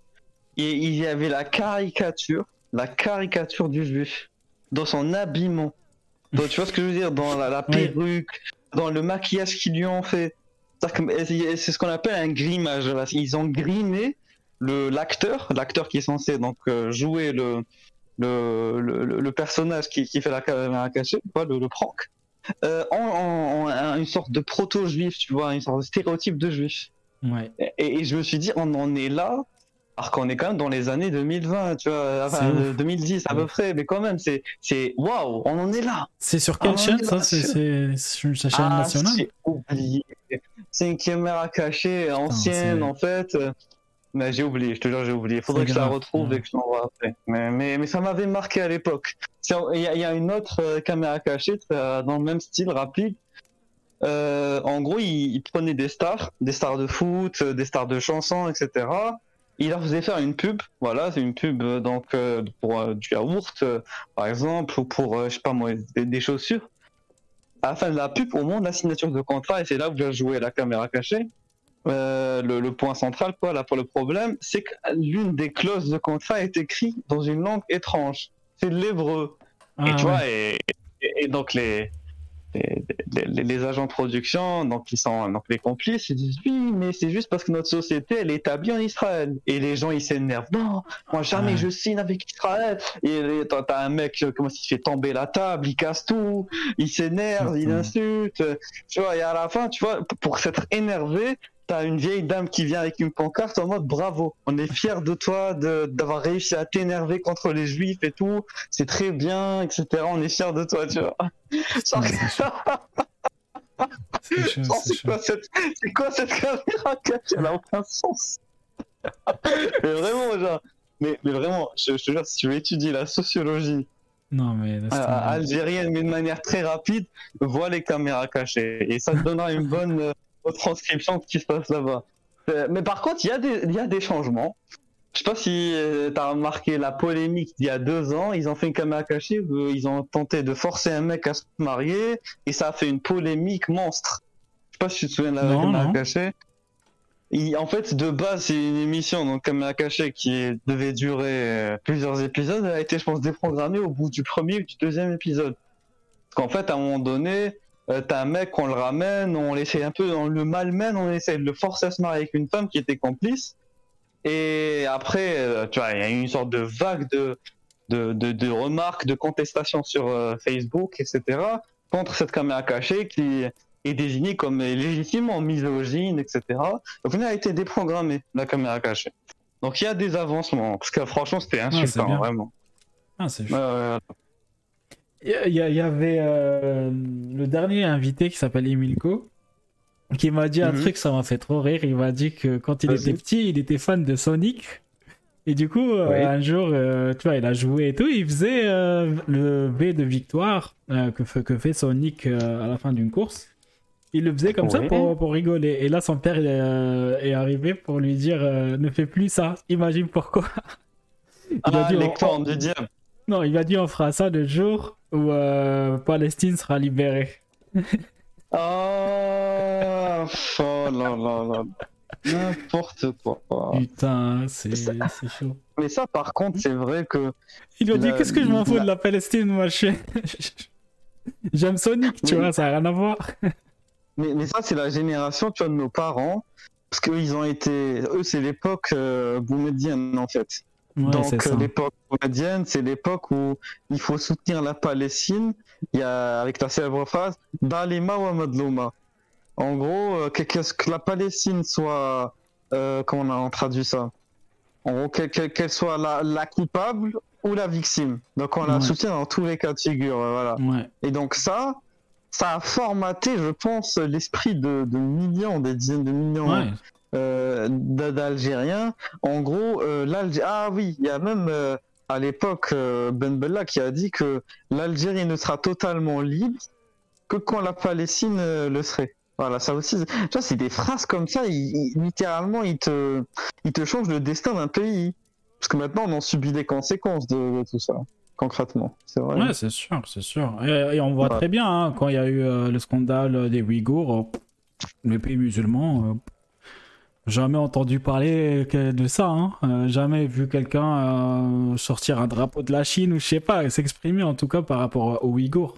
S2: et il y avait la caricature, la caricature du juif dans son habillement. Donc, tu vois ce que je veux dire? Dans la, la
S1: Oui.
S2: Dans le maquillage qu'ils lui ont fait. C'est ce qu'on appelle un grimage. Ils ont grimé l'acteur, l'acteur qui est censé donc euh, jouer le le, le, le- le personnage qui, qui fait la caméra cachée, quoi, le, le prank, euh, en, en- en une sorte de proto-juif, tu vois, une sorte de stéréotype de juif.
S1: Ouais.
S2: Et, et je me suis dit, on en est là, alors qu'on est quand même dans les années 2020, tu vois, enfin,
S1: C'est ouf.
S2: euh, 2010 à peu près, mais quand même, c'est, c'est, waouh, on en est là.
S1: C'est sur quelle
S2: Ah,
S1: chaîne ça? C'est c'est une chaîne
S2: Ah,
S1: nationale?
S2: j'ai oublié. C'est une caméra cachée, ancienne, en fait. Mais j'ai oublié, je te jure, j'ai oublié. Faudrait que je la retrouve
S1: ouais.
S2: et que je l'envoie après. Mais, mais, mais ça m'avait marqué à l'époque. Il y, a- il y a une autre euh, caméra cachée euh, dans le même style, rapide. Euh, en gros, il, il prenait des stars, des stars de foot, euh, des stars de chansons, etc. Il leur faisait faire une pub. Voilà, c'est une pub euh, donc euh, pour euh, du yaourt, euh, par exemple, ou pour, je sais pas moi, des, des chaussures. À la fin de la pub, au moment de la signature de contrat, et c'est là où vient jouer la caméra cachée, le, le point central, quoi, là, pour le problème, c'est que l'une des clauses de contrat est écrite dans une langue étrange. C'est l'hébreu.
S1: Ah,
S2: et tu
S1: ouais.
S2: vois, et, et- et donc les, les, les- les agents de production, donc ils sont donc les complices, ils disent oui, mais c'est juste parce que notre société elle est établie en Israël. Et les gens ils s'énervent. Non, moi jamais
S1: Ouais.
S2: je signe avec Israël. Et t'as un mec euh, comment il fait tomber la table, il casse tout, il s'énerve, il insulte. Tu vois, et à la fin, tu vois, pour s'être énervé. T'as une vieille dame qui vient avec une pancarte en mode bravo, on est fiers de toi de- d'avoir réussi à t'énerver contre les juifs et tout, c'est très bien, etc. On est fiers de toi, tu vois.
S1: C'est
S2: quoi cette, c'est quoi cette caméra cachée Elle a aucun sens? mais vraiment, genre, mais, mais vraiment, je, je te jure, si tu veux étudier la sociologie
S1: Non, mais laisse
S2: euh, algérienne, mais de manière très rapide, vois les caméras cachées. Et ça te donnera une bonne euh, transcription de ce qui se passe là-bas. Euh, mais par contre, il y, a des- il y a des changements. Je sais pas si tu as remarqué la polémique d'il y a deux ans. Ils ont fait une caméra cachée. où ils ont tenté de forcer un mec à se marier. Et ça a fait une polémique monstre. Je sais pas si tu te souviens de la
S1: Non,
S2: caméra
S1: non.
S2: cachée. Il- en fait, de base, c'est une émission, donc caméra cachée, qui devait durer euh, plusieurs épisodes. Elle a été, je pense, déprogrammée au bout du premier ou du deuxième épisode. Parce qu'en fait, à un moment donné, euh, t'as un mec, on le ramène, on l'essaie un peu, on le malmène, on essaie de le forcer à se marier avec une femme qui était complice. Et après, euh, tu vois, il y a eu une sorte de vague de, de, de, de remarques, de contestations sur euh, Facebook, etc., contre cette caméra cachée qui est désignée comme légitimement misogyne, etc. Au final, elle a été déprogrammée, la caméra cachée. Donc il y a des avancements, parce que franchement, c'était
S1: c'est
S2: insultant, vraiment.
S1: Ah, c'est chaud.
S2: Ouais, ouais, ouais.
S1: Il y, a- avait euh, le dernier invité qui s'appelle Emilko qui m'a dit un
S2: Mhm.
S1: truc, ça m'a fait trop rire. Il m'a dit que quand il
S2: Vas-y.
S1: était petit, il était fan de Sonic. Et du coup, euh, un jour, euh, tu vois, il a joué et tout. Il faisait euh, le V de victoire que, fait, que fait Sonic à la fin d'une course. Il le faisait comme ça pour, pour rigoler. Et là, son père est, est arrivé pour lui dire Ne fais plus ça. Imagine pourquoi. Il a
S2: Ah,
S1: dit,
S2: les
S1: on-
S2: du diable.
S1: non, il m'a dit on fera ça le jour où euh, Palestine sera libérée.
S2: Oh, oh là là là. N'importe quoi.
S1: Putain, c'est chaud.
S2: Mais ça, par contre, c'est vrai que.
S1: Il lui a dit qu'est-ce que je m'en fous
S2: la-
S1: de la Palestine, moi je... J'aime Sonic, tu
S2: Oui.
S1: vois, ça n'a rien à voir.
S2: Mais, mais ça, c'est la génération, tu vois, de nos parents. Parce qu'ils ont été. Eux, c'est l'époque euh, boumedienne, en fait.
S1: Ouais,
S2: Donc euh, l'époque médienne, c'est l'époque où il faut soutenir la Palestine. Il y a avec la célèbre phrase "Dalima wa madlouma". En gros, euh, que, que- que la Palestine soit, euh, comment on a traduit ça? En gros, que- que- qu'elle soit la, la coupable ou la victime. Donc on la
S1: Ouais.
S2: soutient dans tous les cas de figure. Voilà.
S1: Ouais.
S2: Et donc ça, ça a formaté, je pense, l'esprit de, de millions, des dizaines de millions d'Algériens. En gros, euh, l'Algérie. Ah oui, il y a même euh, à l'époque euh, Ben Bella qui a dit que l'Algérie ne sera totalement libre que quand la Palestine euh, le serait. Voilà, ça aussi. Tu vois, c'est des phrases comme ça, littéralement, ils te, ils te changent le destin d'un pays. Parce que maintenant, on en subit les conséquences de, de tout ça, concrètement. C'est vrai.
S1: Ouais, c'est sûr, c'est sûr. Et, et on voit
S2: Ouais.
S1: très bien, hein, quand il y a eu euh, le scandale des Ouïghours, euh, les pays musulmans, euh, jamais entendu parler de ça. Hein. Euh, jamais vu quelqu'un euh, sortir un drapeau de la Chine ou je sais pas, s'exprimer en tout cas par rapport aux Ouïghours,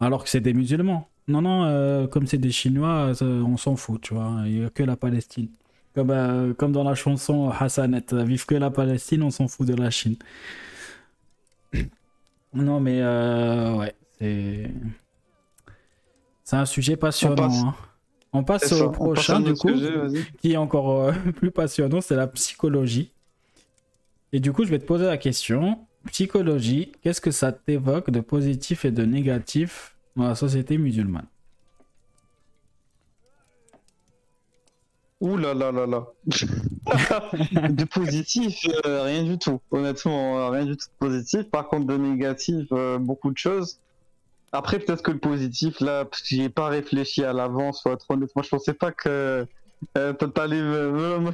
S1: alors que c'est des musulmans. Non, non, euh, comme c'est des Chinois, on s'en fout, tu vois. Il n'y a que la Palestine. Comme, comme dans la chanson Hassanet, vive que la Palestine, on s'en fout de la Chine. Non, mais ouais, c'est. C'est un sujet passionnant.
S2: On passe-
S1: au prochain, du coup, qui est encore euh, plus passionnant, c'est la psychologie. Et du coup, je vais te poser la question. Psychologie, qu'est-ce que ça t'évoque de positif et de négatif dans la société musulmane?
S2: Ouh là là là là. de positif, euh, rien du tout. Honnêtement, euh, rien du tout de positif. Par contre, de négatif, euh, beaucoup de choses. Après, peut-être que le positif, là, parce que j'y ai pas réfléchi à l'avance, faut être honnête. Moi, je pensais pas que euh, t'allais me, me,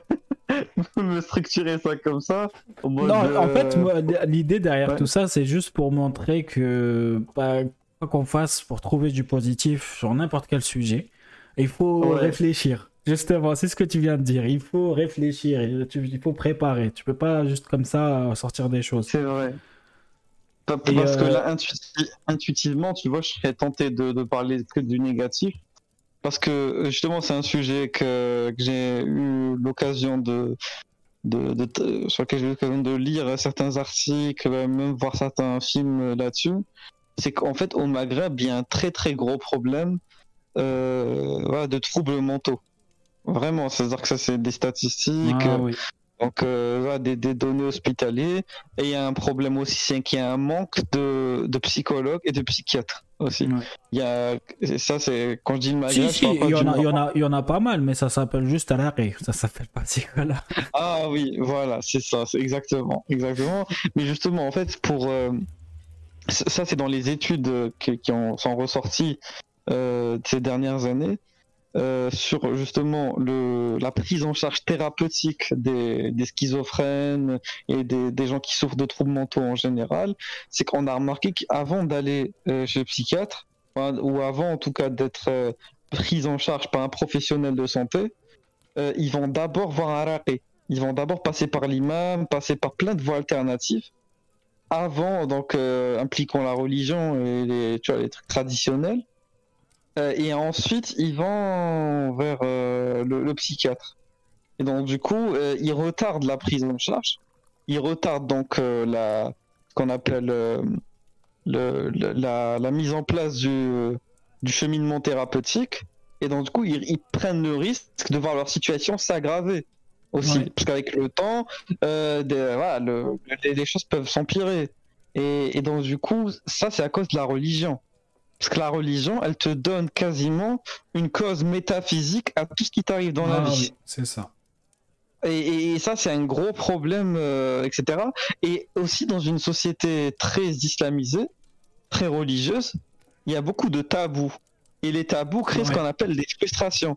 S2: me structurer ça comme ça.
S1: Non, en
S2: euh,
S1: fait, moi, l'idée derrière
S2: ouais.
S1: tout ça, c'est juste pour montrer que bah, quoi qu'on fasse pour trouver du positif sur n'importe quel sujet, il faut
S2: Ouais.
S1: réfléchir. Justement, c'est ce que tu viens de dire. Il faut réfléchir, il faut préparer. Tu peux pas juste comme ça euh, sortir des choses.
S2: C'est vrai. Parce que
S1: euh,
S2: là, intuiti- intuitivement, tu vois, je serais tenté de, de parler que du négatif. Parce que euh, justement, c'est un sujet que, que j'ai eu l'occasion de, de, de, sur lequel j'ai eu l'occasion de lire certains articles, même voir certains films là-dessus. C'est qu'en fait, au Maghreb, il y a un très très gros problème euh, voilà, de troubles mentaux. Vraiment, c'est-à-dire que ça, c'est des statistiques.
S1: Ah oui.
S2: Donc, euh, voilà, des, des données hospitalières. Et il y a un problème aussi, c'est qu'il y a un manque de, de psychologues et de psychiatres aussi.
S1: Ouais.
S2: Il y a, ça, c'est quand je dis le
S1: Si, si,
S2: pas
S1: il y, en a, il, y
S2: Maroc.
S1: en a, il y en a pas mal, mais ça s'appelle juste à l'arrêt. Ça s'appelle pas psychologue.
S2: Ah oui, voilà, c'est ça, c'est exactement, exactement. Mais justement, en fait, pour euh, ça, c'est dans les études euh, qui, qui ont, sont ressorties euh, de ces dernières années. Euh, sur justement la prise en charge thérapeutique des, schizophrènes et des, gens qui souffrent de troubles mentaux en général, c'est qu'on a remarqué qu'avant d'aller euh, chez le psychiatre, ou avant en tout cas d'être euh, pris en charge par un professionnel de santé, euh, ils vont d'abord voir un raqi. Ils vont d'abord passer par l'imam, passer par plein de voies alternatives, avant donc impliquant la religion et les, les trucs traditionnels. Euh, et ensuite, ils vont vers euh, le, le psychiatre. Et donc, du coup, euh, ils retardent la prise en charge. Ils retardent donc euh, la, ce qu'on appelle le, le- la, la mise en place du, du cheminement thérapeutique. Et donc, du coup, ils, ils prennent le risque de voir leur situation s'aggraver aussi.
S1: Ouais.
S2: Parce qu'avec le temps, des- voilà, le- les, les choses peuvent s'empirer. Et, et donc, du coup, ça, c'est à cause de la religion. Parce que la religion, elle te donne quasiment une cause métaphysique à tout ce qui t'arrive dans la
S1: Ah
S2: vie.
S1: c'est ça.
S2: Et, ça, c'est un gros problème, euh, etc. Et aussi dans une société très islamisée, très religieuse, il y a beaucoup de tabous. Et les tabous créent ce qu'on appelle des frustrations.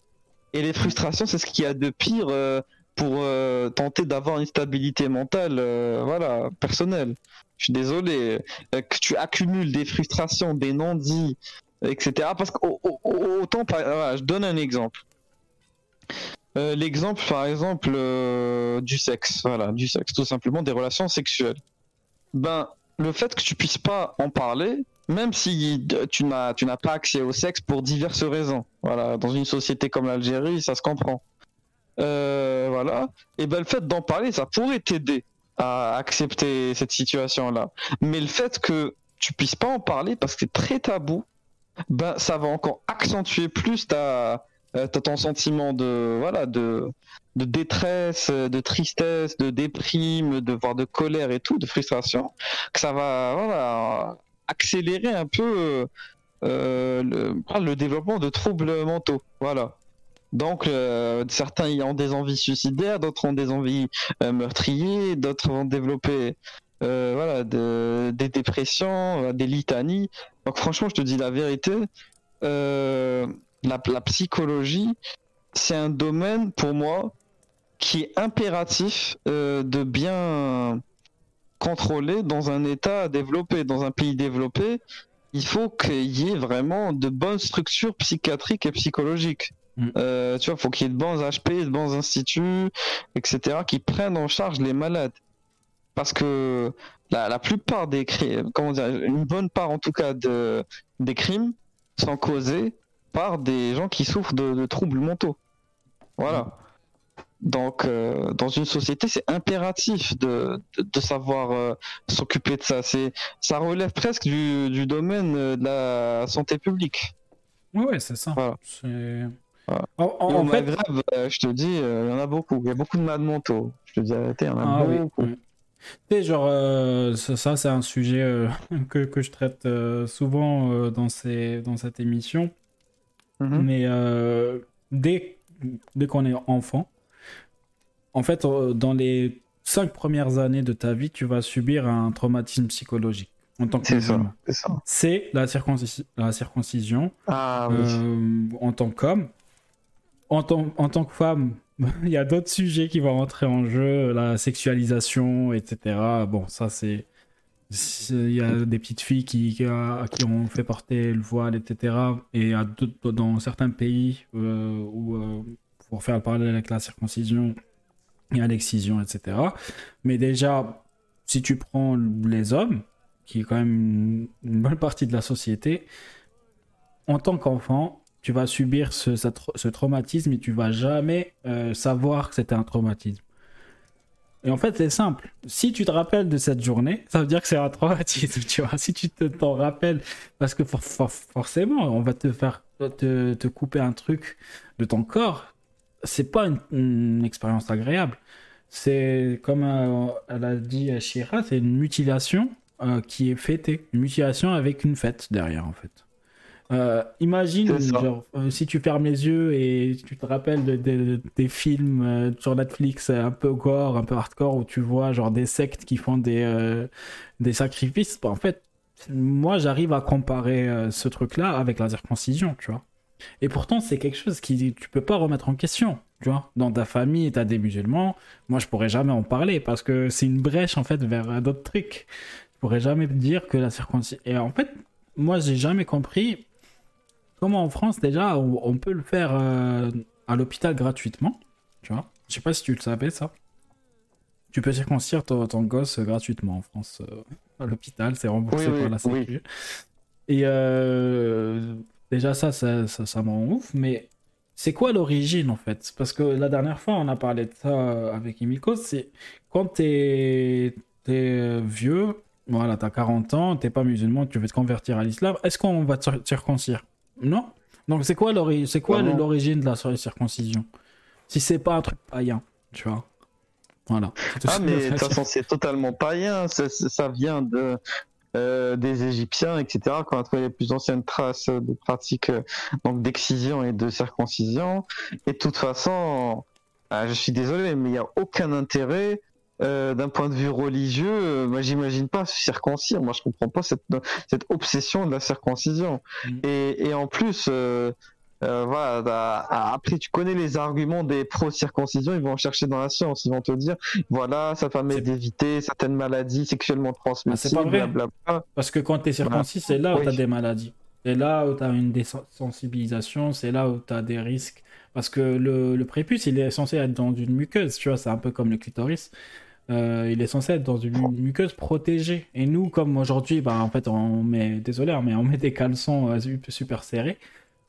S2: Et les frustrations, c'est ce qu'il y a de pire euh, pour euh, tenter d'avoir une stabilité mentale, voilà, personnelle. Je suis désolé euh, que tu accumules des frustrations, des non-dits, etc. Parce qu'autant, voilà, je donne un exemple. Euh, L'exemple, par exemple, euh, du sexe, voilà, du sexe, tout simplement des relations sexuelles. Ben, le fait que tu puisses pas en parler, même si tu n'as, tu n'as pas accès au sexe pour diverses raisons, voilà, dans une société comme l'Algérie, ça se comprend. Voilà, et ben le fait d'en parler, ça pourrait t'aider à accepter cette situation-là. Mais le fait que tu puisses pas en parler parce que c'est très tabou, ben ça va encore accentuer plus ta, euh, ton sentiment de voilà de de détresse, de tristesse, de déprime, de voire de colère et tout, de frustration, que ça va voilà accélérer un peu euh, le, le développement de troubles mentaux. Voilà. Donc euh, certains ont des envies suicidaires, d'autres ont des envies euh, meurtrières, d'autres vont développer euh, voilà de, des dépressions, des litanies. Donc franchement, je te dis la vérité, la, la psychologie, c'est un domaine pour moi qui est impératif de bien contrôler dans un État développé, dans un pays développé. Il faut qu'il y ait vraiment de bonnes structures psychiatriques et psychologiques. Mm. Euh, tu vois, faut qu'il y ait de bons HP, de bons instituts, etc., qui prennent en charge les malades. Parce que la, plupart des crimes, comment dire, une bonne part en tout cas de, des crimes sont causés par des gens qui souffrent de, troubles mentaux. Voilà. Donc, euh, dans une société, c'est impératif de, de, savoir euh, s'occuper de ça. C'est, ça relève presque du, du domaine de la santé publique.
S1: Oui, c'est ça.
S2: En, fait... Euh, je te dis, euh, il y en a beaucoup. Il y a beaucoup de malades mentaux. Je te dis il y en a ah beaucoup.
S1: Tu sais, genre, euh, ça, c'est un sujet que, que, je traite souvent dans, ces, dans cette émission. Mhm. Mais dès, dès qu'on est enfant, en fait, dans les cinq premières années de ta vie, tu vas subir un traumatisme psychologique en tant que C'est la, la, circoncision.
S2: Ah, oui.
S1: en tant qu'homme, en tant, que femme, il y a d'autres sujets qui vont rentrer en jeu, la sexualisation, etc. Bon, ça c'est. Il y a des petites filles qui, qui, ont fait porter le voile, etc. Et dans certains pays euh, où, euh, pour faire le parallèle avec la circoncision, il y a l'excision, etc. Mais déjà, si tu prends les hommes, qui est quand même une bonne partie de la société, en tant qu'enfant, tu vas subir ce, traumatisme et tu vas jamais euh, savoir que c'était un traumatisme. Et en fait, c'est simple. Si tu te rappelles de cette journée, ça veut dire que c'est un traumatisme. Si tu t'en rappelles, parce que forcément, on va te faire te, te, couper un truc de ton corps, c'est pas une, expérience agréable. C'est comme euh, elle a dit à Shira, c'est une mutilation euh, qui est fêtée, une mutilation avec une fête derrière, en fait. Euh, imagine, genre, euh, si tu fermes les yeux et tu te rappelles de, des films euh, sur Netflix un peu gore, un peu hardcore, où tu vois genre des sectes qui font des, des sacrifices, bah, en fait, moi j'arrive à comparer ce truc-là avec la circoncision, tu vois. Et pourtant, c'est quelque chose qui tu peux pas remettre en question, tu vois. Dans ta famille, tu as des musulmans, moi je pourrais jamais en parler parce que c'est une brèche en fait vers d'autres trucs. Je pourrais jamais dire que la circoncision. Et en fait, moi j'ai jamais compris Comment en France, déjà, on, peut le faire euh, à l'hôpital gratuitement. Tu vois Je sais pas si tu le savais, ça. Tu peux circoncire ton, gosse gratuitement en France. Euh, à l'hôpital, c'est remboursé par la Sécu. Et euh, déjà, ça, ça, ça, m'en ouf. Mais c'est quoi l'origine, en fait? Parce que la dernière fois, on a parlé de ça avec Imiko. C'est quand t'es es vieux, voilà, t'as 40 ans, t'es pas musulman, tu veux te convertir à l'islam, est-ce qu'on va te circoncire? Non. Donc c'est quoi l'origine de la circoncision? Si c'est pas un truc païen, tu vois. Voilà.
S2: Ah mais de toute façon c'est totalement païen. Ça, vient de euh, des Égyptiens, etc. Quand on a trouvé les plus anciennes traces de pratiques euh, donc d'excision et de circoncision. Et de toute façon, euh, je suis désolé, mais il n'y a aucun intérêt euh, d'un point de vue religieux, euh, moi j'imagine pas circoncire. Moi je comprends pas cette, cette obsession de la circoncision. Mm. Et, et, en plus, euh, voilà, bah, après tu connais les arguments des pro-circoncision, ils vont en chercher dans la science, ils vont te dire, voilà, ça permet d'éviter certaines maladies sexuellement transmissibles.
S1: Ah, c'est pas vrai. Parce que quand tu es circoncis, c'est là où tu as des maladies. C'est là où tu as une désensibilisation, c'est là où tu as des risques. Parce que le, le, prépuce, il est censé être dans une muqueuse, tu vois, c'est un peu comme le clitoris. Euh, il est censé être dans une muqueuse protégée. Et nous, comme aujourd'hui, bah, en fait, on met, désolé, hein, mais on met des caleçons euh, super serrés.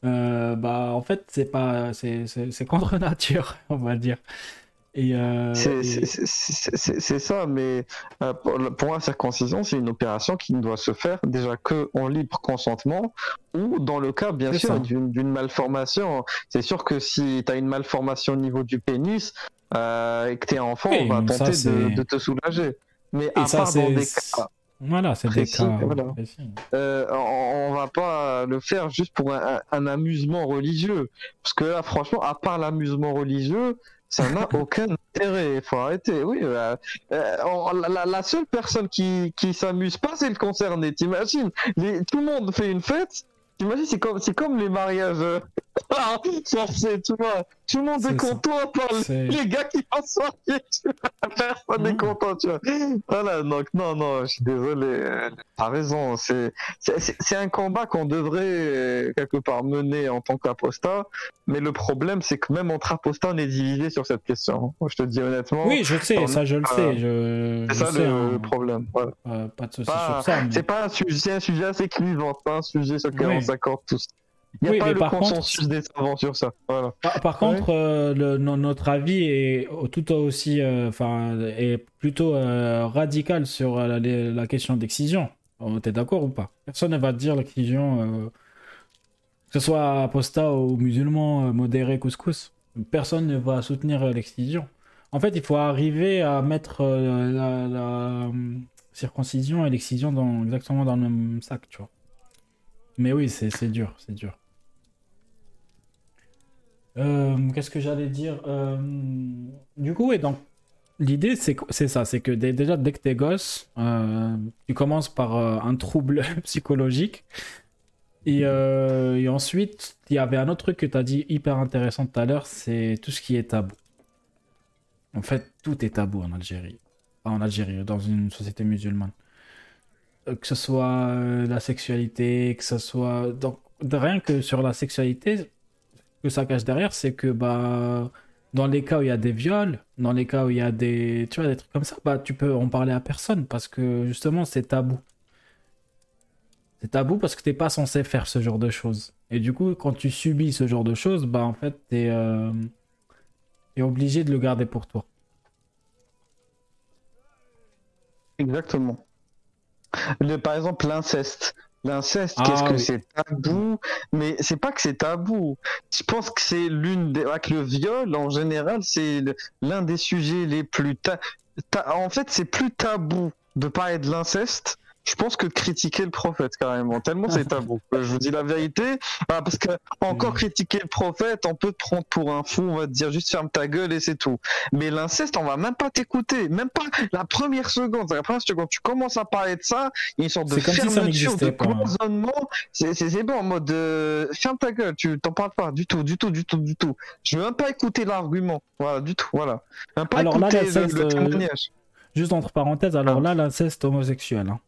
S1: Euh, bah, en fait, c'est pas, c'est contre nature, on va dire. Et
S2: C'est ça, mais pour, la circoncision, c'est une opération qui ne doit se faire déjà que en libre consentement ou dans le cas, bien sûr, d'une malformation. C'est sûr que si tu as une malformation au niveau du pénis euh, et que tu es enfant,
S1: Oui,
S2: on va
S1: ça,
S2: tenter de, te soulager. Mais
S1: et
S2: à
S1: ça,
S2: part dans des cas,
S1: Voilà, c'est des
S2: précis,
S1: cas.
S2: voilà.
S1: précis.
S2: euh, on, on va pas le faire juste pour un, un amusement religieux. Parce que là, franchement, à part l'amusement religieux, ça n'a aucun intérêt. Il faut arrêter. Oui, euh, euh, on- la, seule personne qui, qui s'amuse pas, c'est le concerné. T'imagines? Tout le monde fait une fête. T'imagines, c'est comme, c'est comme les mariages euh, forcés, tu vois. Tout le monde est, content à part les- gars qui vont se marier. Personne n'est content, tu vois. Voilà, donc non, non, je suis désolé. euh, T'as raison. C'est, un combat qu'on devrait euh, quelque part mener en tant qu'apostat. Mais le problème, c'est que même entre apostats, on est divisé sur cette question. Moi, je te dis honnêtement.
S1: Oui, je sais,
S2: on-
S1: ça je le sais. Je,
S2: C'est ça
S1: sais,
S2: le,
S1: hein,
S2: problème. Voilà.
S1: euh, pas de soucis
S2: Pas-
S1: sur ça. mais-
S2: C'est pas un sujet, un sujet assez clivant, pas un sujet sur lequel
S1: Oui.
S2: S'accorde tous. Il n'y a
S1: Oui,
S2: pas
S1: mais
S2: le
S1: par contre-
S2: consensus des savants sur ça. Voilà.
S1: Par, par contre, euh, le- notre avis est tout aussi, euh, enfin, est plutôt euh, radical sur euh, la question d'excision. T'es d'accord ou pas? Personne ne va dire l'excision, euh, que ce soit apostat ou musulman, euh, modéré, couscous. Personne ne va soutenir euh, l'excision. En fait, il faut arriver à mettre euh, la, la, euh, circoncision et l'excision dans, exactement dans le même sac, tu vois. Mais oui, c'est dur, c'est dur. Euh, Qu'est-ce que j'allais dire Euh, Du coup, et donc, l'idée, c'est ça, c'est que déjà, dès que t'es gosse, euh, tu commences par un trouble psychologique. Et, ensuite, il y avait un autre truc que tu as dit hyper intéressant tout à l'heure, c'est tout ce qui est tabou. En fait, tout est tabou en Algérie. En Algérie, dans une société musulmane. Euh, Que ce soit euh, la sexualité, que ce soit... Donc, rien que sur la sexualité, que ça cache derrière, c'est que bah, dans les cas où il y a des viols, dans les cas où il y a des, tu vois, des trucs comme ça, bah, tu peux en parler à personne parce que justement, c'est tabou. C'est tabou parce que t'es pas censé faire ce genre de choses. Et du coup, quand tu subis ce genre de choses, bah, en fait, t'es euh, t'es obligé de le garder pour toi.
S2: Exactement. Le, par exemple, l'inceste. L'inceste,
S1: Ah,
S2: qu'est-ce que
S1: oui.
S2: c'est tabou? Mais c'est pas que c'est tabou. Je pense que c'est l'une des. Avec le viol, en général, c'est l'un des sujets les plus. ta- ta- En fait, c'est plus tabou de parler de l'inceste. Je pense que de critiquer le prophète carrément, tellement c'est tabou. Je vous dis la vérité, Ah, parce que encore
S1: Mm.
S2: critiquer le prophète, on peut te prendre pour un fou, on va te dire juste ferme ta gueule et c'est tout. Mais l'inceste, on va même pas t'écouter, même pas la première seconde. La première seconde, tu commences à parler de ça, il y a une sorte de fermeture, de
S1: pas.
S2: cloisonnement. C'est bon en mode euh, ferme ta gueule, tu t'en parles pas du tout, du tout, du tout, du tout. Je veux même pas écouter l'argument, voilà, du tout, voilà. Même pas
S1: Alors là,
S2: écouter le,
S1: l'inceste,
S2: le
S1: euh,
S2: témoignage.
S1: Juste entre parenthèses, alors
S2: Ah.
S1: là, l'inceste homosexuel. hein.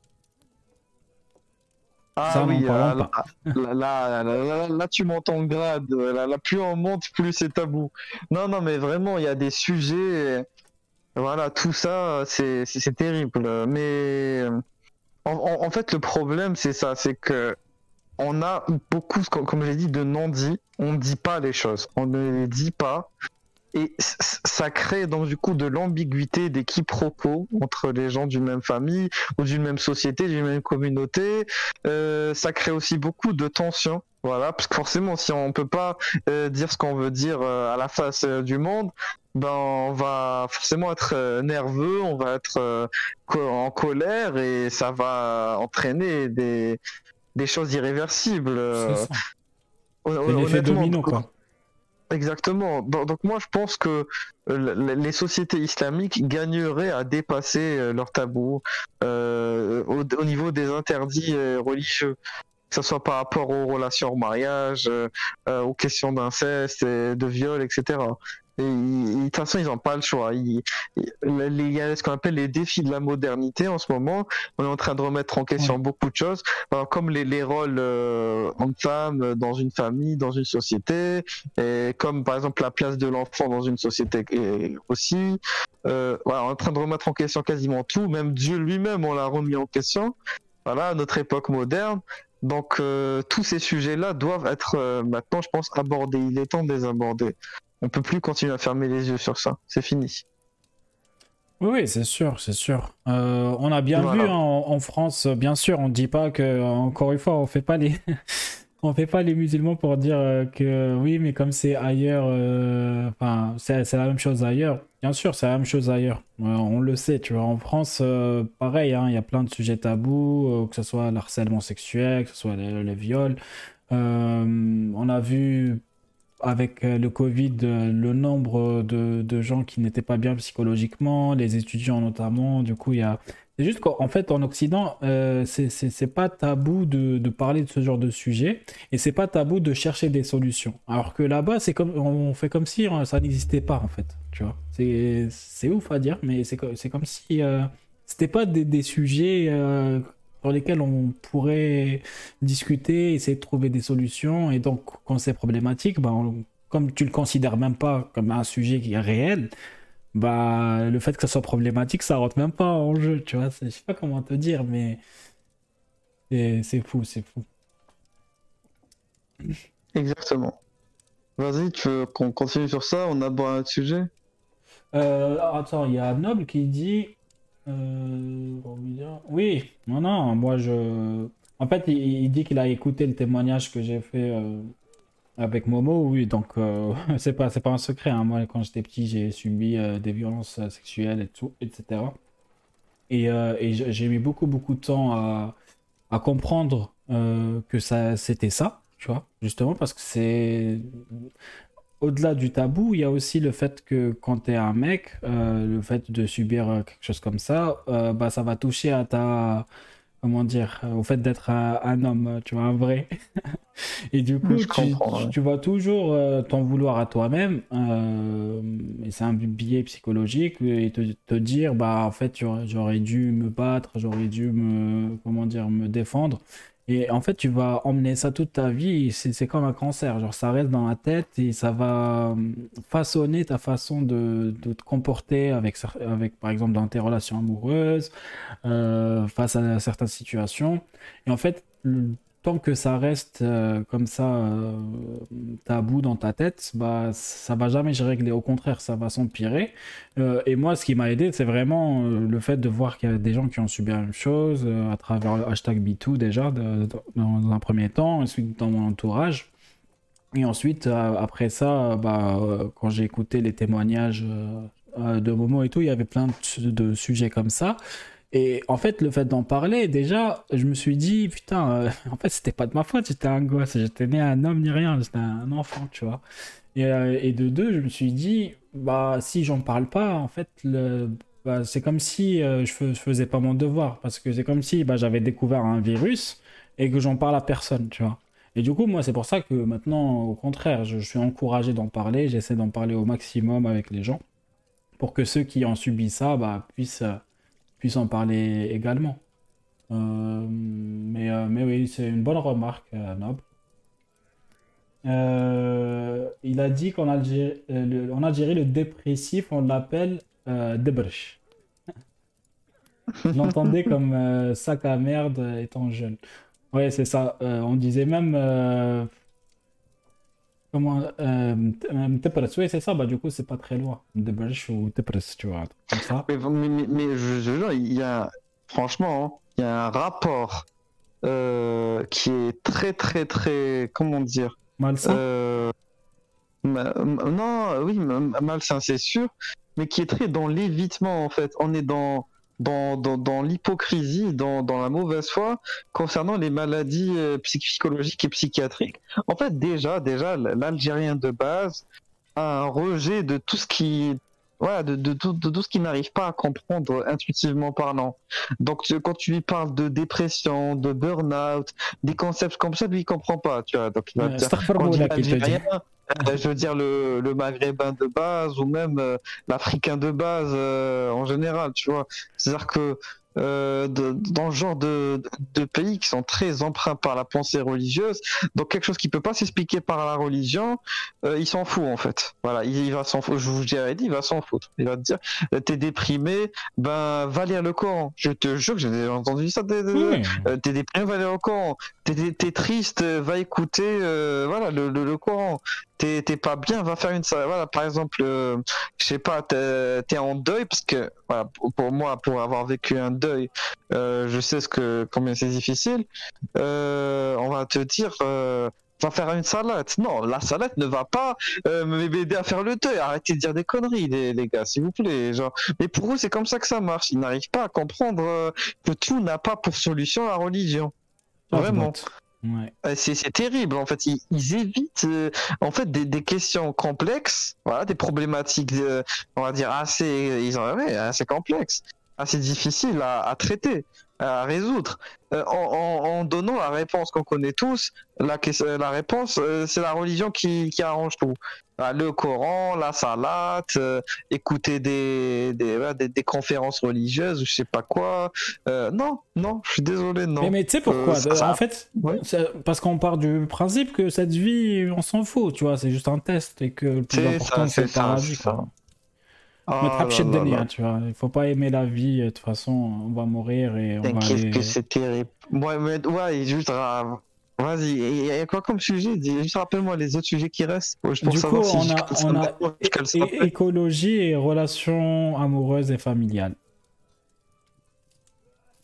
S2: Ah oui, euh, là, là, là, là, là, là, tu montes en grade. Là, là, plus on monte, plus c'est tabou. Non, non, mais vraiment, il y a des sujets. Voilà, tout ça, c'est terrible. Mais en, fait, le problème, c'est ça, c'est que on a beaucoup, comme, comme j'ai dit, de non-dits. On ne dit pas les choses. On ne les dit pas. Et ça crée donc du coup de l'ambiguïté, des quiproquos entre les gens d'une même famille ou d'une même société, d'une même communauté. Euh, ça crée aussi beaucoup de tensions. Voilà, parce que forcément, si on peut pas euh, dire ce qu'on veut dire euh, à la face euh, du monde, ben on va forcément être euh, nerveux, on va être euh, co- en colère et ça va entraîner des des choses irréversibles.
S1: C'est ça.
S2: honnêtement.
S1: domino, quoi.
S2: Exactement. Donc, moi, je pense que euh, les sociétés islamiques gagneraient à dépasser euh, leurs tabous euh, au, au niveau des interdits religieux, que ce soit par rapport aux relations au mariage, aux questions d'inceste, de viol, etc. De toute façon, ils n'ont pas le choix. Il y a ce qu'on appelle les défis de la modernité en ce moment. On est en train de remettre en question beaucoup de choses, Alors, comme les, les rôles euh, hommes-femmes dans une famille, dans une société, et comme par exemple la place de l'enfant dans une société et aussi. Euh, voilà, on est en train de remettre en question quasiment tout, même Dieu lui-même, on l'a remis en question. Voilà, à notre époque moderne. Donc euh, tous ces sujets-là doivent être euh, maintenant, je pense, abordés. Il est temps de les aborder. On peut plus continuer à fermer les yeux sur ça. C'est fini.
S1: Oui, oui, c'est sûr, c'est sûr. Euh, on a bien
S2: Voilà.
S1: vu hein, en, France, bien sûr, on ne dit pas que, encore une fois, on fait pas les, on fait pas les musulmans pour dire euh, que oui, mais comme c'est ailleurs, euh, enfin, c'est c'est la même chose ailleurs. Bien sûr, c'est la même chose ailleurs. On le sait, tu vois. En France, pareil, hein, il y a plein de sujets tabous, que ce soit le harcèlement sexuel, que ce soit les, les viols. On a vu avec euh, le Covid, euh, le nombre de, de gens qui n'étaient pas bien psychologiquement, les étudiants notamment, du coup, il y a... C'est juste qu'en en fait, en Occident, euh, c'est pas tabou de, de parler de ce genre de sujet, et c'est pas tabou de chercher des solutions. Alors que là-bas, c'est comme, on fait comme si hein, ça n'existait pas, en fait, tu vois. C'est ouf à dire, mais c'est comme si euh, c'était pas des, des sujets euh, sur lesquels on pourrait discuter, essayer de trouver des solutions. Et donc, quand c'est problématique, bah, on- comme tu le considères même pas comme un sujet qui est réel, bah, le fait que ça soit problématique, ça rentre même pas en jeu, tu vois. Je sais pas comment te dire, mais c'est c'est fou, c'est fou.
S2: Exactement. Vas-y, tu veux qu'on continue sur ça On aborde un autre sujet?
S1: Euh, attends, il y a Noble qui dit. Euh, Oui, non, non, moi je. En fait, il, dit qu'il a écouté le témoignage que j'ai fait euh, avec Momo, oui, donc euh, c'est pas, pas un secret. hein. Moi, quand j'étais petit, j'ai subi des violences sexuelles et tout, etc. Et, j'ai mis beaucoup, beaucoup de temps à, à comprendre que ça, c'était ça, tu vois, justement, parce que c'est au-delà du tabou, il y a aussi le fait que quand tu es un mec, euh, le fait de subir euh, quelque chose comme ça, euh, bah, ça va toucher à ta. Comment dire Au fait d'être un, un homme, tu vois, un vrai. Et du coup, tu, tu- tu vas toujours euh, t'en vouloir à toi-même. et c'est un biais psychologique. Et te, te dire, bah, en fait, j'aurais j'aurais dû me battre, j'aurais dû me. Comment dire Me défendre. Et en fait, tu vas emmener ça toute ta vie. C'est comme un cancer. Genre, ça reste dans la tête et ça va hum, façonner ta façon de, de te comporter avec, avec, par exemple, dans tes relations amoureuses, euh, face à certaines situations. Et en fait, tant que ça reste euh, comme ça, euh, tabou dans ta tête, bah, ça va jamais se régler. Au contraire, ça va s'empirer. Euh, et moi, ce qui m'a aidé, c'est vraiment le fait de voir qu'il y a des gens qui ont subi la même chose à travers le hashtag MeToo déjà, de- de- dans un premier temps, ensuite dans mon entourage. Et ensuite, après ça, bah, quand j'ai écouté les témoignages de Momo et tout, il y avait plein de sujets comme ça. Et en fait, le fait d'en parler, déjà, je me suis dit, putain, euh, en fait, c'était pas de ma faute, j'étais un gosse, j'étais né un homme ni rien, j'étais un enfant, tu vois. Et, euh, de deux, je me suis dit, bah, si j'en parle pas, en fait, le, bah, c'est comme si euh, je, je faisais pas mon devoir, parce que c'est comme si bah, j'avais découvert un virus et que j'en parle à personne, tu vois. Et du coup, moi, c'est pour ça que maintenant, au contraire, je, je suis encouragé d'en parler, j'essaie d'en parler au maximum avec les gens, pour que ceux qui ont subi ça bah, puissent, puissent en parler également. Euh, mais, euh, mais oui, c'est une bonne remarque, euh, Noble. Il a dit qu'en Algérie, le- en Algérie, le dépressif, on l'appelle Debrch. Je l'entendais comme sac à merde étant jeune. Ouais, c'est ça. On disait même. Comment. Euh, euh, Debrch. Oui, c'est ça. Bah, du coup, c'est pas très loin. Debrch ou Debrch, tu vois. Comme ça.
S2: Mais, mais, mais- je, je jure, il y a, franchement, hein, il y a un rapport euh, qui est très, très, très, comment dire,
S1: Malsain.
S2: euh, ma- ma- non, oui, ma- malsain, c'est sûr, mais qui est très dans l'évitement, en fait. On est dans, dans, dans, dans l'hypocrisie, dans, dans la mauvaise foi concernant les maladies euh, psychologiques et psychiatriques. En fait, déjà, déjà, l'Algérien de base a un rejet de tout ce qui voilà, de, de, tout- de tout ce qu'il n'arrive pas à comprendre intuitivement parlant. Donc, tu- quand tu lui parles de dépression, de burn-out, des concepts comme ça, lui, il comprend pas, tu vois. Donc, il va te dire, Euh, je veux dire le, le maghrébin de base ou même euh, l'africain de base euh, en général, tu vois. C'est-à-dire que euh, de- dans le genre de, de pays qui sont très empreints par la pensée religieuse, donc quelque chose qui peut pas s'expliquer par la religion, euh, il s'en fout en fait. Voilà, il, il va s'en foutre. Je vous l'ai dit, il va s'en foutre. Il va te dire, euh, t'es déprimé, ben va lire le Coran. Je te jure que j'ai déjà entendu ça. des-
S1: Oui.
S2: euh, t'es déprimé, va lire le Coran. t'es t'es triste, va écouter euh, voilà le, le, le Coran. T'es t'es pas bien, va faire une voilà par exemple, euh, je sais pas, t'es t'es en deuil parce que voilà pour, pour moi pour avoir vécu un deuil, euh, je sais ce que combien c'est difficile. Euh, on va te dire. Euh, Va faire une salade. Non, la salade ne va pas euh, m'aider à faire le deuil. Arrêtez de dire des conneries, les, les gars, s'il vous plaît. Genre, mais pour eux, c'est comme ça que ça marche. Ils n'arrivent pas à comprendre que tout n'a pas pour solution la religion. Vraiment.
S1: Ouais.
S2: Euh, C'est c'est terrible. En fait, ils, ils évitent euh, en fait des, des questions complexes, voilà, des problématiques, euh, on va dire assez, ils ont, ouais, assez complexes, assez difficiles à, à traiter, à résoudre. Euh, en, en- en donnant la réponse qu'on connaît tous, la, ques- la réponse, euh, c'est la religion qui, qui arrange tout. Ah, Le Coran, la salade, euh, écouter des, des, voilà, des, des conférences religieuses je sais pas quoi. Euh, non, non, je suis désolé, non.
S1: Mais, mais tu sais pourquoi?
S2: Euh, ça- ça-
S1: En fait,
S2: Ouais.
S1: parce qu'on part du principe que cette vie, on s'en fout, tu vois, c'est juste un test et que le plus
S2: C'est
S1: important, c'est
S2: ça,
S1: vie, un pied de
S2: là
S1: tu vois. Il faut pas aimer la vie, de toute façon, on va mourir et on va aller...
S2: que c'est terrible. Ouais, mais ouais, juste. euh, Vas-y, il y a quoi comme sujet? Dis- Juste rappelle-moi les autres sujets qui restent. pour-
S1: Du
S2: savoir
S1: coup,
S2: si
S1: on a, on écologie et relations amoureuses et familiales.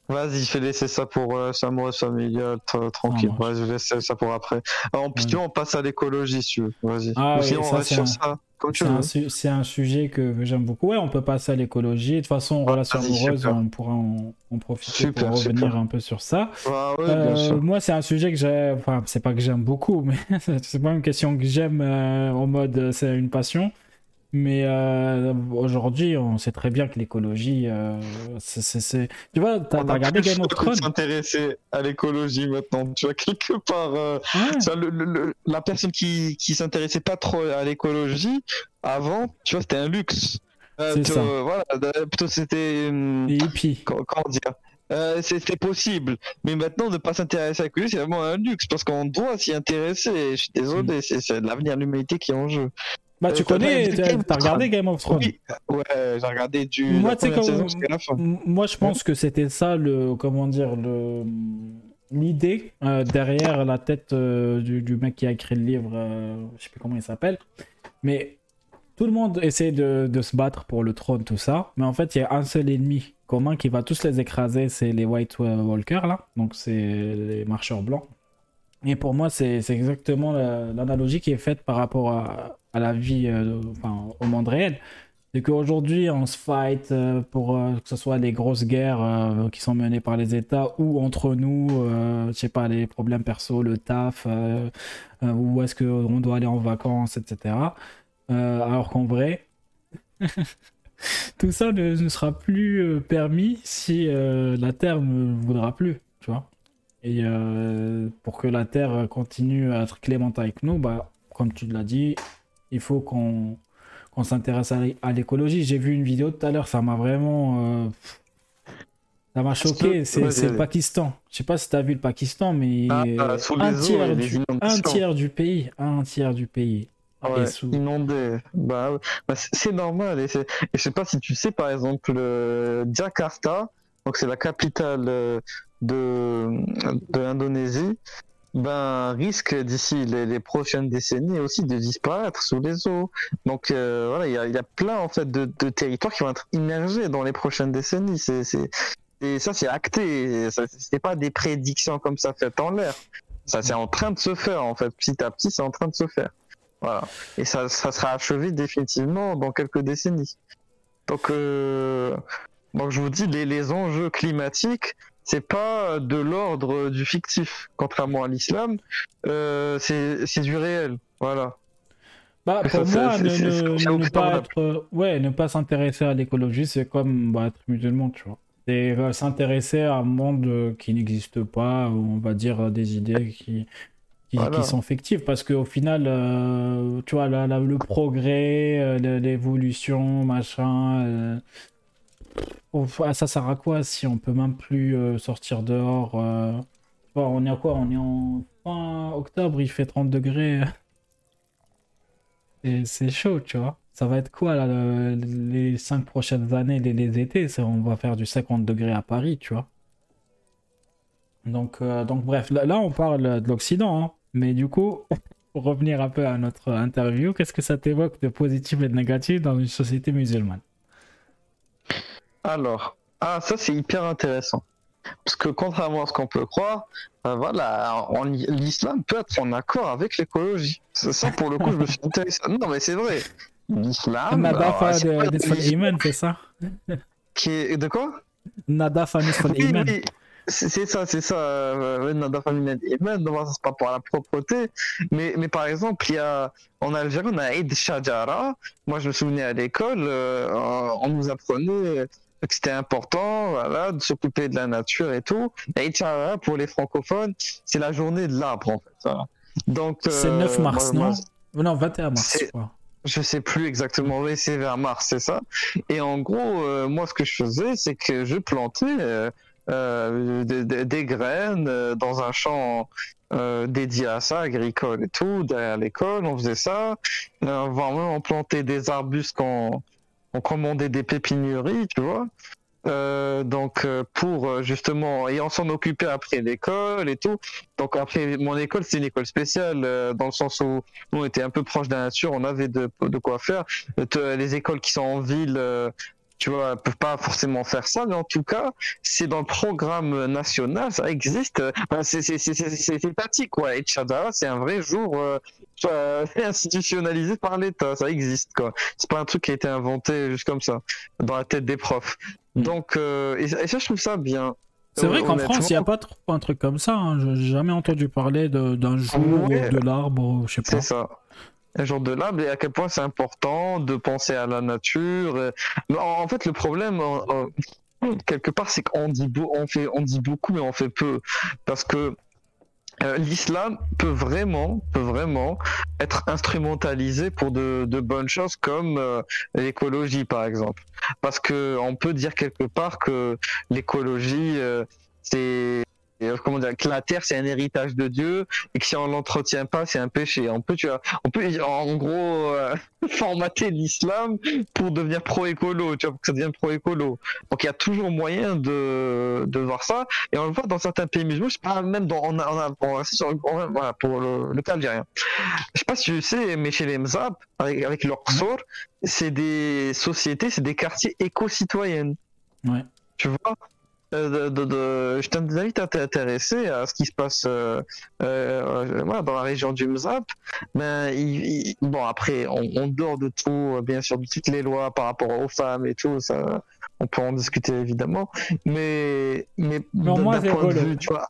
S2: Vas-y, je vais laisser ça pour euh, ça amoureux familial, tra- tranquille.
S1: marche.
S2: Ouais, je laisse ça pour après. Alors, en pitié, on passe à l'écologie, si tu veux. Vas-y.
S1: Ah
S2: Ou
S1: oui,
S2: on reste sur
S1: un-
S2: ça, comme tu
S1: C'est un, su- c'est un sujet que, j'aime beaucoup. Ouais, on peut passer à l'écologie. De toute façon,
S2: Ouais,
S1: relations
S2: vas-y,
S1: amoureuses,
S2: super.
S1: on pourra en, en profiter
S2: Super,
S1: pour revenir
S2: super.
S1: un peu sur ça.
S2: Ah ouais,
S1: Euh, moi, c'est un sujet que j'ai. Enfin, c'est pas que j'aime beaucoup, mais c'est pas une question que j'aime euh, en mode euh, c'est une passion. Mais euh, aujourd'hui, on sait très bien que l'écologie, euh, c'est- Tu vois, t'as regardé Game of Thrones
S2: s'intéresser à l'écologie maintenant. Tu vois, quelque part. euh,
S1: Ouais.
S2: Ça, le- le- le- la personne qui, qui s'intéressait pas trop à l'écologie avant, tu vois, c'était un luxe.
S1: C'est
S2: voilà, plutôt c'était. hum,
S1: Les hippies.
S2: comment, dire euh, C'était possible. Mais maintenant, ne pas s'intéresser à l'écologie, c'est vraiment un luxe parce qu'on doit s'y intéresser. Je suis
S1: Mm.
S2: désolé, c'est c'est l'avenir de l'humanité qui est en jeu.
S1: Bah, tu
S2: Euh,
S1: connais, t'as regardé Game of Thrones.
S2: Oui, ouais, j'ai regardé du.
S1: Moi, tu sais, Moi, je pense que c'était ça le, comment dire, le, l'idée euh, derrière la tête euh, du, du mec qui a écrit le livre, euh, je sais plus comment il s'appelle, mais tout le monde essaie de, de se battre pour le trône, tout ça, mais en fait, il y a un seul ennemi commun qui va tous les écraser, c'est les White Walkers là, donc c'est les marcheurs blancs. Et pour moi, c'est exactement la- l'analogie qui est faite par rapport à, à la vie, euh, enfin, au monde réel. C'est qu'aujourd'hui, on se fight euh, pour euh, que ce soit les grosses guerres qui sont menées par les États ou entre nous, je sais pas, les problèmes perso, le taf, où est-ce qu'on doit aller en vacances, etc. Alors qu'en vrai, tout ça ne, sera plus permis si la Terre ne voudra plus, tu vois. Et pour que la Terre continue à être clémente avec nous, bah, comme tu l'as dit, il faut qu'on qu'on s'intéresse à l'é- à l'écologie. J'ai vu une vidéo tout à l'heure, ça m'a vraiment. euh, ça m'a choqué. C'est le. Pakistan. Je sais pas si tu as vu le Pakistan, mais
S2: Ah, ah, sous
S1: un,
S2: eaux
S1: tiers du, un tiers du pays, un tiers du pays
S2: Ouais,
S1: est sous.
S2: inondé. Bah. Bah, c'est normal. Et, je sais pas si tu sais, par exemple, euh, Jakarta, donc c'est la capitale euh, de, de l'Indonésie, ben, risque d'ici les, les prochaines décennies aussi de disparaître sous les eaux. Donc euh, voilà, il y a, y a plein en fait de, de territoires qui vont être immergés dans les prochaines décennies. C'est, c'est, et ça, c'est acté. C'est pas des prédictions comme ça faites en l'air. Ça, c'est en train de se faire en fait. Petit à petit, c'est en train de se faire. Voilà. Et ça, ça sera achevé définitivement dans quelques décennies. Donc, euh, donc je vous dis, les, les enjeux climatiques, c'est pas de l'ordre du fictif, contrairement à l'islam. Euh, c'est du réel. Voilà.
S1: Bah,
S2: Ça,
S1: pour moi,
S2: c'est-
S1: ne, pas être, euh, ouais, ne pas s'intéresser à l'écologie, c'est comme bah, être musulman, tu vois. C'est euh, s'intéresser à un monde euh, qui n'existe pas, ou on va dire euh, des idées qui, qui,
S2: Voilà.
S1: qui sont fictives, parce qu'au final, euh, tu vois, la- la- le progrès, euh, l'évolution, machin, euh, ah, ça sert à quoi si on peut même plus euh, sortir dehors euh, On est à quoi? On est en fin octobre, il fait 30 degrés. C'est chaud, tu vois. Ça va être quoi les cinq prochaines années, les, étés? On va faire du 50 degrés à Paris, tu vois. Donc, euh, bref, là, là, on parle de l'Occident, hein. mais du coup, pour revenir un peu à notre interview, qu'est-ce que ça t'évoque de positif et de négatif dans une société musulmane?
S2: Alors, ah, ça c'est hyper intéressant. Parce que contrairement à ce qu'on peut croire, euh, voilà, l'islam peut être en accord avec l'écologie. C'est Ça, pour le coup, je me suis intéressé. Non, mais c'est vrai. L'islam.
S1: Nadafa
S2: c'est
S1: de c'est ça
S2: qui est- De quoi
S1: Nadafa
S2: Oui, oui, c'est ça, c'est ça. euh, Nadafa c'est pas pour la propreté, mais, mais par exemple, il y a, en Algérie, on a Eid Shajara. Moi, je me souvenais à l'école, euh, on nous apprenait que c'était important voilà, de s'occuper de la nature et tout. Eid Shajara, pour les francophones, c'est la journée de l'arbre, en fait. voilà. Donc,
S1: C'est le
S2: euh,
S1: 9 mars,
S2: moi-
S1: non?
S2: Moi,
S1: Non, 21 mars, je crois.
S2: je sais plus exactement, mais c'est vers mars, c'est ça. Et en gros, euh, moi, ce que je faisais, c'est que je plantais euh, des, des- des graines dans un champ euh, dédié à ça, agricole et tout, derrière l'école, on faisait ça. Euh, vraiment, on plantait des arbustes qu'on on commandait des pépiniéries, tu vois. Euh, donc euh, pour euh, justement et on s'en occupait après l'école et tout donc après mon école c'est une école spéciale euh, dans le sens où on était un peu proche de la nature, on avait de, de quoi faire. Euh, Les écoles qui sont en ville, tu vois, peuvent pas forcément faire ça, mais en tout cas, c'est dans le programme national, ça existe. Enfin, c'est étatique, quoi. Et c'est un vrai jour euh, institutionnalisé par l'État, ça existe, quoi. C'est pas un truc qui a été inventé juste comme ça, dans la tête des profs. Donc, euh, et, ça- et ça, je trouve ça bien.
S1: C'est vrai qu'en France, il n'y a pas trop un truc comme ça. hein. Je- J'ai jamais entendu parler d'un jour
S2: Ouais.
S1: ou de l'arbre, je sais pas.
S2: C'est ça. Un jour de l'arbre et à quel point c'est important de penser à la nature. euh. En, fait, le problème, quelque part, c'est qu'on dit, on, fait, on dit beaucoup, mais on fait peu. Parce que euh, l'islam peut vraiment, peut vraiment être instrumentalisé pour de, de bonnes choses comme euh, l'écologie, par exemple. Parce que on peut dire quelque part que l'écologie, euh, c'est comment dire, que la terre c'est un héritage de Dieu et que si on l'entretient pas, c'est un péché. On peut, tu vois, on peut en gros euh, formater l'islam pour devenir pro-écolo, tu vois, pour que ça devienne pro-écolo. Donc il y a toujours moyen de, de voir ça et on le voit dans certains pays musulmans. Je sais pas même dans, on a, on a, on a- sur- voilà, pour le, le cas algérien. Je sais pas si tu sais, mais chez les Mzab, avec, avec leur sort, c'est des sociétés, c'est des quartiers éco-citoyennes.
S1: Ouais.
S2: Tu vois? euh, de, de, de- je t'invite à t'intéresser à ce qui se passe euh, euh, voilà, dans la région du Mzab. Ben, il- il- bon, après, on, on dort de tout, euh, bien sûr, de toutes les lois par rapport aux femmes et tout, ça, on peut en discuter évidemment. Mais, mais
S1: Mais
S2: d'un- point de vue, tu vois,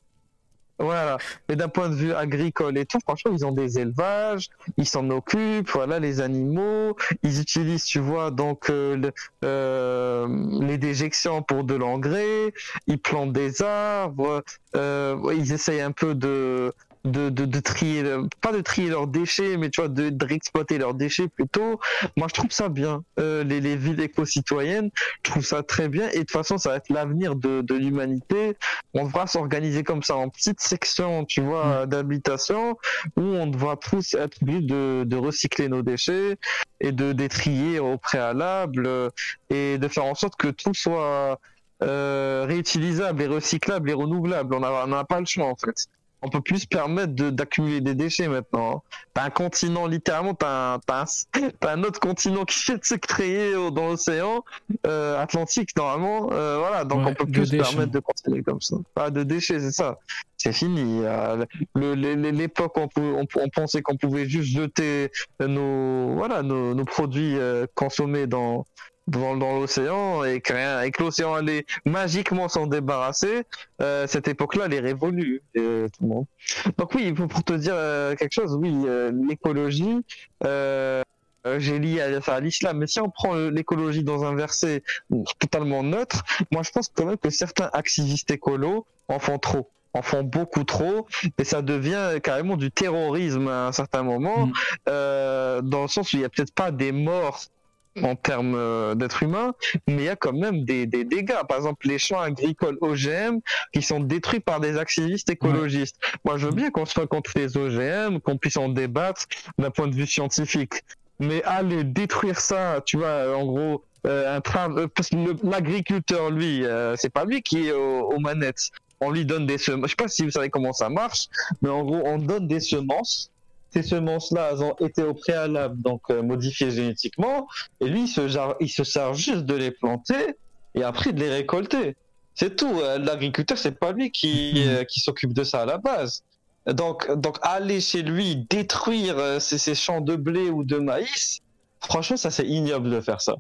S2: voilà. Mais d'un point de vue agricole et tout, franchement, ils ont des élevages, ils s'en occupent, voilà, les animaux, ils utilisent, tu vois, donc euh, euh, les déjections pour de l'engrais, ils plantent des arbres, euh, ils essayent un peu de de, de, de trier, pas de trier leurs déchets, mais tu vois, de, de réexploiter leurs déchets plutôt. Moi, je trouve ça bien. Euh, les, les villes éco-citoyennes, je trouve ça très bien. Et de toute façon, ça va être l'avenir de, de l'humanité. On devra s'organiser comme ça en petites sections, tu vois, d'habitation, où on devra tous être obligés de, de recycler nos déchets et de les trier au préalable euh, et de faire en sorte que tout soit euh, réutilisable et recyclable et renouvelable. On n'a on n'a pas le choix en fait. On peut plus se permettre de- d'accumuler des déchets maintenant. hein. T'as un continent, littéralement, t'as un, un, un autre continent qui vient de se créer dans l'océan euh, Atlantique normalement. Euh, voilà, donc
S1: Ouais,
S2: on peut plus se permettre de continuer comme ça. Pas de déchets, c'est ça. C'est fini. Euh, L'époque on, on, on pensait qu'on pouvait juste jeter nos voilà nos, nos produits consommés dans dans, dans l'océan et que l'océan allait magiquement s'en débarrasser. Euh, cette époque-là, elle est révolue. euh, tout le monde. Donc oui, pour, te dire euh, quelque chose, oui, euh, l'écologie. Euh, j'ai lié à, enfin, à l'islam, mais si on prend l'écologie dans un verset totalement neutre, moi je pense quand même que certains activistes écolos en font trop, en font beaucoup trop, et ça devient carrément du terrorisme à un certain moment,
S1: Mm.
S2: euh, dans le sens où il y a peut-être pas des morts en termes euh, d'êtres humains, mais il y a quand même des, des dégâts. Par exemple, les champs agricoles OGM qui sont détruits par des activistes écologistes. Moi, je veux bien qu'on soit contre les OGM, qu'on puisse en débattre d'un point de vue scientifique. Mais aller détruire ça, tu vois, en gros, euh, un tra- euh, parce que le- l'agriculteur, lui, euh, c'est pas lui qui est aux, aux manettes. on lui donne des semences. Je sais pas si vous savez comment ça marche, mais en gros, on donne des semences. Ces semences-là, elles ont été au préalable donc euh, modifiées génétiquement, et lui, il se, jar- il se charge juste de les planter et après de les récolter. C'est tout. Euh, L'agriculteur, c'est pas lui qui,
S1: Mhm.
S2: euh, qui s'occupe de ça à la base. Donc, donc aller chez lui détruire ses, ses champs de blé ou de maïs, franchement, ça c'est ignoble de faire ça.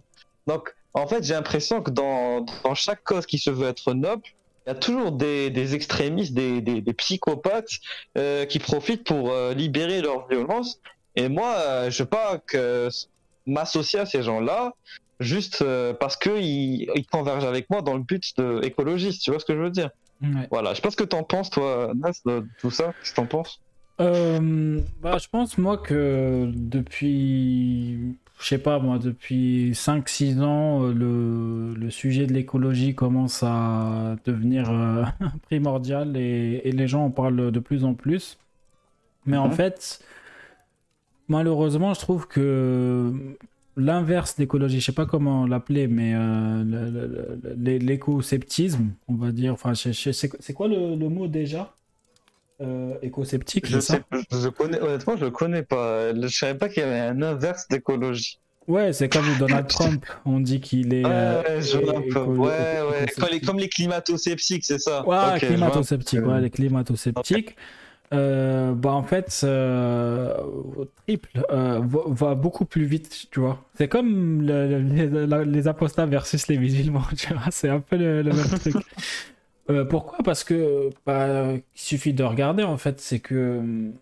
S2: Donc, en fait, j'ai l'impression que dans, dans chaque cause qui se veut être noble, il y a toujours des, des extrémistes, des, des, des psychopathes euh, qui profitent pour euh, libérer leur violence. Et moi, euh, je veux pas que m'associer à ces gens-là juste parce qu'ils ils convergent avec moi dans le but de écologiste. Tu vois ce que je veux dire?
S1: Ouais.
S2: Voilà. Je sais pas ce que t'en penses, toi, Nas, de tout ça. Qu'est-ce que t'en penses?
S1: Bah, je pense, moi, que depuis, je sais pas, moi, depuis 5-6 ans, euh, le, le sujet de l'écologie commence à devenir euh, primordial et, et les gens en parlent de plus en plus. Mais en
S2: Mhm.
S1: fait, malheureusement, je trouve que l'inverse d'écologie, je sais pas comment l'appeler, mais euh, l'éco-sceptisme, on va dire, enfin, c'est quoi le, le mot déjà? Euh, Éco-sceptique,
S2: Je sais, je connais, honnêtement, je connais pas. Je savais pas qu'il y avait un inverse d'écologie.
S1: Ouais, c'est comme Donald Trump. On dit qu'il est. euh,
S2: Ouais, je
S1: écolo-
S2: Ouais. Comme les, comme les climato-sceptiques, c'est ça.
S1: Ouais,
S2: Ok, je vois.
S1: climato-sceptique, ouais, les climato-sceptiques. Euh, bah en fait, euh, triple euh, va, va beaucoup plus vite, tu vois. C'est comme le- le- les, les apostats versus les musulmans, tu vois. C'est un peu le, le même truc. Euh, pourquoi? Parce que bah, il suffit de regarder en fait, c'est que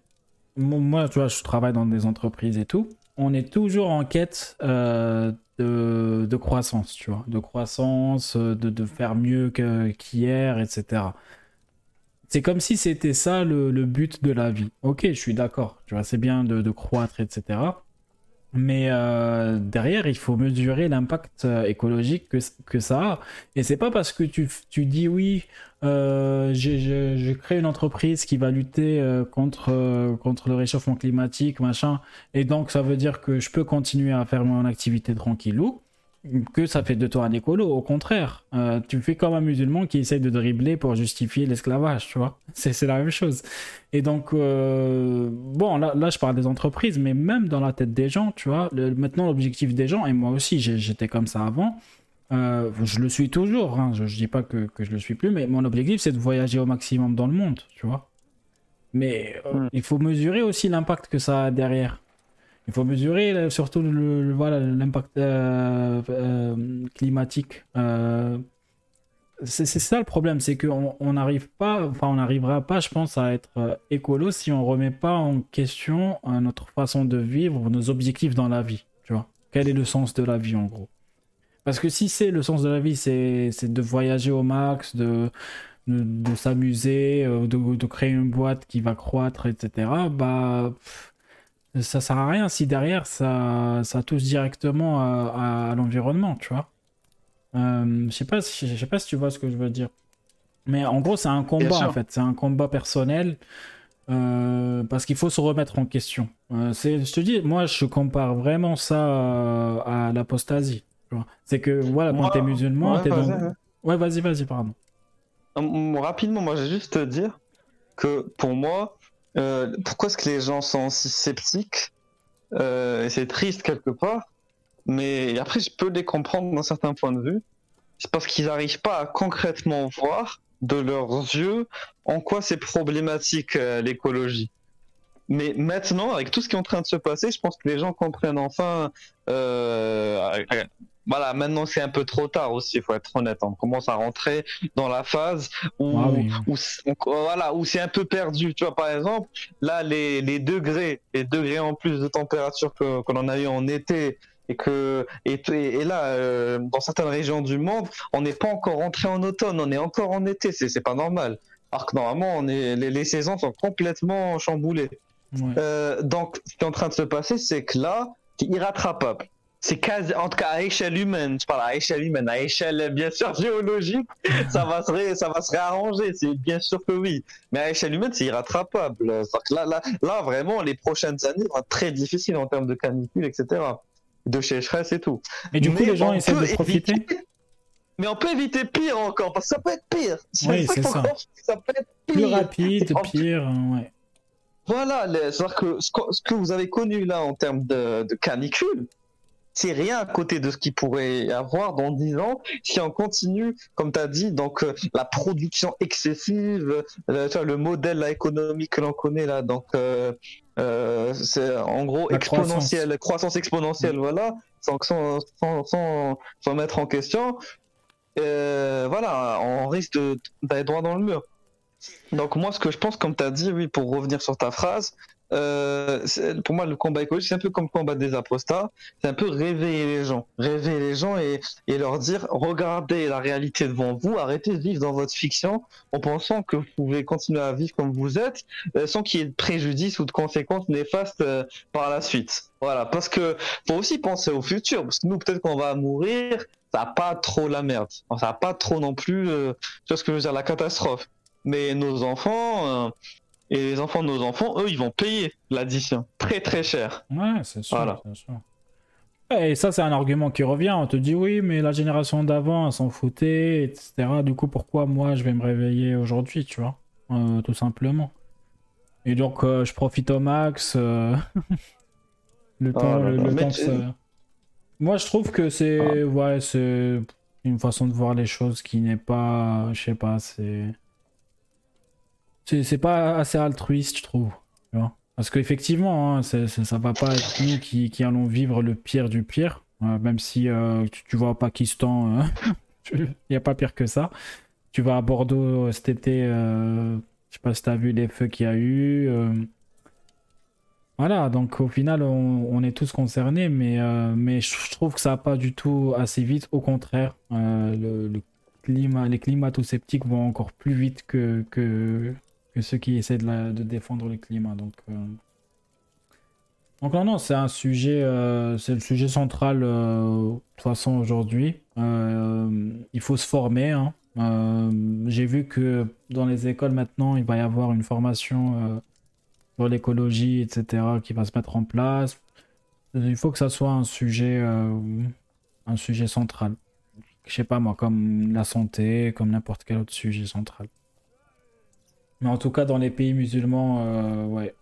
S1: mon- moi, tu vois, je travaille dans des entreprises et tout. On est toujours en quête euh, de, croissance, tu vois, de croissance, euh, de, faire mieux qu'hier, etc. C'est comme si c'était ça le, but de la vie. Ok, je suis d'accord, tu vois, c'est bien de croître, etc. Mais euh, derrière, il faut mesurer l'impact euh, écologique que, ça a. Et c'est pas parce que tu, tu dis oui, euh, je, crée une entreprise qui va lutter euh, contre, contre le réchauffement climatique, machin, et donc ça veut dire que je peux continuer à faire mon activité tranquillou, que ça fait de toi un écolo. Au contraire, euh, tu fais comme un musulman qui essaye de dribbler pour justifier l'esclavage, tu vois. C'est la même chose. Et donc, euh, bon, là, là, je parle des entreprises, mais même dans la tête des gens, tu vois, le- maintenant l'objectif des gens, et moi aussi, j'étais comme ça avant, euh, je le suis toujours, hein, je, je dis pas que, que je le suis plus, mais mon objectif, c'est de voyager au maximum dans le monde, tu vois. Mais euh,
S2: Mm.
S1: il faut mesurer aussi l'impact que ça a derrière. Il faut mesurer euh, surtout le, l'impact euh, euh, climatique. C'est ça le problème, c'est qu'on on n'arrive pas, enfin on n'arrivera pas, je pense, à être écolo si on remet pas en question notre façon de vivre, nos objectifs dans la vie. Tu vois, quel est le sens de la vie en gros? Parce que si c'est le sens de la vie, c'est de voyager au max, de de, s'amuser, de, de créer une boîte qui va croître, etc. Bah ça sert à rien si derrière ça, ça touche directement à, l'environnement, tu vois. Euh, je sais pas, si- je sais pas si tu vois ce que je veux dire. Mais en gros, c'est un combat en fait, c'est un combat personnel euh, parce qu'il faut se remettre en question. Euh, c'est, je te dis, moi, je compare vraiment ça à l'apostasie. C'est que voilà, quand
S2: Moi-
S1: t'es musulman,
S2: Ouais,
S1: t'es
S2: vas-y,
S1: dans.
S2: ouais.
S1: Ouais, vas-y, vas-y, pardon.
S2: Rapidement, moi, j'ai juste te dire que pour moi, euh, pourquoi est-ce que les gens sont si sceptiques Euh, C'est triste quelque part, mais après, je peux les comprendre d'un certain point de vue. C'est parce qu'ils n'arrivent pas à concrètement voir de leurs yeux en quoi c'est problématique euh, l'écologie. Mais maintenant, avec tout ce qui est en train de se passer, je pense que les gens comprennent enfin. Voilà, maintenant c'est un peu trop tard aussi, il faut être honnête. On commence à rentrer dans la phase où,
S1: Ah oui.
S2: où, voilà, où c'est un peu perdu. Tu vois, par exemple, là, les, les degrés, les degrés en plus de température que, que l'on a eu en été, et que et, et là, euh, dans certaines régions du monde, on n'est pas encore rentré en automne, on est encore en été. C'est c'est pas normal. Alors que normalement, on est, les, les saisons sont complètement chamboulées.
S1: Ouais.
S2: Euh, donc, ce qui est en train de se passer, c'est que là, c'est irrattrapable. C'est quasi, en tout cas à échelle humaine, je parle à échelle humaine, à échelle bien sûr géologique, ça va se, ré- ça va se réarranger, c'est bien sûr que oui. Mais à échelle humaine, c'est irrattrapable. Que Là, là, là, vraiment, les prochaines années vont être très difficiles en termes de canicule, etc. De sécheresse et tout.
S1: Et du coup,
S2: Mais
S1: les gens essaient de profiter.
S2: éviter- Mais on peut éviter pire encore, parce que ça peut être pire.
S1: Oui, c'est ça.
S2: ça peut être pire.
S1: Plus rapide, pire, euh, ouais.
S2: Voilà, les- que ce que vous avez connu là en termes de, de canicule, c'est rien à côté de ce qu'il pourrait y avoir dans 10 ans si on continue, comme tu as dit, donc euh, la production excessive, euh, tu vois, le modèle là, économique que l'on connaît là, donc euh, euh, c'est en gros
S1: La
S2: exponentielle, croissance, exponentielle, voilà, sans, sans, sans, sans, mettre en question. Euh, voilà, on risque d'aller droit dans le mur. Donc moi, ce que je pense, comme tu as dit, oui, pour revenir sur ta phrase, euh, pour moi, le combat écologique, c'est un peu comme le combat des apostats, c'est un peu réveiller les gens, réveiller les gens et, et leur dire, regardez la réalité devant vous, arrêtez de vivre dans votre fiction en pensant que vous pouvez continuer à vivre comme vous êtes, euh, sans qu'il y ait de préjudice ou de conséquences néfastes euh, par la suite. Voilà, parce que faut aussi penser au futur, parce que nous, peut-être qu'on va mourir, ça n'a pas trop la merde, ça n'a pas trop non plus, euh, tu vois ce que je veux dire, la catastrophe. Mais nos enfants, euh, et les enfants de nos enfants, eux, ils vont payer l'addition. Très très cher.
S1: Ouais, c'est sûr.
S2: Voilà.
S1: sûr. Et ça, c'est un argument qui revient. On te dit oui, mais la génération d'avant, elle s'en foutait, etc. Du coup, pourquoi moi, je vais me réveiller aujourd'hui, tu vois? Euh, Tout simplement. Et donc, euh, je profite au max. euh, le temps,
S2: Ah là
S1: le, temps
S2: tu-
S1: Moi, je trouve que c'est ouais, c'est une façon de voir les choses qui n'est pas, je sais pas, c'est c'est pas assez altruiste, je trouve. Parce qu'effectivement, hein, c'est- ça va pas être nous qui, qui allons vivre le pire du pire, euh, même si euh, tu, tu vas au Pakistan, il n'y a pas pire que ça. Tu vas à Bordeaux cet été, euh, je sais pas si tu as vu les feux qu'il y a eu. euh, Voilà, donc au final, on, on est tous concernés, mais, mais je trouve que ça va pas du tout assez vite. Au contraire, le climat, les climato-sceptiques vont encore plus vite que, que, que ceux qui essaient de, défendre le climat. Donc, euh, donc non, non, c'est un sujet, euh, c'est le sujet central euh, de toute façon aujourd'hui. Il faut se former. hein. J'ai vu que dans les écoles maintenant, il va y avoir une formation sur l'écologie, etc., qui va se mettre en place. Il faut que ça soit un sujet, un sujet central. Je sais pas moi, comme la santé, comme n'importe quel autre sujet central. Mais en tout cas, dans les pays musulmans, euh, ouais,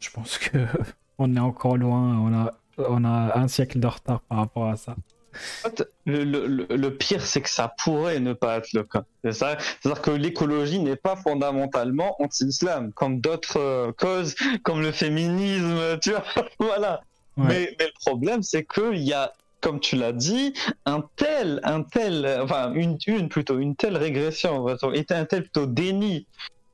S1: je pense que on est encore loin. On a, on a un siècle de retard par rapport à ça.
S2: Le, le- le- pire, c'est que ça pourrait ne pas être le cas. C'est-à-dire que l'écologie n'est pas fondamentalement anti-islam, comme d'autres euh, causes, comme le féminisme, tu vois? voilà.
S1: Ouais.
S2: Mais, mais le problème, c'est qu'il y a, comme tu l'as dit, un tel, un tel, euh, enfin une, une plutôt, une telle régression, un tel plutôt déni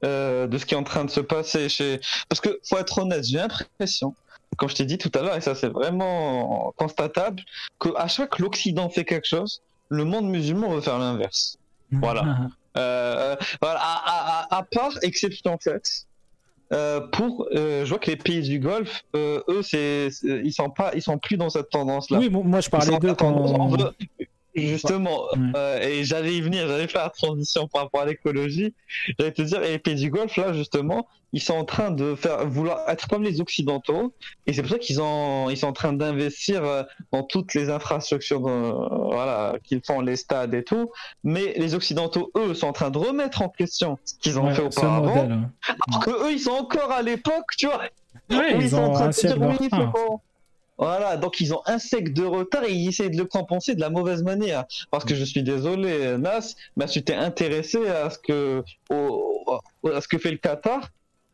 S2: euh, de ce qui est en train de se passer chez. Parce que faut être honnête, j'ai l'impression, comme je t'ai dit tout à l'heure, et ça c'est vraiment constatable, que à chaque fois que l'Occident fait quelque chose, le monde musulman veut faire l'inverse. Voilà. Euh, voilà, à, à- à- à part exception faite. euh, pour, euh, je vois que les pays du Golfe, eux, c'est, ils sont pas, ils sont plus dans cette tendance-là.
S1: Oui, moi je parlais d'eux
S2: en tendance-
S1: quand.
S2: on veut- Justement,
S1: Ouais.
S2: euh, et j'allais y venir, j'allais faire la transition par rapport à l'écologie. J'allais te dire, et les pays du Golfe, là, justement, ils sont en train de faire, vouloir être comme les Occidentaux, et c'est pour ça qu'ils ont, ils sont en train d'investir euh, dans toutes les infrastructures, euh, voilà, qu'ils font, les stades et tout. Mais les Occidentaux, eux, sont en train de remettre en question ce qu'ils ont
S1: Ouais,
S2: fait auparavant.
S1: modèle. hein.
S2: Alors que eux, ils sont encore à l'époque, tu vois.
S1: Ouais,
S2: où
S1: ils
S2: sont en train de se dire,
S1: de
S2: oui, il faut
S1: retard.
S2: qu'on- Voilà, donc ils ont un siècle de retard et ils essaient de le compenser de la mauvaise manière. Parce que je suis désolé, Nas, mais tu t'es intéressé à ce que, au- à ce que fait le Qatar,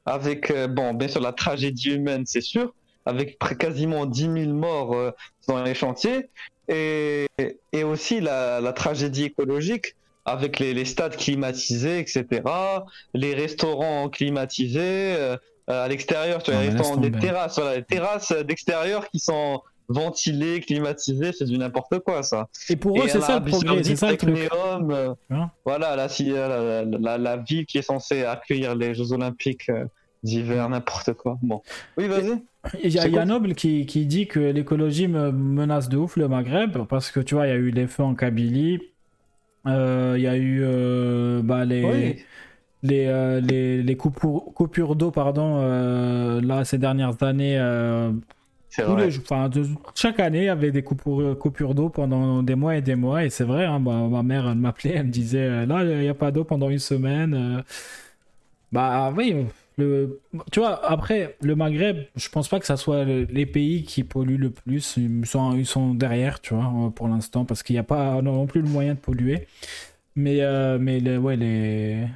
S2: avec, euh, bon, bien sûr, la tragédie humaine, c'est sûr, avec quasiment 10 000 morts euh, dans les chantiers, et, et aussi la, tragédie écologique avec les, les stades climatisés, etc., les restaurants climatisés, euh, à l'extérieur, tu vois,
S1: Non, laisse
S2: des terrasses, voilà, les terrasses d'extérieur qui sont ventilées, climatisées, c'est du n'importe quoi, ça.
S1: Et pour eux, c'est ça le c'est ça le truc.
S2: Euh,
S1: Hein
S2: voilà, la, si- la, la, la- la ville qui est censée accueillir les Jeux Olympiques euh, d'hiver, n'importe quoi. Bon. Oui, vas-y.
S1: Il y a, y a Noble qui, qui dit que l'écologie me menace de ouf le Maghreb parce que tu vois, il y a eu les feux en Kabylie, euh, il y a eu euh, bah, les,
S2: Oui.
S1: Les, euh, les, les coupures, coupures d'eau pardon, euh, là ces dernières années. euh, Tous les enfin, de- chaque année, il y avait des coupures, coupures d'eau pendant des mois et des mois. Et c'est vrai, hein, ma, ma mère, elle m'appelait, elle me disait Là, il n'y a pas d'eau pendant une semaine. Bah oui, le... tu vois, après, le Maghreb, je pense pas que ça soit le- les pays qui polluent le plus. Ils sont, ils sont derrière, tu vois, pour l'instant, parce qu'il n'y a pas non plus le moyen de polluer. Mais, mais les, ouais, les...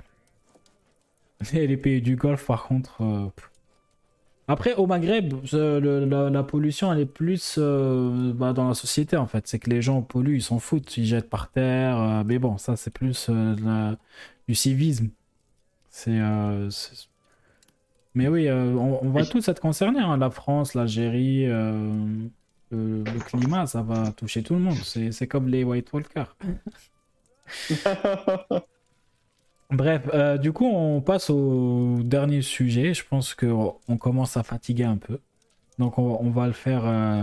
S1: les, les pays du Golfe, par contre. euh. Après, au Maghreb, euh, le- la, la pollution, elle est plus euh, bah, dans la société, en fait. C'est que les gens polluent, ils s'en foutent, ils jettent par terre. euh, mais bon, ça, c'est plus euh, la- du civisme. C'est. euh, mais oui, euh, on, on va tous être concernés. hein. La France, l'Algérie, euh, le, le climat, ça va toucher tout le monde. C'est comme les White Walkers. Bref, euh, du coup, on passe au dernier sujet. Je pense qu'on commence à fatiguer un peu. Donc, on, on va le faire euh,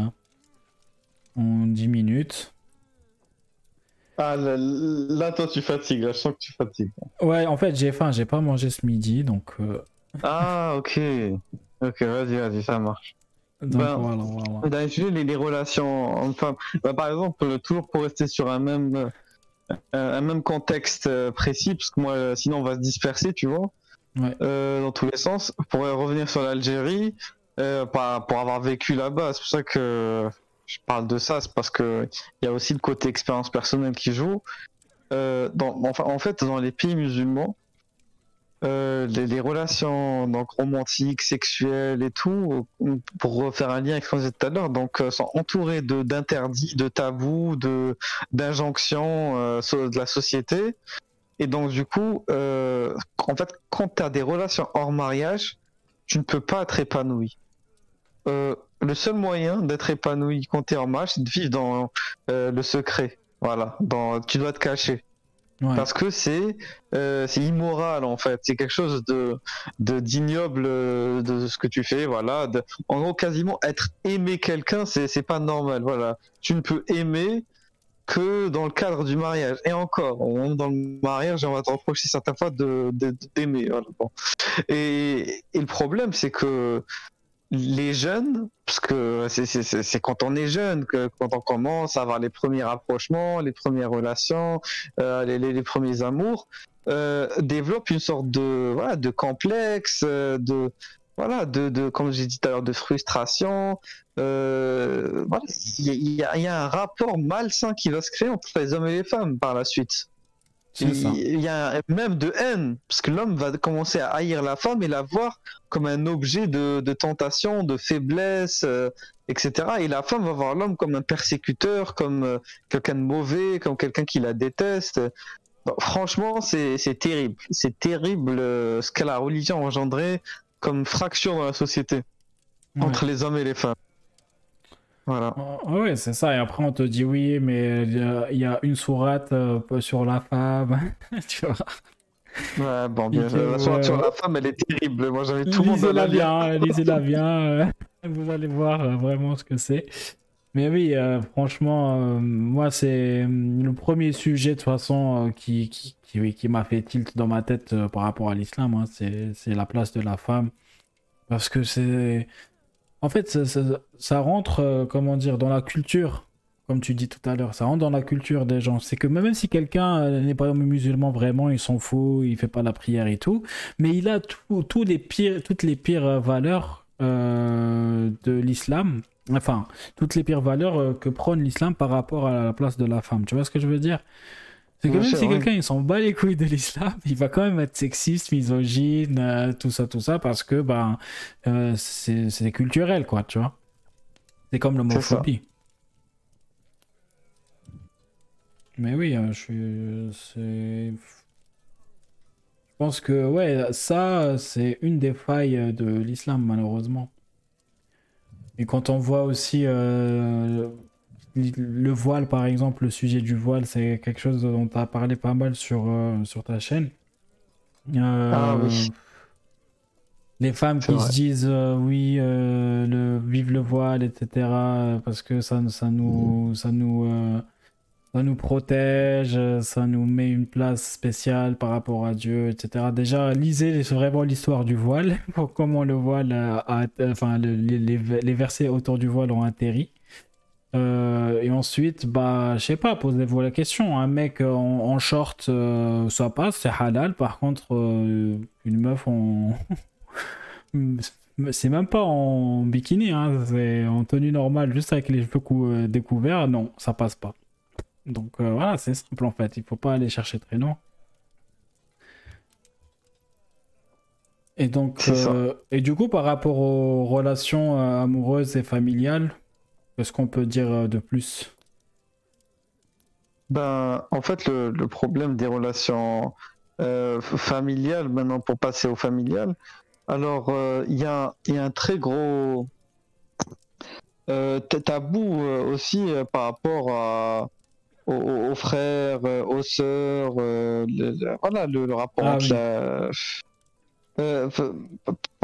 S1: en 10 minutes.
S5: Ah, là, là, toi, tu fatigues. Là, je sens que tu fatigues.
S1: Ouais, en fait, j'ai faim. J'ai pas mangé ce midi. Donc, euh,
S2: Ah, ok. Ok, vas-y, vas-y, ça marche.
S1: donc
S2: Ben,
S1: voilà, voilà.
S2: Les relations hommes-femmes, bah, par exemple, toujours pour rester sur un même, euh, un même contexte euh, précis, parce que moi, euh, sinon on va se disperser, tu vois,
S1: Ouais.
S2: euh, dans tous les sens. Pour euh, revenir sur l'Algérie, euh, pour avoir vécu là-bas, c'est pour ça que je parle de ça, c'est parce que il y a aussi le côté expérience personnelle qui joue. Euh, dans, enfin, en fait, dans les pays musulmans, euh, les, les relations donc romantiques, sexuelles et tout, euh, pour refaire un lien avec ce qu'on disait tout à l'heure, donc euh, sont entourés de d'interdits, de tabous, de d'injonctions euh, de la société. Et donc du coup, euh, en fait, quand tu as des relations hors mariage, tu ne peux pas être épanoui. Le seul moyen d'être épanoui quand tu es en mariage, c'est de vivre dans le secret. Voilà, dans, tu dois te cacher Parce que c'est euh, c'est immoral en fait. C'est quelque chose de de d'ignoble euh, de ce que tu fais voilà. De- en gros quasiment être aimer quelqu'un c'est pas normal voilà. Tu ne peux aimer que dans le cadre du mariage. Et encore on dans le mariage on va te reprocher certaines fois de de- d'aimer voilà, et et le problème c'est que les jeunes, parce que c'est- quand on est jeune que quand on commence à avoir les premiers rapprochements, les premières relations, euh, les, les- premiers amours, euh, développent une sorte de voilà de complexe, euh, de voilà de, de comme j'ai dit tout à l'heure de frustration. Euh, voilà, il y, y a un rapport malsain qui va se créer entre les hommes et les femmes par la suite. Il y a même de haine, parce que l'homme va commencer à haïr la femme et la voir comme un objet de, de tentation, de faiblesse, euh, etc. Et la femme va voir l'homme comme un persécuteur, comme euh, quelqu'un de mauvais, comme quelqu'un qui la déteste. Bon, franchement, c'est terrible. C'est terrible euh, ce que la religion a engendré comme fracture dans la société
S1: Ouais.
S2: entre les hommes et les femmes. Voilà.
S1: Ah ouais, c'est ça. Et après, on te dit oui, mais il y a, une sourate euh, sur la femme. tu vois.
S2: Ouais, bon, bien, la
S1: ouais.
S2: sur la femme, elle est terrible. Moi, j'avais tout le monde la
S1: bien, lisez-la bien. euh, vous allez voir euh, vraiment ce que c'est. Mais oui, euh, franchement, euh, moi, c'est euh, le premier sujet de toute façon euh, qui, qui, qui, oui, qui m'a fait tilt dans ma tête euh, par rapport à l'islam. hein. c'est la place de la femme. Parce que c'est. En fait, ça, rentre, euh, comment dire, dans la culture, comme tu dis tout à l'heure. Ça rentre dans la culture des gens. C'est que même si quelqu'un euh, n'est pas musulman vraiment, il s'en fout, il fait pas la prière et tout mais il a tout- les pires, toutes les pires euh, valeurs de l'islam, enfin, toutes les pires valeurs que prône l'islam par rapport à la place de la femme. Tu vois ce que je veux dire? C'est que
S2: Bien
S1: même
S2: sûr,
S1: si quelqu'un il s'en bat les couilles de l'islam, il va quand même être sexiste, misogyne, euh, tout ça, tout ça, parce que ben, euh, c'est culturel, quoi, tu vois. C'est comme l'homophobie. Mais oui, euh, je suis. Je pense que, ouais, ça, c'est une des failles de l'islam, malheureusement. Et quand on voit aussi euh, le voile, par exemple, le sujet du voile, c'est quelque chose dont tu as parlé pas mal sur, euh, sur ta chaîne. Euh,
S2: Ah oui.
S1: Les femmes qui
S2: vrai.
S1: se disent euh, oui, le, vive le voile, etc. Parce que ça, ça nous, ça nous, ça nous protège, ça nous met une place spéciale par rapport à Dieu, etc. Déjà, lisez vraiment l'histoire du voile, comment le voile, a, enfin les, les, versets autour du voile ont atterri. Euh, et ensuite, bah, je sais pas, posez-vous la question. Un mec en, short, euh, ça passe, c'est halal. Par contre, euh, une meuf en. c'est même pas en bikini, hein, c'est en tenue normale, juste avec les cheveux découverts. Non, ça passe pas. Donc voilà, c'est simple en fait, il faut pas aller chercher très loin. Et donc, et du coup, par rapport aux relations amoureuses et familiales, qu'est-ce qu'on peut dire de plus?
S2: Ben, en fait, le, problème des relations familiales, maintenant pour passer au familial, alors il y, a, y a un très gros tabou aussi par rapport à aux, frères, euh, aux sœurs, euh, le, voilà le, rapport ah entre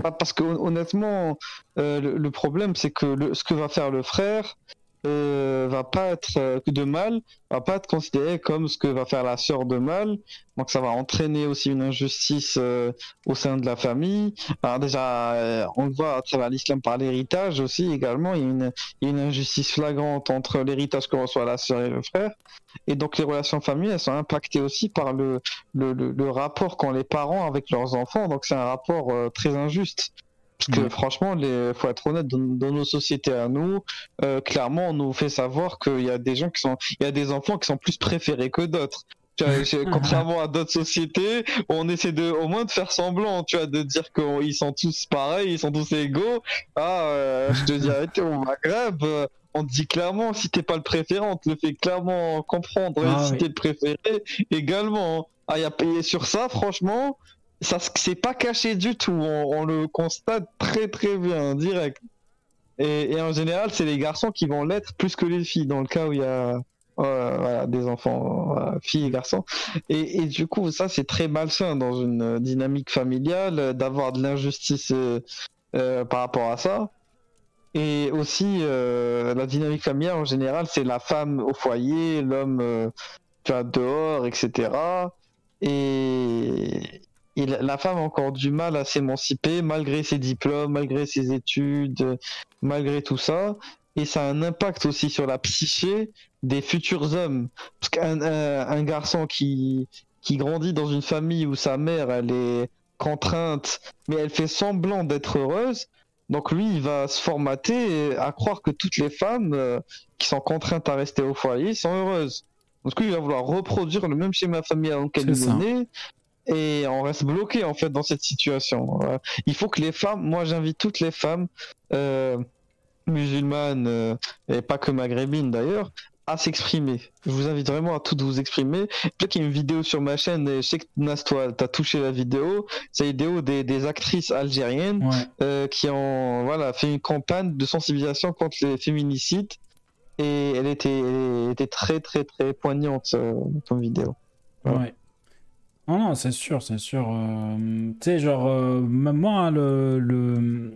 S2: euh, parce que honnêtement, le, problème c'est que ce que va faire le frère, euh, va pas être euh, de mal, va pas être considéré comme ce que va faire la sœur de mal. Donc ça va entraîner aussi une injustice euh, au sein de la famille. Alors déjà, on le voit à travers l'islam par l'héritage aussi également. Il y, a une, une injustice flagrante entre l'héritage que reçoit la sœur et le frère. Et donc les relations familiales sont impactées aussi par le, le, le, rapport qu'ont les parents avec leurs enfants. Donc c'est un rapport très injuste. Parce que franchement, il faut être honnête, dans, nos sociétés à nous, euh, clairement, on nous fait savoir qu'il y a des gens qui sont, il y a des enfants qui sont plus préférés que d'autres. contrairement à d'autres sociétés, on essaie de, au moins de faire semblant, tu vois, de dire qu'ils sont tous pareils, ils sont tous égaux. Ah, euh, je te dirais, au Maghreb, on te dit clairement, si t'es pas le préféré, on te le fait clairement comprendre. et ah si t'es le préféré, également. Ah, y a payé sur ça, franchement, ça c'est pas caché du tout. On, le constate très très bien, direct. Et, en général, c'est les garçons qui vont l'être plus que les filles, dans le cas où il y a des enfants, filles et garçons. Et, du coup, ça c'est très malsain dans une dynamique familiale d'avoir de l'injustice euh, euh, par rapport à ça. Et aussi, euh, la dynamique familiale en général, c'est la femme au foyer, l'homme dehors, etc. Et, la femme a encore du mal à s'émanciper malgré ses diplômes, malgré ses études, malgré tout ça. Et ça a un impact aussi sur la psyché des futurs hommes. Parce qu'un un, garçon qui, qui grandit dans une famille où sa mère, elle est contrainte, mais elle fait semblant d'être heureuse, donc lui, il va se formater à croire que toutes les femmes euh, qui sont contraintes à rester au foyer sont heureuses. Donc lui, il va vouloir reproduire le même schéma familial dans lequel il est né, et on reste bloqué en fait dans cette situation. Euh, il faut que les femmes, moi j'invite toutes les femmes euh, musulmanes euh, et pas que maghrébines d'ailleurs à s'exprimer. Je vous invite vraiment à toutes vous exprimer. Peut-être qu'il y a une vidéo sur ma chaîne et je sais que Nas, toi, t'as touché la vidéo. C'est la vidéo des, des actrices algériennes qui ont voilà fait une campagne de sensibilisation contre les féminicides et elle était, elle était très très très poignante ton vidéo.
S1: Ouais. Non, non, c'est sûr, c'est sûr. Euh, tu sais, genre, euh, même moi, hein, le, le,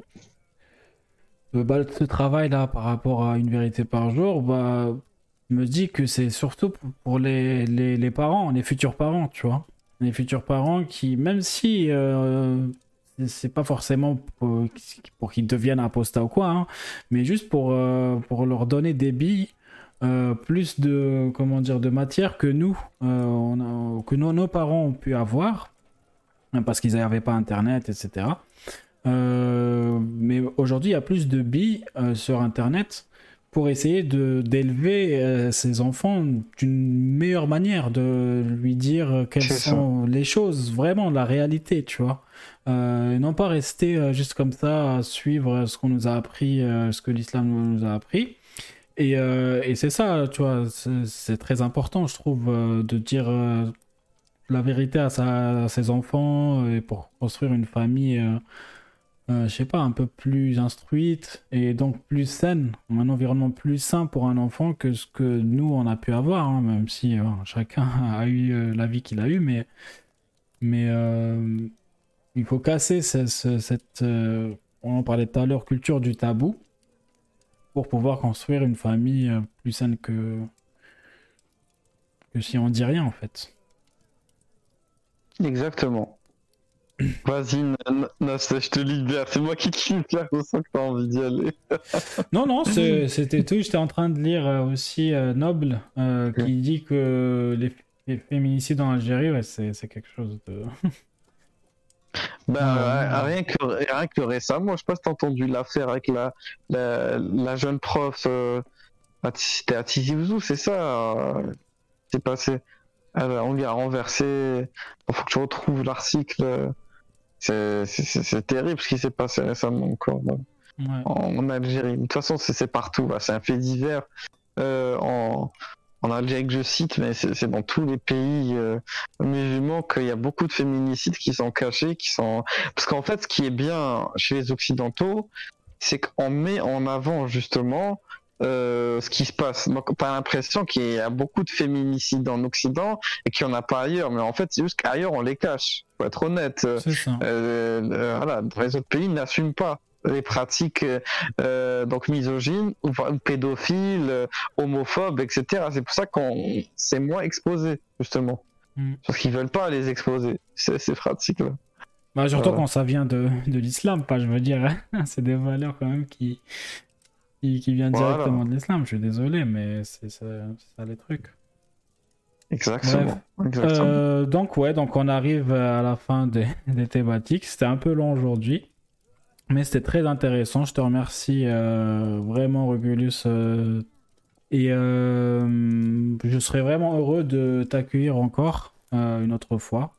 S1: bah, ce travail-là par rapport à une vérité par jour, bah, me dit que c'est surtout pour les, les, les, parents, les futurs parents, tu vois. Les futurs parents qui, même si euh, c'est pas forcément pour, qu'ils deviennent apostats ou quoi, hein, mais juste pour, pour leur donner des billes euh, plus de comment dire de matière que nous, euh, on que nos, nos, parents ont pu avoir hein, parce qu'ils n'avaient pas internet, etc. Euh, mais aujourd'hui, il y a plus de billes sur internet pour essayer de d'élever ses enfants d'une meilleure manière, de lui dire quelles sont les choses, vraiment la réalité, tu vois. non pas rester juste comme ça à suivre ce qu'on nous a appris, ce que l'islam nous a appris, euh, et, c'est ça, tu vois, c'est très important, je trouve, euh, de dire euh, la vérité à, ses enfants et pour construire une famille, je sais pas, un peu plus instruite et donc plus saine, un environnement plus sain pour un enfant que ce que nous on a pu avoir, hein, même si chacun a eu la vie qu'il a eue, mais, il faut casser cette, on en parlait tout à l'heure, culture du tabou pour pouvoir construire une famille euh, plus saine que, que si on dit rien en fait.
S2: Exactement. Vas-y, Nas, je te libère. C'est moi qui te libère, je sens que t'as envie d'y aller.
S1: non, non, c'était tout. J'étais en train de lire euh, aussi euh, Noble euh, qui dit que les, féminicides en Algérie, ouais, c'est quelque chose de.
S2: Ben, rien, que, rien que récemment, je sais pas si t'as entendu l'affaire avec la, la, jeune prof. C'était à Tizi Ouzou, c'est ça C'est passé. on lui a renversé. Il faut que je retrouve l'article. C'est terrible ce qui s'est passé récemment encore en, Algérie. De toute façon, c'est partout. C'est un fait divers euh, en, en, Algérie que je cite, mais c'est dans tous les pays euh, musulmans qu'il y a beaucoup de féminicides qui sont cachés, qui sont parce qu'en fait, ce qui est bien chez les occidentaux, c'est qu'on met en avant justement euh, ce qui se passe. Donc, pas l'impression qu'il y a beaucoup de féminicides en Occident et qu'il n'y en a pas ailleurs. Mais en fait, c'est juste qu'ailleurs, on les cache. Faut être honnête. Euh, euh, voilà, les autres pays n'assument pas les pratiques euh, donc misogynes ou, pédophiles, homophobes, etc. C'est pour ça qu'on c'est moins exposé justement, mm. parce qu'ils veulent pas les exposer ces, ces pratiques-là.
S1: Bah, surtout quand ça vient de, de l'islam, pas je veux dire, hein. c'est des valeurs quand même qui qui, vient directement de l'islam. Je suis désolé, mais c'est ça, les trucs.
S2: Exactement.
S1: Euh, donc ouais, donc on arrive à la fin des, thématiques. C'était un peu long aujourd'hui, mais c'était très intéressant. Je te remercie euh, vraiment, Regulus. Euh, et je serais vraiment heureux de t'accueillir encore une autre fois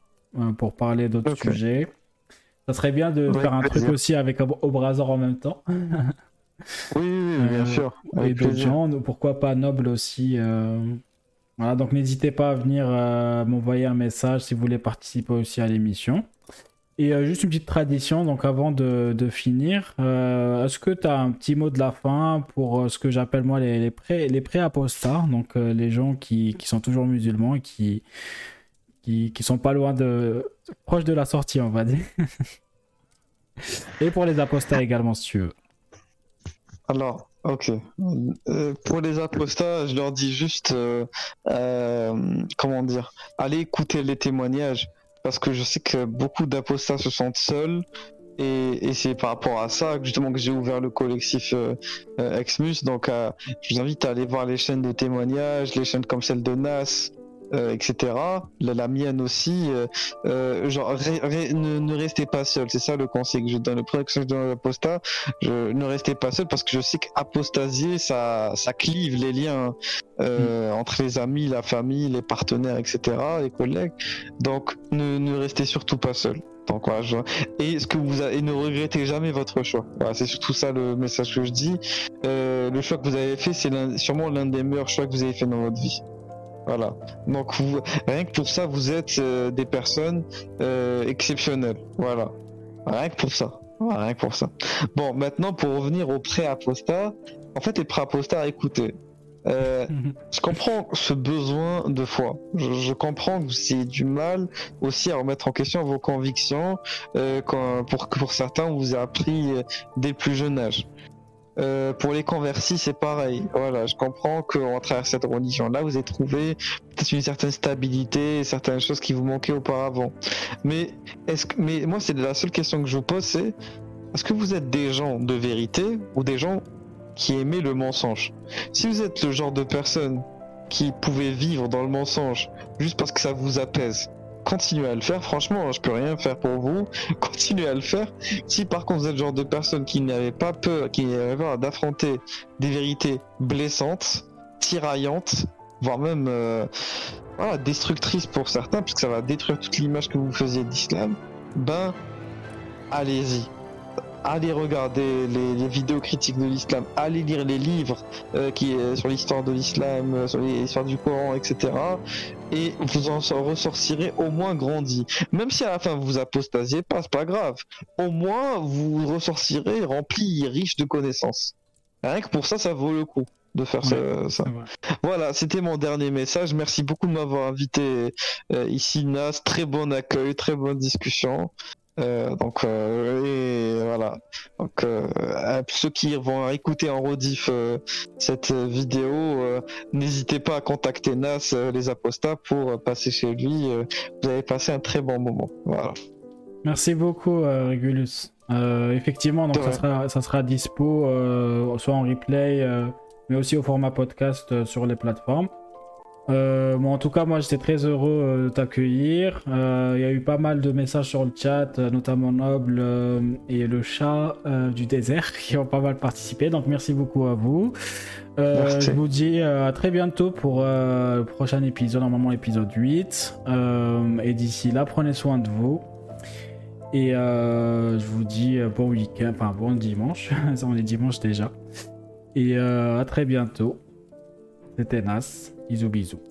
S1: pour parler d'autres sujets. Ça serait bien de faire un truc aussi avec Obrazor en même temps.
S2: Oui, bien euh, sûr.
S1: et d'autres gens, pourquoi pas Noble aussi. Euh. Voilà, donc n'hésitez pas à venir euh, m'envoyer un message si vous voulez participer aussi à l'émission. Et juste une petite tradition, donc avant de, finir, est-ce que tu as un petit mot de la fin pour ce que j'appelle moi les, les, pré, les pré-apostats, donc les gens qui, qui, sont toujours musulmans et qui, qui, qui sont pas loin de. proche de la sortie, on va dire. et pour les apostats également, si tu veux.
S2: Alors, ok. Euh, pour les apostats, je leur dis juste, euh, euh, comment dire, allez écouter les témoignages, parce que je sais que beaucoup d'apostats se sentent seuls, et, c'est par rapport à ça que justement que j'ai ouvert le collectif Exmus. Donc, je vous invite à aller voir les chaînes de témoignages, les chaînes comme celle de Nas, euh, etc. La, mienne aussi. Euh, euh, genre, ne, restez pas seul. C'est ça le conseil que je donne. Le premier conseil que je donne à l'apostat, je, ne restez pas seul parce que je sais qu'apostasier, ça, ça clive les liens mm. entre les amis, la famille, les partenaires, etc., les collègues. Donc, ne, ne restez surtout pas seul. Donc, voilà, Et ce que vous et ne regrettez jamais votre choix. Voilà, c'est surtout ça le message que je dis. le choix que vous avez fait, c'est sûrement l'un des meilleurs choix que vous avez fait dans votre vie. Voilà. Donc rien que pour ça, vous êtes euh, des personnes euh, exceptionnelles. Voilà. Rien que pour ça. rien que pour ça. Bon, maintenant pour revenir au pré-apostat. En fait, les pré-apostats, écoutez. Euh, je comprends ce besoin de foi. Je, comprends que vous ayez du mal aussi à remettre en question vos convictions quand, pour, pour certains, on vous a appris dès le plus jeune âge. Euh, pour les convertis, c'est pareil. Voilà, je comprends qu'en travers cette religion-là, vous avez trouvé peut-être une certaine stabilité, certaines choses qui vous manquaient auparavant. Mais est-ce que, mais moi, c'est la seule question que je vous pose, c'est est-ce que vous êtes des gens de vérité ou des gens qui aimaient le mensonge? Si vous êtes le genre de personne qui pouvait vivre dans le mensonge juste parce que ça vous apaise, continuez à le faire. Franchement, je peux rien faire pour vous. Continuez à le faire. Si par contre vous êtes le genre de personne qui n'avait pas peur, qui n'avait peur d'affronter des vérités blessantes, tiraillantes, voire même euh, destructrices pour certains, puisque ça va détruire toute l'image que vous faisiez d'islam, ben allez-y allez regarder les, vidéos critiques de l'islam, allez lire les livres euh, qui est sur l'histoire de l'islam, euh, sur l'histoire du Coran, etc. Et vous en ressortirez au moins grandi. Même si à la fin vous apostasiez pas, c'est pas grave. Au moins vous ressortirez rempli, riche de connaissances. Rien que pour ça, ça vaut le coup de faire ça. Voilà, c'était mon dernier message. Merci beaucoup de m'avoir invité euh, ici, Nas. Très bon accueil, très bonne discussion. Euh, donc euh, et voilà. Donc euh, à ceux qui vont écouter en rediff cette vidéo, n'hésitez pas à contacter Nas les apostats pour passer chez lui. vous allez passer un très bon moment. Voilà.
S1: Merci beaucoup, Regulus. Effectivement, donc ça sera, ça sera dispo soit en replay, mais aussi au format podcast sur les plateformes. Euh, bon, en tout cas, moi j'étais très heureux euh, de t'accueillir. Euh, Il y a eu pas mal de messages sur le chat, notamment Noble et le chat du désert qui ont pas mal participé. Donc merci beaucoup à vous. Je vous dis à très bientôt pour le prochain épisode, normalement l'épisode 8. Euh, et d'ici là, prenez soin de vous. Et je vous dis bon week-end, enfin bon dimanche. On est dimanche déjà. Et à très bientôt. C'était Nas. Bisous bisous.